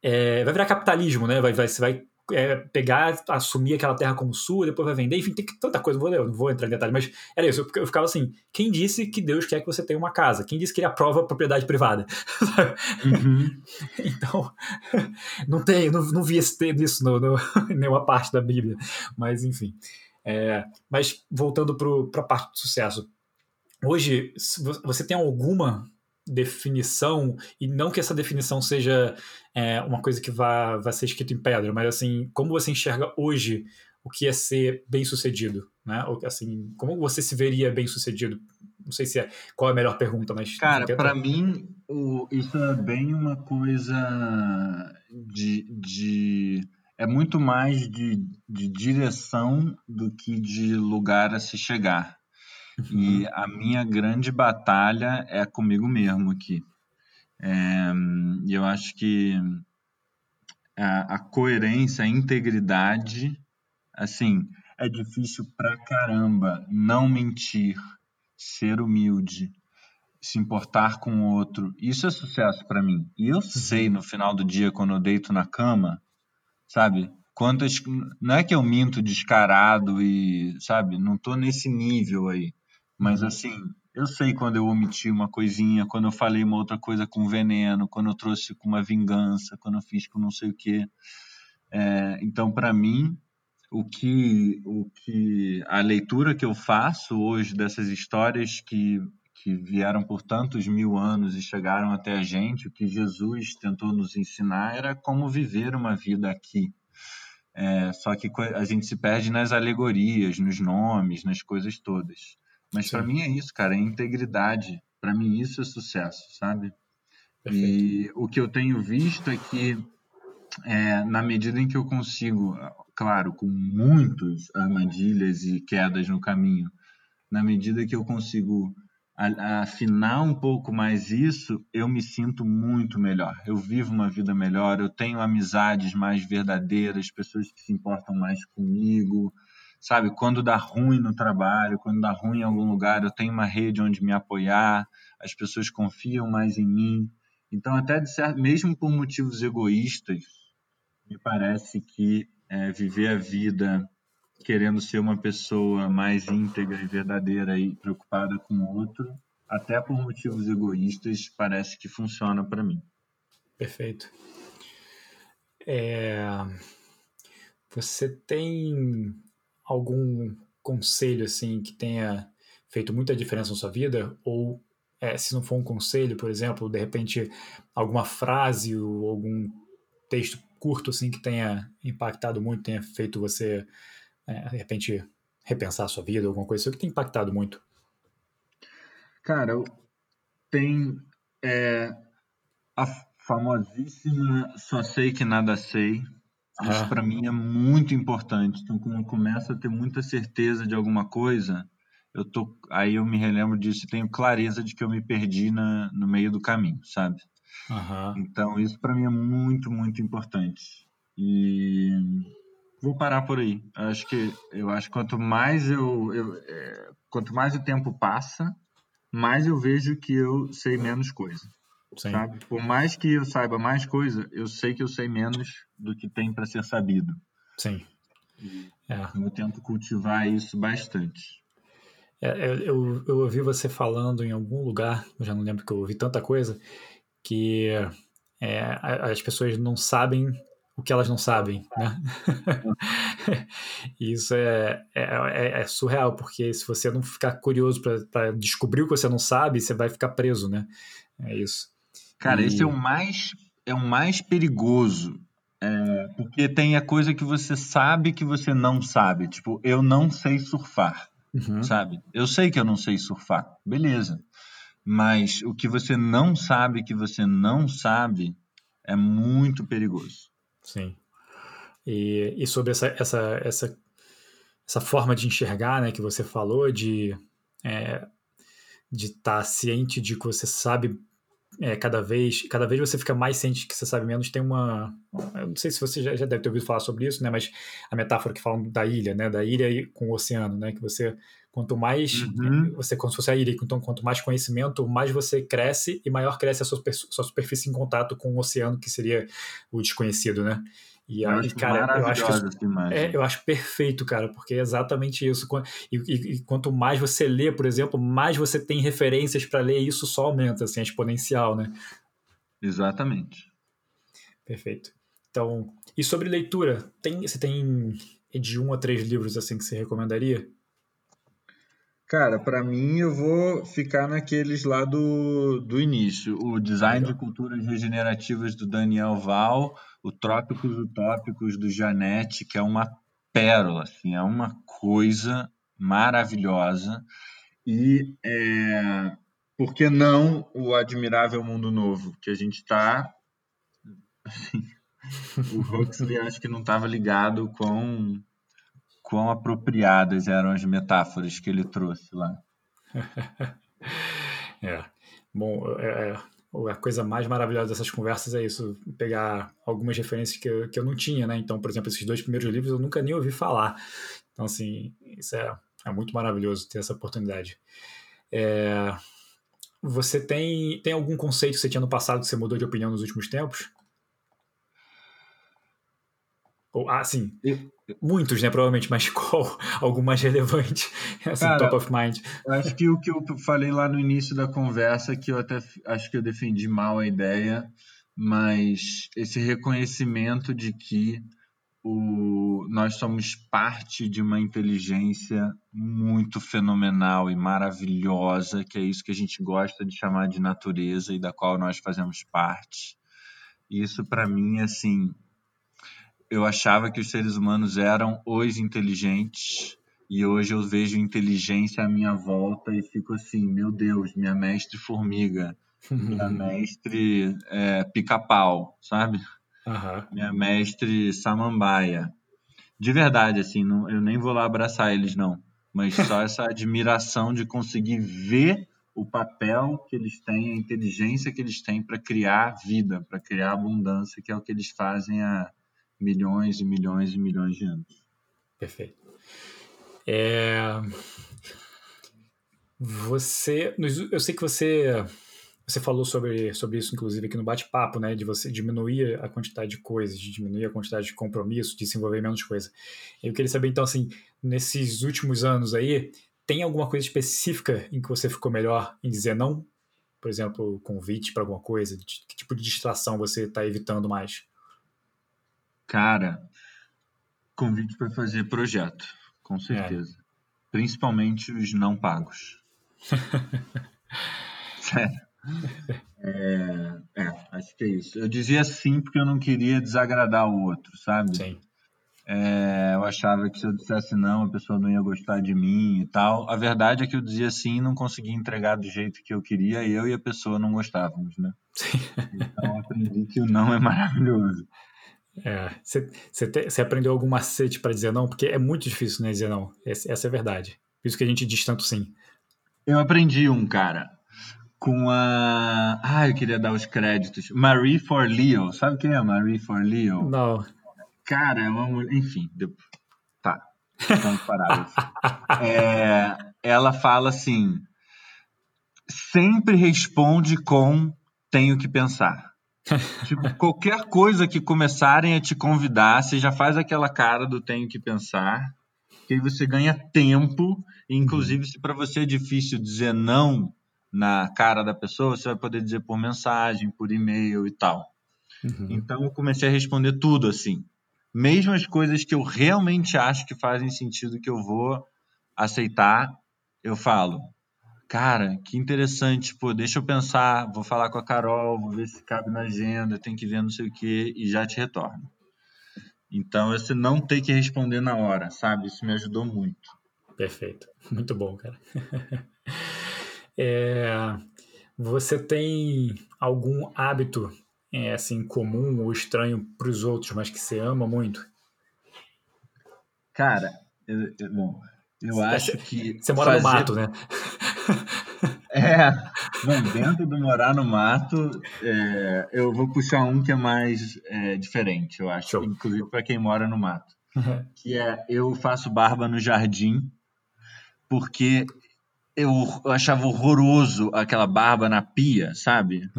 É, vai virar capitalismo, né? Vai, vai, você vai é, pegar, assumir aquela terra como sua, depois vai vender, enfim, tem tanta coisa, vou, não vou entrar em detalhes, mas era isso, eu, ficava assim, quem disse que Deus quer que você tenha uma casa? Quem disse que ele aprova a propriedade privada? Uhum. então, não tem, não, não vi esse, isso no, no, em nenhuma parte da Bíblia, mas enfim. É, mas voltando para a parte do sucesso, hoje, você tem alguma definição, e não que essa definição seja é, uma coisa que vá, vá ser escrito em pedra, mas assim, como você enxerga hoje o que é ser bem sucedido, né? Ou, assim, como você se veria bem sucedido? Não sei se é qual é a melhor pergunta, mas cara, para mim o, isso é bem uma coisa de, de é muito mais de, de direção do que de lugar a se chegar. E uhum. a minha grande batalha é comigo mesmo aqui. É, e eu acho que a, a coerência, a integridade, assim, é difícil pra caramba não mentir, ser humilde, se importar com o outro. Isso é sucesso para mim. E eu sei no final do dia, quando eu deito na cama, sabe? Quantas. Não é que eu minto descarado e, sabe? Não tô nesse nível aí. Mas assim, eu sei quando eu omiti uma coisinha, quando eu falei uma outra coisa com veneno, quando eu trouxe com uma vingança, quando eu fiz com não sei o quê. É, então, para mim, o que, o que a leitura que eu faço hoje dessas histórias que, que vieram por tantos mil anos e chegaram até a gente, o que Jesus tentou nos ensinar era como viver uma vida aqui. É, só que a gente se perde nas alegorias, nos nomes, nas coisas todas. Mas para mim é isso, cara, é integridade. Para mim isso é sucesso, sabe? Perfeito. E o que eu tenho visto é que é, na medida em que eu consigo, claro, com muitas armadilhas e quedas no caminho, na medida que eu consigo afinar um pouco mais isso, eu me sinto muito melhor. Eu vivo uma vida melhor, eu tenho amizades mais verdadeiras, pessoas que se importam mais comigo, sabe? Quando dá ruim no trabalho, quando dá ruim em algum lugar, eu tenho uma rede onde me apoiar, as pessoas confiam mais em mim. Então, até de certo, mesmo por motivos egoístas, me parece que é, viver a vida querendo ser uma pessoa mais íntegra e verdadeira e preocupada com o outro, até por motivos egoístas, parece que funciona para mim. Perfeito. É... Você tem algum conselho assim que tenha feito muita diferença na sua vida ou é, se não for um conselho, por exemplo, de repente alguma frase ou algum texto curto assim que tenha impactado muito, tenha feito você é, de repente repensar a sua vida, alguma coisa assim, que tem impactado muito? Cara, tem é, a famosíssima Só Sei Que Nada Sei. Isso para mim é muito importante. Então, quando eu começo a ter muita certeza de alguma coisa, eu tô, aí eu me relembro disso e tenho clareza de que eu me perdi na, no meio do caminho, sabe? Uhum. Então, isso para mim é muito, muito importante. E vou parar por aí. Acho que eu acho que quanto mais eu, eu é, quanto mais o tempo passa, mais eu vejo que eu sei menos coisa. Sim. Sabe? Por mais que eu saiba mais coisa, eu sei que eu sei menos do que tem para ser sabido. Sim. É. Eu tento cultivar isso bastante. É, eu, eu ouvi você falando em algum lugar, eu já não lembro que eu ouvi tanta coisa, que é, as pessoas não sabem o que elas não sabem, né? Isso é, é, é, é, surreal, porque se você não ficar curioso para descobrir o que você não sabe, você vai ficar preso, né? É isso. Cara, esse é o mais, é o mais perigoso, é, porque tem a coisa que você sabe que você não sabe. Tipo, eu não sei surfar, uhum. sabe? Eu sei que eu não sei surfar, beleza. Mas o que você não sabe que você não sabe é muito perigoso. Sim. E, e sobre essa, essa, essa, essa forma de enxergar né, que você falou, de é, de estar tá ciente de que você sabe é, cada vez cada vez você fica mais ciente que você sabe menos tem uma eu não sei se você já, já deve ter ouvido falar sobre isso né mas a metáfora que falam da ilha né da ilha com o oceano né que você Quanto mais uhum. você, como se fosse a ilha, então quanto mais conhecimento, mais você cresce e maior cresce a sua, sua superfície em contato com o oceano, que seria o desconhecido, né? E aí, cara, eu acho que é, eu acho perfeito, cara, porque é exatamente isso. E, e, e, quanto mais você lê, por exemplo, mais você tem referências para ler, isso só aumenta, assim, é exponencial, né? Exatamente. Perfeito. Então, e sobre leitura, tem, você tem de um a três livros assim que você recomendaria? Cara, para mim eu vou ficar naqueles lá do, do início. O Design de Culturas Regenerativas do Daniel Val, o Trópicos Utópicos do Janete, que é uma pérola, assim, é uma coisa maravilhosa. E é, por que não o Admirável Mundo Novo, que a gente está... Assim, o Huxley acho que não estava ligado com quão apropriadas eram as metáforas que ele trouxe lá. é. Bom, é, é a coisa mais maravilhosa dessas conversas é isso, pegar algumas referências que eu, que eu não tinha, né? Então, por exemplo, esses dois primeiros livros eu nunca nem ouvi falar. Então, assim, isso é, é muito maravilhoso ter essa oportunidade. É, você tem, tem algum conceito que você tinha no passado que você mudou de opinião nos últimos tempos? Ou, ah, sim. Muitos, né? Provavelmente, mas qual? Algum mais relevante? Assim, Cara, top of mind. Acho que o que eu falei lá no início da conversa, que eu até acho que eu defendi mal a ideia, mas esse reconhecimento de que o, nós somos parte de uma inteligência muito fenomenal e maravilhosa, que é isso que a gente gosta de chamar de natureza e da qual nós fazemos parte. Isso, para mim, assim, eu achava que os seres humanos eram os inteligentes e hoje eu vejo inteligência à minha volta e fico assim, meu Deus, minha mestre formiga, minha mestre é, pica-pau, sabe? Uhum. Minha mestre samambaia. De verdade, assim, não, eu nem vou lá abraçar eles, não. Mas só essa admiração de conseguir ver o papel que eles têm, a inteligência que eles têm para criar vida, para criar abundância, que é o que eles fazem há milhões e milhões e milhões de anos. Perfeito. É... Você, eu sei que você você falou sobre, sobre isso, inclusive, aqui no bate-papo, né? De você diminuir a quantidade de coisas, de diminuir a quantidade de compromisso, de se envolver menos coisa. Eu queria saber, então, assim, nesses últimos anos aí, tem alguma coisa específica em que você ficou melhor em dizer não? Por exemplo, convite para alguma coisa? Que tipo de distração você está evitando mais? Cara, convite para fazer projeto, com certeza. É. Principalmente os não pagos. Sério. É, é, acho que é isso. Eu dizia sim porque eu não queria desagradar o outro, sabe? Sim. É, eu achava que se eu dissesse não, a pessoa não ia gostar de mim e tal. A verdade é que eu dizia sim e não conseguia entregar do jeito que eu queria, e eu e a pessoa não gostávamos, né? Sim. Então aprendi que o não é maravilhoso. É, você aprendeu algum macete para dizer não? Porque é muito difícil, né, dizer não. Essa, essa é a verdade. Por isso que a gente diz tanto sim. Eu aprendi um, cara com a. Ah, eu queria dar os créditos. Marie for Leo. Sabe quem é Marie for Leo? Não. Cara, é uma mulher. Enfim, tá. Estamos parados. é, ela fala assim: sempre responde com tenho que pensar. Tipo, qualquer coisa que começarem a te convidar, você já faz aquela cara do tenho que pensar, que aí você ganha tempo, inclusive se para você é difícil dizer não, na cara da pessoa, você vai poder dizer por mensagem, por e-mail e tal. Uhum. Então eu comecei a responder tudo assim. Mesmo as coisas que eu realmente acho que fazem sentido que eu vou aceitar, eu falo. Cara, que interessante, pô, deixa eu pensar, vou falar com a Carol, vou ver se cabe na agenda, tem que ver não sei o que e já te retorno. Então, você não tem que responder na hora, sabe? Isso me ajudou muito. Perfeito. Muito bom, cara. É, você tem algum hábito é, assim comum ou estranho para os outros, mas que você ama muito? Cara, eu, eu, bom, eu acho que você mora fazer... no mato, né? É, bom, dentro do morar no mato, é, eu vou puxar um que é mais é, diferente, eu acho, Show. inclusive para quem mora no mato, uhum. que é eu faço barba no jardim, porque eu, eu achava horroroso aquela barba na pia, sabe?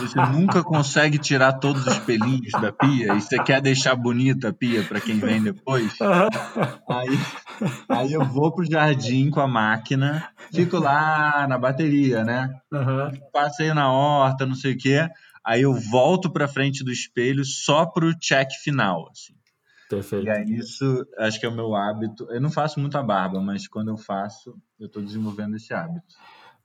Você nunca consegue tirar todos os pelinhos da pia e você quer deixar bonita a pia para quem vem depois. Aí, aí eu vou pro jardim com a máquina, fico lá na bateria, né? Uhum. Passeio na horta, não sei o quê. Aí eu volto para frente do espelho só pro check final, assim. Perfeito. E aí isso acho que é o meu hábito. Eu não faço muita barba, mas quando eu faço, eu estou desenvolvendo esse hábito.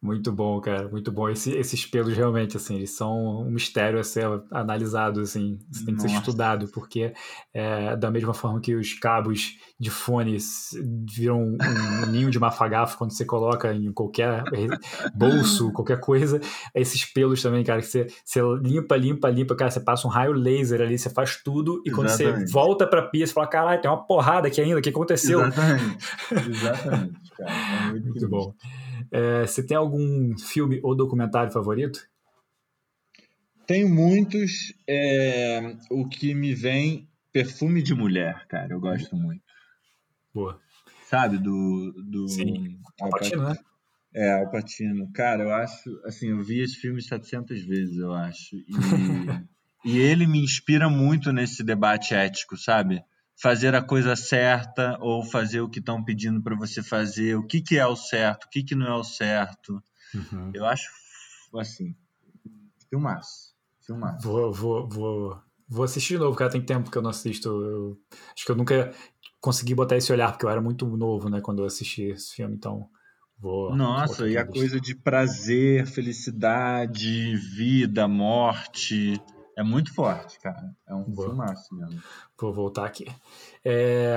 Muito bom, cara, muito bom. Esse, esses pelos realmente, assim, eles são um mistério a ser analisado, assim, isso tem que Nossa. ser estudado, porque é, da mesma forma que os cabos de fones viram um, um ninho de mafagafo quando você coloca em qualquer bolso, qualquer coisa, esses pelos também, cara, que você, você limpa, limpa, limpa, cara, você passa um raio laser ali, você faz tudo, e quando Exatamente. você volta pra pia, você fala, caralho, tem uma porrada aqui ainda, o que aconteceu? Exatamente, Exatamente, cara. É muito, muito bom. É, você tem algum filme ou documentário favorito? Tem muitos. É, o que me vem, perfume de mulher, cara. Eu gosto muito. Boa. Sabe, do. do Sim. Alpatino, né? É, Alpatino. Cara, eu acho. Assim, eu vi esse filme 700 vezes, eu acho. E, e ele me inspira muito nesse debate ético, sabe? Fazer a coisa certa ou fazer o que estão pedindo para você fazer. O que, que é o certo, o que, que não é o certo. Uhum. Eu acho, assim, filmaço. Filmaço. Vou, vou, vou, vou assistir de novo, cara. Tem tempo que eu não assisto. Eu, acho que eu nunca consegui botar esse olhar, porque eu era muito novo, né, quando eu assisti esse filme, então vou. Nossa, vou e a coisa de prazer, felicidade, vida, morte. É muito forte, cara. É um Boa. filmaço mesmo. Vou voltar aqui. É...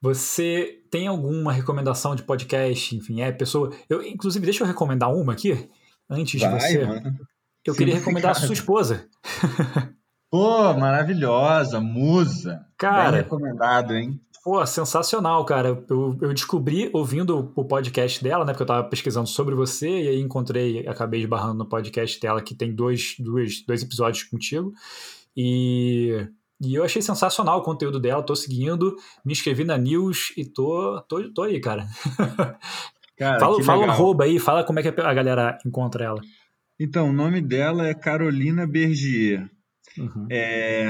Você tem alguma recomendação de podcast? Enfim, é pessoa. Eu, inclusive, deixa eu recomendar uma aqui, antes Vai, de você. Mano. Eu Sim, queria recomendar cara. a sua esposa. Pô, maravilhosa, musa. Cara, Bem recomendado, hein? Pô, sensacional, cara. Eu, eu descobri ouvindo o podcast dela, né? Porque eu tava pesquisando sobre você e aí encontrei, acabei esbarrando no podcast dela que tem dois, dois, dois episódios contigo. E, e eu achei sensacional o conteúdo dela, tô seguindo, me inscrevi na news e tô, tô, tô aí, cara. cara fala fala um arroba aí, fala como é que a galera encontra ela. Então, o nome dela é Carolina Bergier. Uhum. É...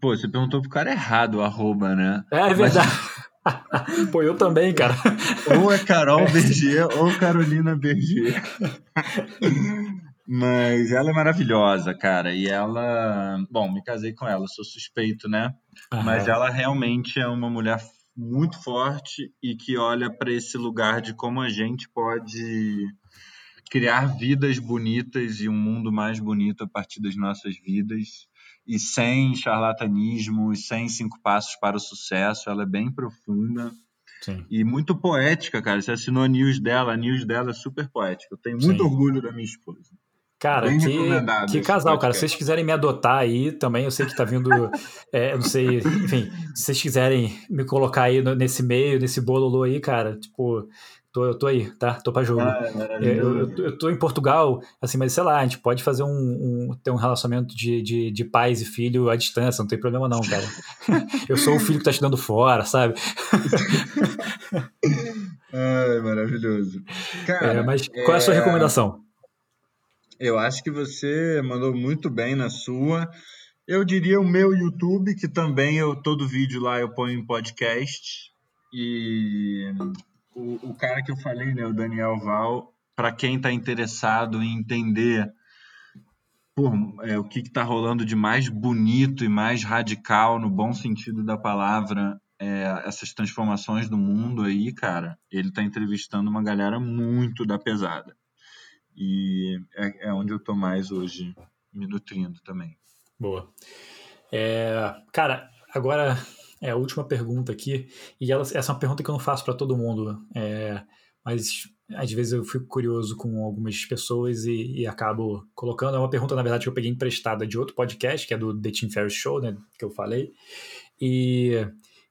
Pô, você perguntou pro cara errado o arroba, né? É, é verdade. Mas... Pô, eu também, cara. Ou é Carol Bergier ou Carolina Bergier. Mas ela é maravilhosa, cara. E ela. Bom, me casei com ela, sou suspeito, né? Uhum. Mas ela realmente é uma mulher muito forte e que olha para esse lugar de como a gente pode criar vidas bonitas e um mundo mais bonito a partir das nossas vidas e sem charlatanismo e sem cinco passos para o sucesso. Ela é bem profunda Sim. e muito poética, cara. Você assinou a news dela, a news dela é super poética. Eu tenho muito Sim. orgulho da minha esposa. Cara, Bem que, que casal, cara. Se vocês quiserem me adotar aí também, eu sei que tá vindo. é, não sei, enfim, se vocês quiserem me colocar aí no, nesse meio, nesse bololô aí, cara, tipo, Tô, eu tô aí, tá? Tô pra jogo. Ah, eu, eu, eu, tô em Portugal, assim, mas sei lá, a gente pode fazer um, um ter um relacionamento de, de, de pais e filho à distância, não tem problema não, cara. eu sou o filho que tá te dando fora, sabe? Ai, maravilhoso. Cara, é, mas qual é a sua é, recomendação? Eu acho que você mandou muito bem na sua. Eu diria o meu YouTube, que também eu todo vídeo lá eu ponho em podcast. E o, o cara que eu falei, né, o Daniel Val, para quem está interessado em entender por, é, o que está rolando de mais bonito e mais radical, no bom sentido da palavra, é, essas transformações do mundo aí, cara, ele está entrevistando uma galera muito da pesada. E é, é onde eu estou mais hoje me nutrindo também. Boa. É, cara, agora é a última pergunta aqui, e ela, essa é uma pergunta que eu não faço para todo mundo, é, mas às vezes eu fico curioso com algumas pessoas e, e, acabo colocando. É uma pergunta, na verdade, que eu peguei emprestada de outro podcast, que é do The Tim Ferriss Show, né, que eu falei, e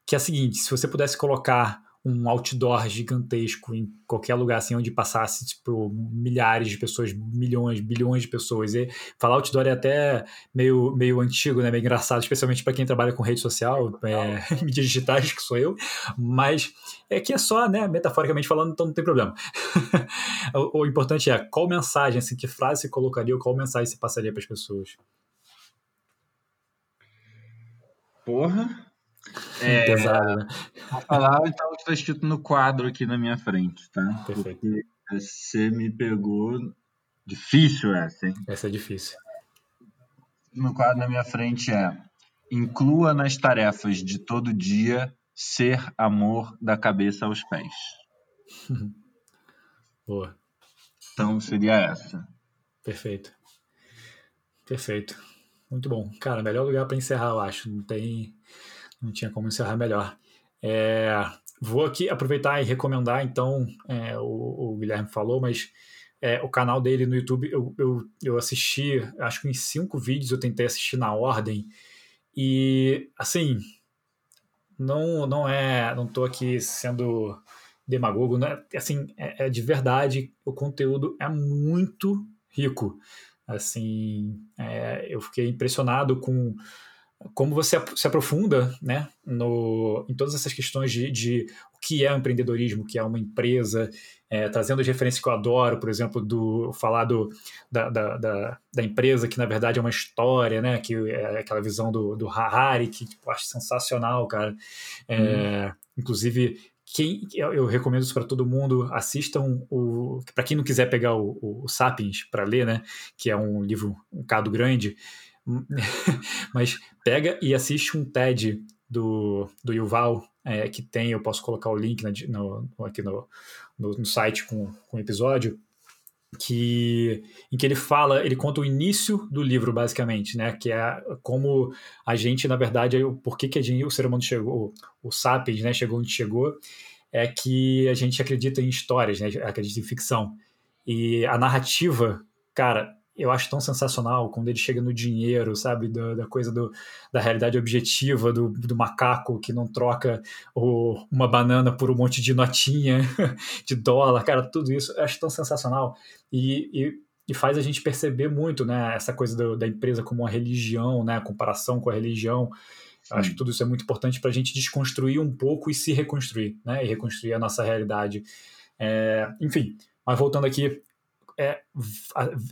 que é a seguinte: se você pudesse colocar um outdoor gigantesco em qualquer lugar assim onde passasse tipo milhares de pessoas, milhões, bilhões de pessoas. E falar outdoor é até meio, meio antigo, né? Meio engraçado, especialmente para quem trabalha com rede social, é, mídias digitais, que sou eu. Mas é que é só, né? Metaforicamente falando, então não tem problema. o, o, importante é qual mensagem, assim, que frase você colocaria ou qual mensagem você passaria para as pessoas. Porra, é, Pesado, né? A palavra então está escrito no quadro aqui na minha frente, tá? Perfeito. Porque você me pegou. Difícil essa, hein? Essa é difícil. No quadro na minha frente é: inclua nas tarefas de todo dia ser amor da cabeça aos pés. Boa. Então seria essa. Perfeito. Perfeito. Muito bom. Cara, melhor lugar para encerrar, eu acho. Não tem não tinha como encerrar melhor. É, vou aqui aproveitar e recomendar, então, é, o, o, Guilherme falou, mas é, o canal dele no YouTube, eu, eu, eu assisti, acho que em cinco vídeos eu tentei assistir na ordem, e, assim, não, não é, não tô aqui sendo demagogo, né? assim, é, é de verdade, o conteúdo é muito rico. Assim, é, eu fiquei impressionado com como você se aprofunda né, no, em todas essas questões de, de o que é o empreendedorismo, o que é uma empresa, é, trazendo as referências que eu adoro, por exemplo, do falar do, da, da, da, da, empresa, que na verdade é uma história, né, que é aquela visão do, do Harari, que tipo, eu acho sensacional, cara. É, hum. Inclusive, quem, eu, recomendo isso para todo mundo. Assistam o. Para quem não quiser pegar o, o, o Sapiens para ler, né? Que é um livro, um cado grande. Mas pega e assiste um TED do, do Yuval, é, que tem, eu posso colocar o link na, no, aqui no, no, no, site com, com o episódio, que, em que ele fala, ele conta o início do livro, basicamente, né? Que é como a gente, na verdade, por que, que a gente, o ser humano chegou, o, o Sapiens, né, chegou onde chegou, é que a gente acredita em histórias, né? Acredita em ficção. E a narrativa, cara, eu acho tão sensacional quando ele chega no dinheiro, sabe? Da, da coisa do, da realidade objetiva, do, do macaco que não troca o, uma banana por um monte de notinha de dólar, cara, tudo isso eu acho tão sensacional. E, e, e faz a gente perceber muito, né? Essa coisa do, da empresa como uma religião, né? A comparação com a religião. Sim. Acho que tudo isso é muito importante para a gente desconstruir um pouco e se reconstruir, né? E reconstruir a nossa realidade. É, enfim, mas voltando aqui, é,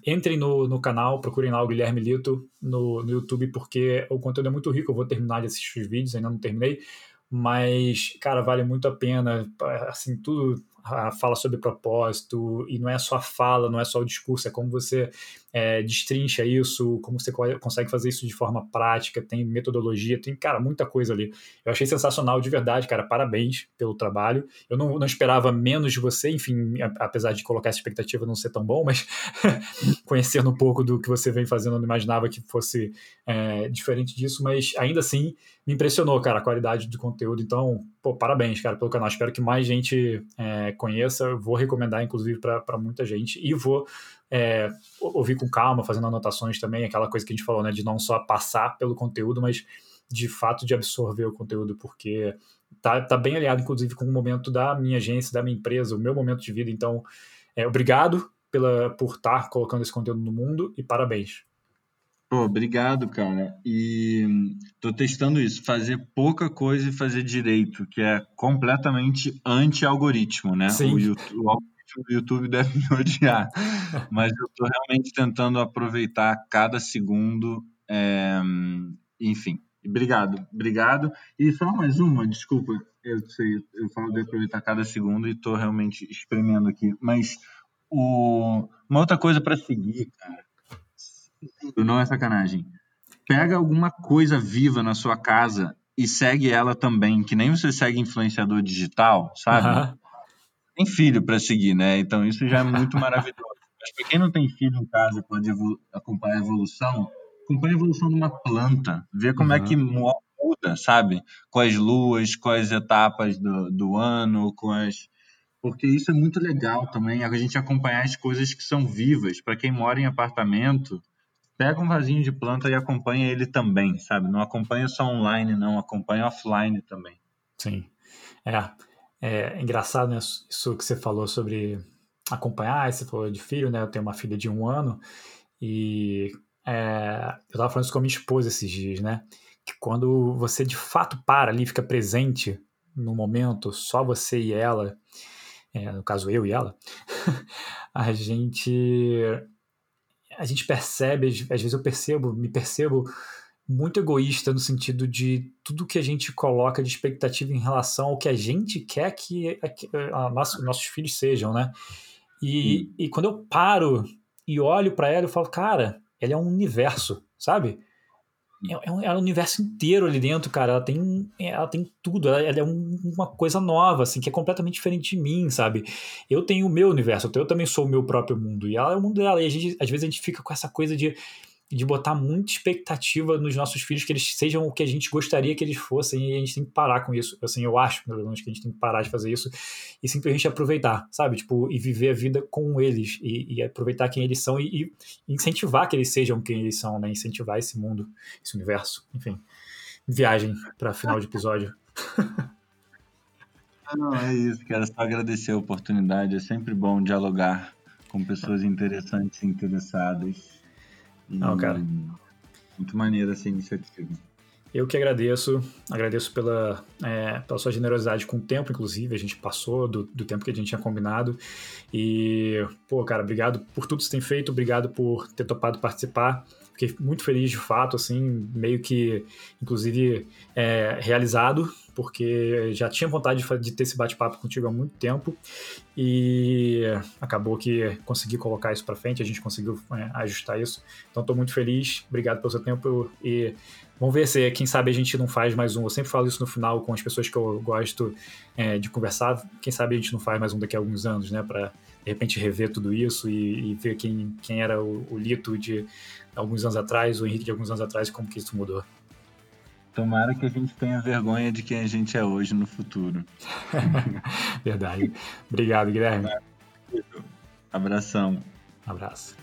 entrem no, no canal, procurem lá o Guilherme Lito no, no YouTube, porque o conteúdo é muito rico. Eu vou terminar de assistir os vídeos, ainda não terminei, mas, cara, vale muito a pena. Assim, tudo fala sobre propósito, e não é só a fala, não é só o discurso, é como você é, destrincha isso, como você consegue fazer isso de forma prática, tem metodologia, tem, cara, muita coisa ali. Eu achei sensacional, de verdade, cara, parabéns pelo trabalho. Eu não, não esperava menos de você, enfim, apesar de colocar essa expectativa não ser tão bom, mas conhecendo um pouco do que você vem fazendo, eu não imaginava que fosse é, diferente disso, mas ainda assim me impressionou, cara, a qualidade do conteúdo. Então, pô, parabéns, cara, pelo canal. Espero que mais gente é, conheça. Vou recomendar, inclusive, para muita gente. E vou é, ouvir com calma, fazendo anotações também, aquela coisa que a gente falou, né, de não só passar pelo conteúdo, mas de fato de absorver o conteúdo, porque tá, tá bem aliado, inclusive, com o momento da minha agência, da minha empresa, o meu momento de vida. Então, é, obrigado pela, por estar colocando esse conteúdo no mundo e parabéns. Pô, obrigado, cara. E tô testando isso, fazer pouca coisa e fazer direito, que é completamente anti-algoritmo, né? Sim. O, YouTube, o algoritmo do YouTube deve me odiar, mas eu tô realmente tentando aproveitar cada segundo. É... Enfim, obrigado, obrigado. E só mais uma, desculpa, eu sei, eu falo de aproveitar cada segundo e tô realmente espremendo aqui, mas o... uma outra coisa para seguir, cara não é sacanagem. Pega alguma coisa viva na sua casa e segue ela também, que nem você segue influenciador digital, sabe? Uhum. Tem filho para seguir, né? Então isso já é muito maravilhoso. Mas para quem não tem filho em casa e pode acompanhar a evolução, acompanha a evolução de uma planta, vê como uhum. é que muda, sabe? Com as luas, com as etapas do, do ano, com as porque isso é muito legal também, a gente acompanhar as coisas que são vivas. Para quem mora em apartamento, pega um vasinho de planta e acompanha ele também, sabe? Não acompanha só online, não, acompanha offline também. Sim. É, é engraçado né, isso que você falou sobre acompanhar, você falou de filho, né? Eu tenho uma filha de um ano e é, eu estava falando isso com a minha esposa esses dias, né? Que quando você de fato para ali, fica presente no momento, só você e ela, é, no caso eu e ela, a gente a gente percebe, às vezes eu percebo, me percebo muito egoísta no sentido de tudo que a gente coloca de expectativa em relação ao que a gente quer que a, a nossos filhos sejam, né? E, hum. e quando eu paro e olho para ela, eu falo, cara, ela é um universo, sabe? É, é, um, é um universo inteiro ali dentro, cara. Ela tem, ela tem tudo. Ela, ela é um, uma coisa nova, assim, que é completamente diferente de mim, sabe? Eu tenho o meu universo, eu também sou o meu próprio mundo. E ela é o mundo dela. E a gente, às vezes a gente fica com essa coisa de de botar muita expectativa nos nossos filhos que eles sejam o que a gente gostaria que eles fossem e a gente tem que parar com isso. Assim, eu acho, pelo menos, que a gente tem que parar de fazer isso e simplesmente aproveitar, sabe? Tipo, e viver a vida com eles e, e aproveitar quem eles são e, e, incentivar que eles sejam quem eles são, né? Incentivar esse mundo, esse universo, enfim. Viagem para final de episódio. Não, é isso, quero só agradecer a oportunidade. É sempre bom dialogar com pessoas interessantes e interessadas. Não, cara. Muito maneira essa iniciativa. Eu que agradeço, agradeço pela, é, pela sua generosidade com o tempo, inclusive, a gente passou do, do, tempo que a gente tinha combinado. E, pô, cara, obrigado por tudo que você tem feito, obrigado por ter topado participar. Fiquei muito feliz de fato, assim, meio que, inclusive, é, realizado porque já tinha vontade de, de ter esse bate-papo contigo há muito tempo e acabou que consegui colocar isso para frente, a gente conseguiu é, ajustar isso. Então estou muito feliz, obrigado pelo seu tempo e vamos ver se quem sabe a gente não faz mais um. Eu sempre falo isso no final com as pessoas que eu gosto é, de conversar. Quem sabe a gente não faz mais um daqui a alguns anos, né? Para de repente rever tudo isso e, e ver quem, quem era o, o Lito de alguns anos atrás, o Henrique de alguns anos atrás como que isso mudou. Tomara que a gente tenha vergonha de quem a gente é hoje no futuro. Verdade. Obrigado, Guilherme. Abração. Abraço.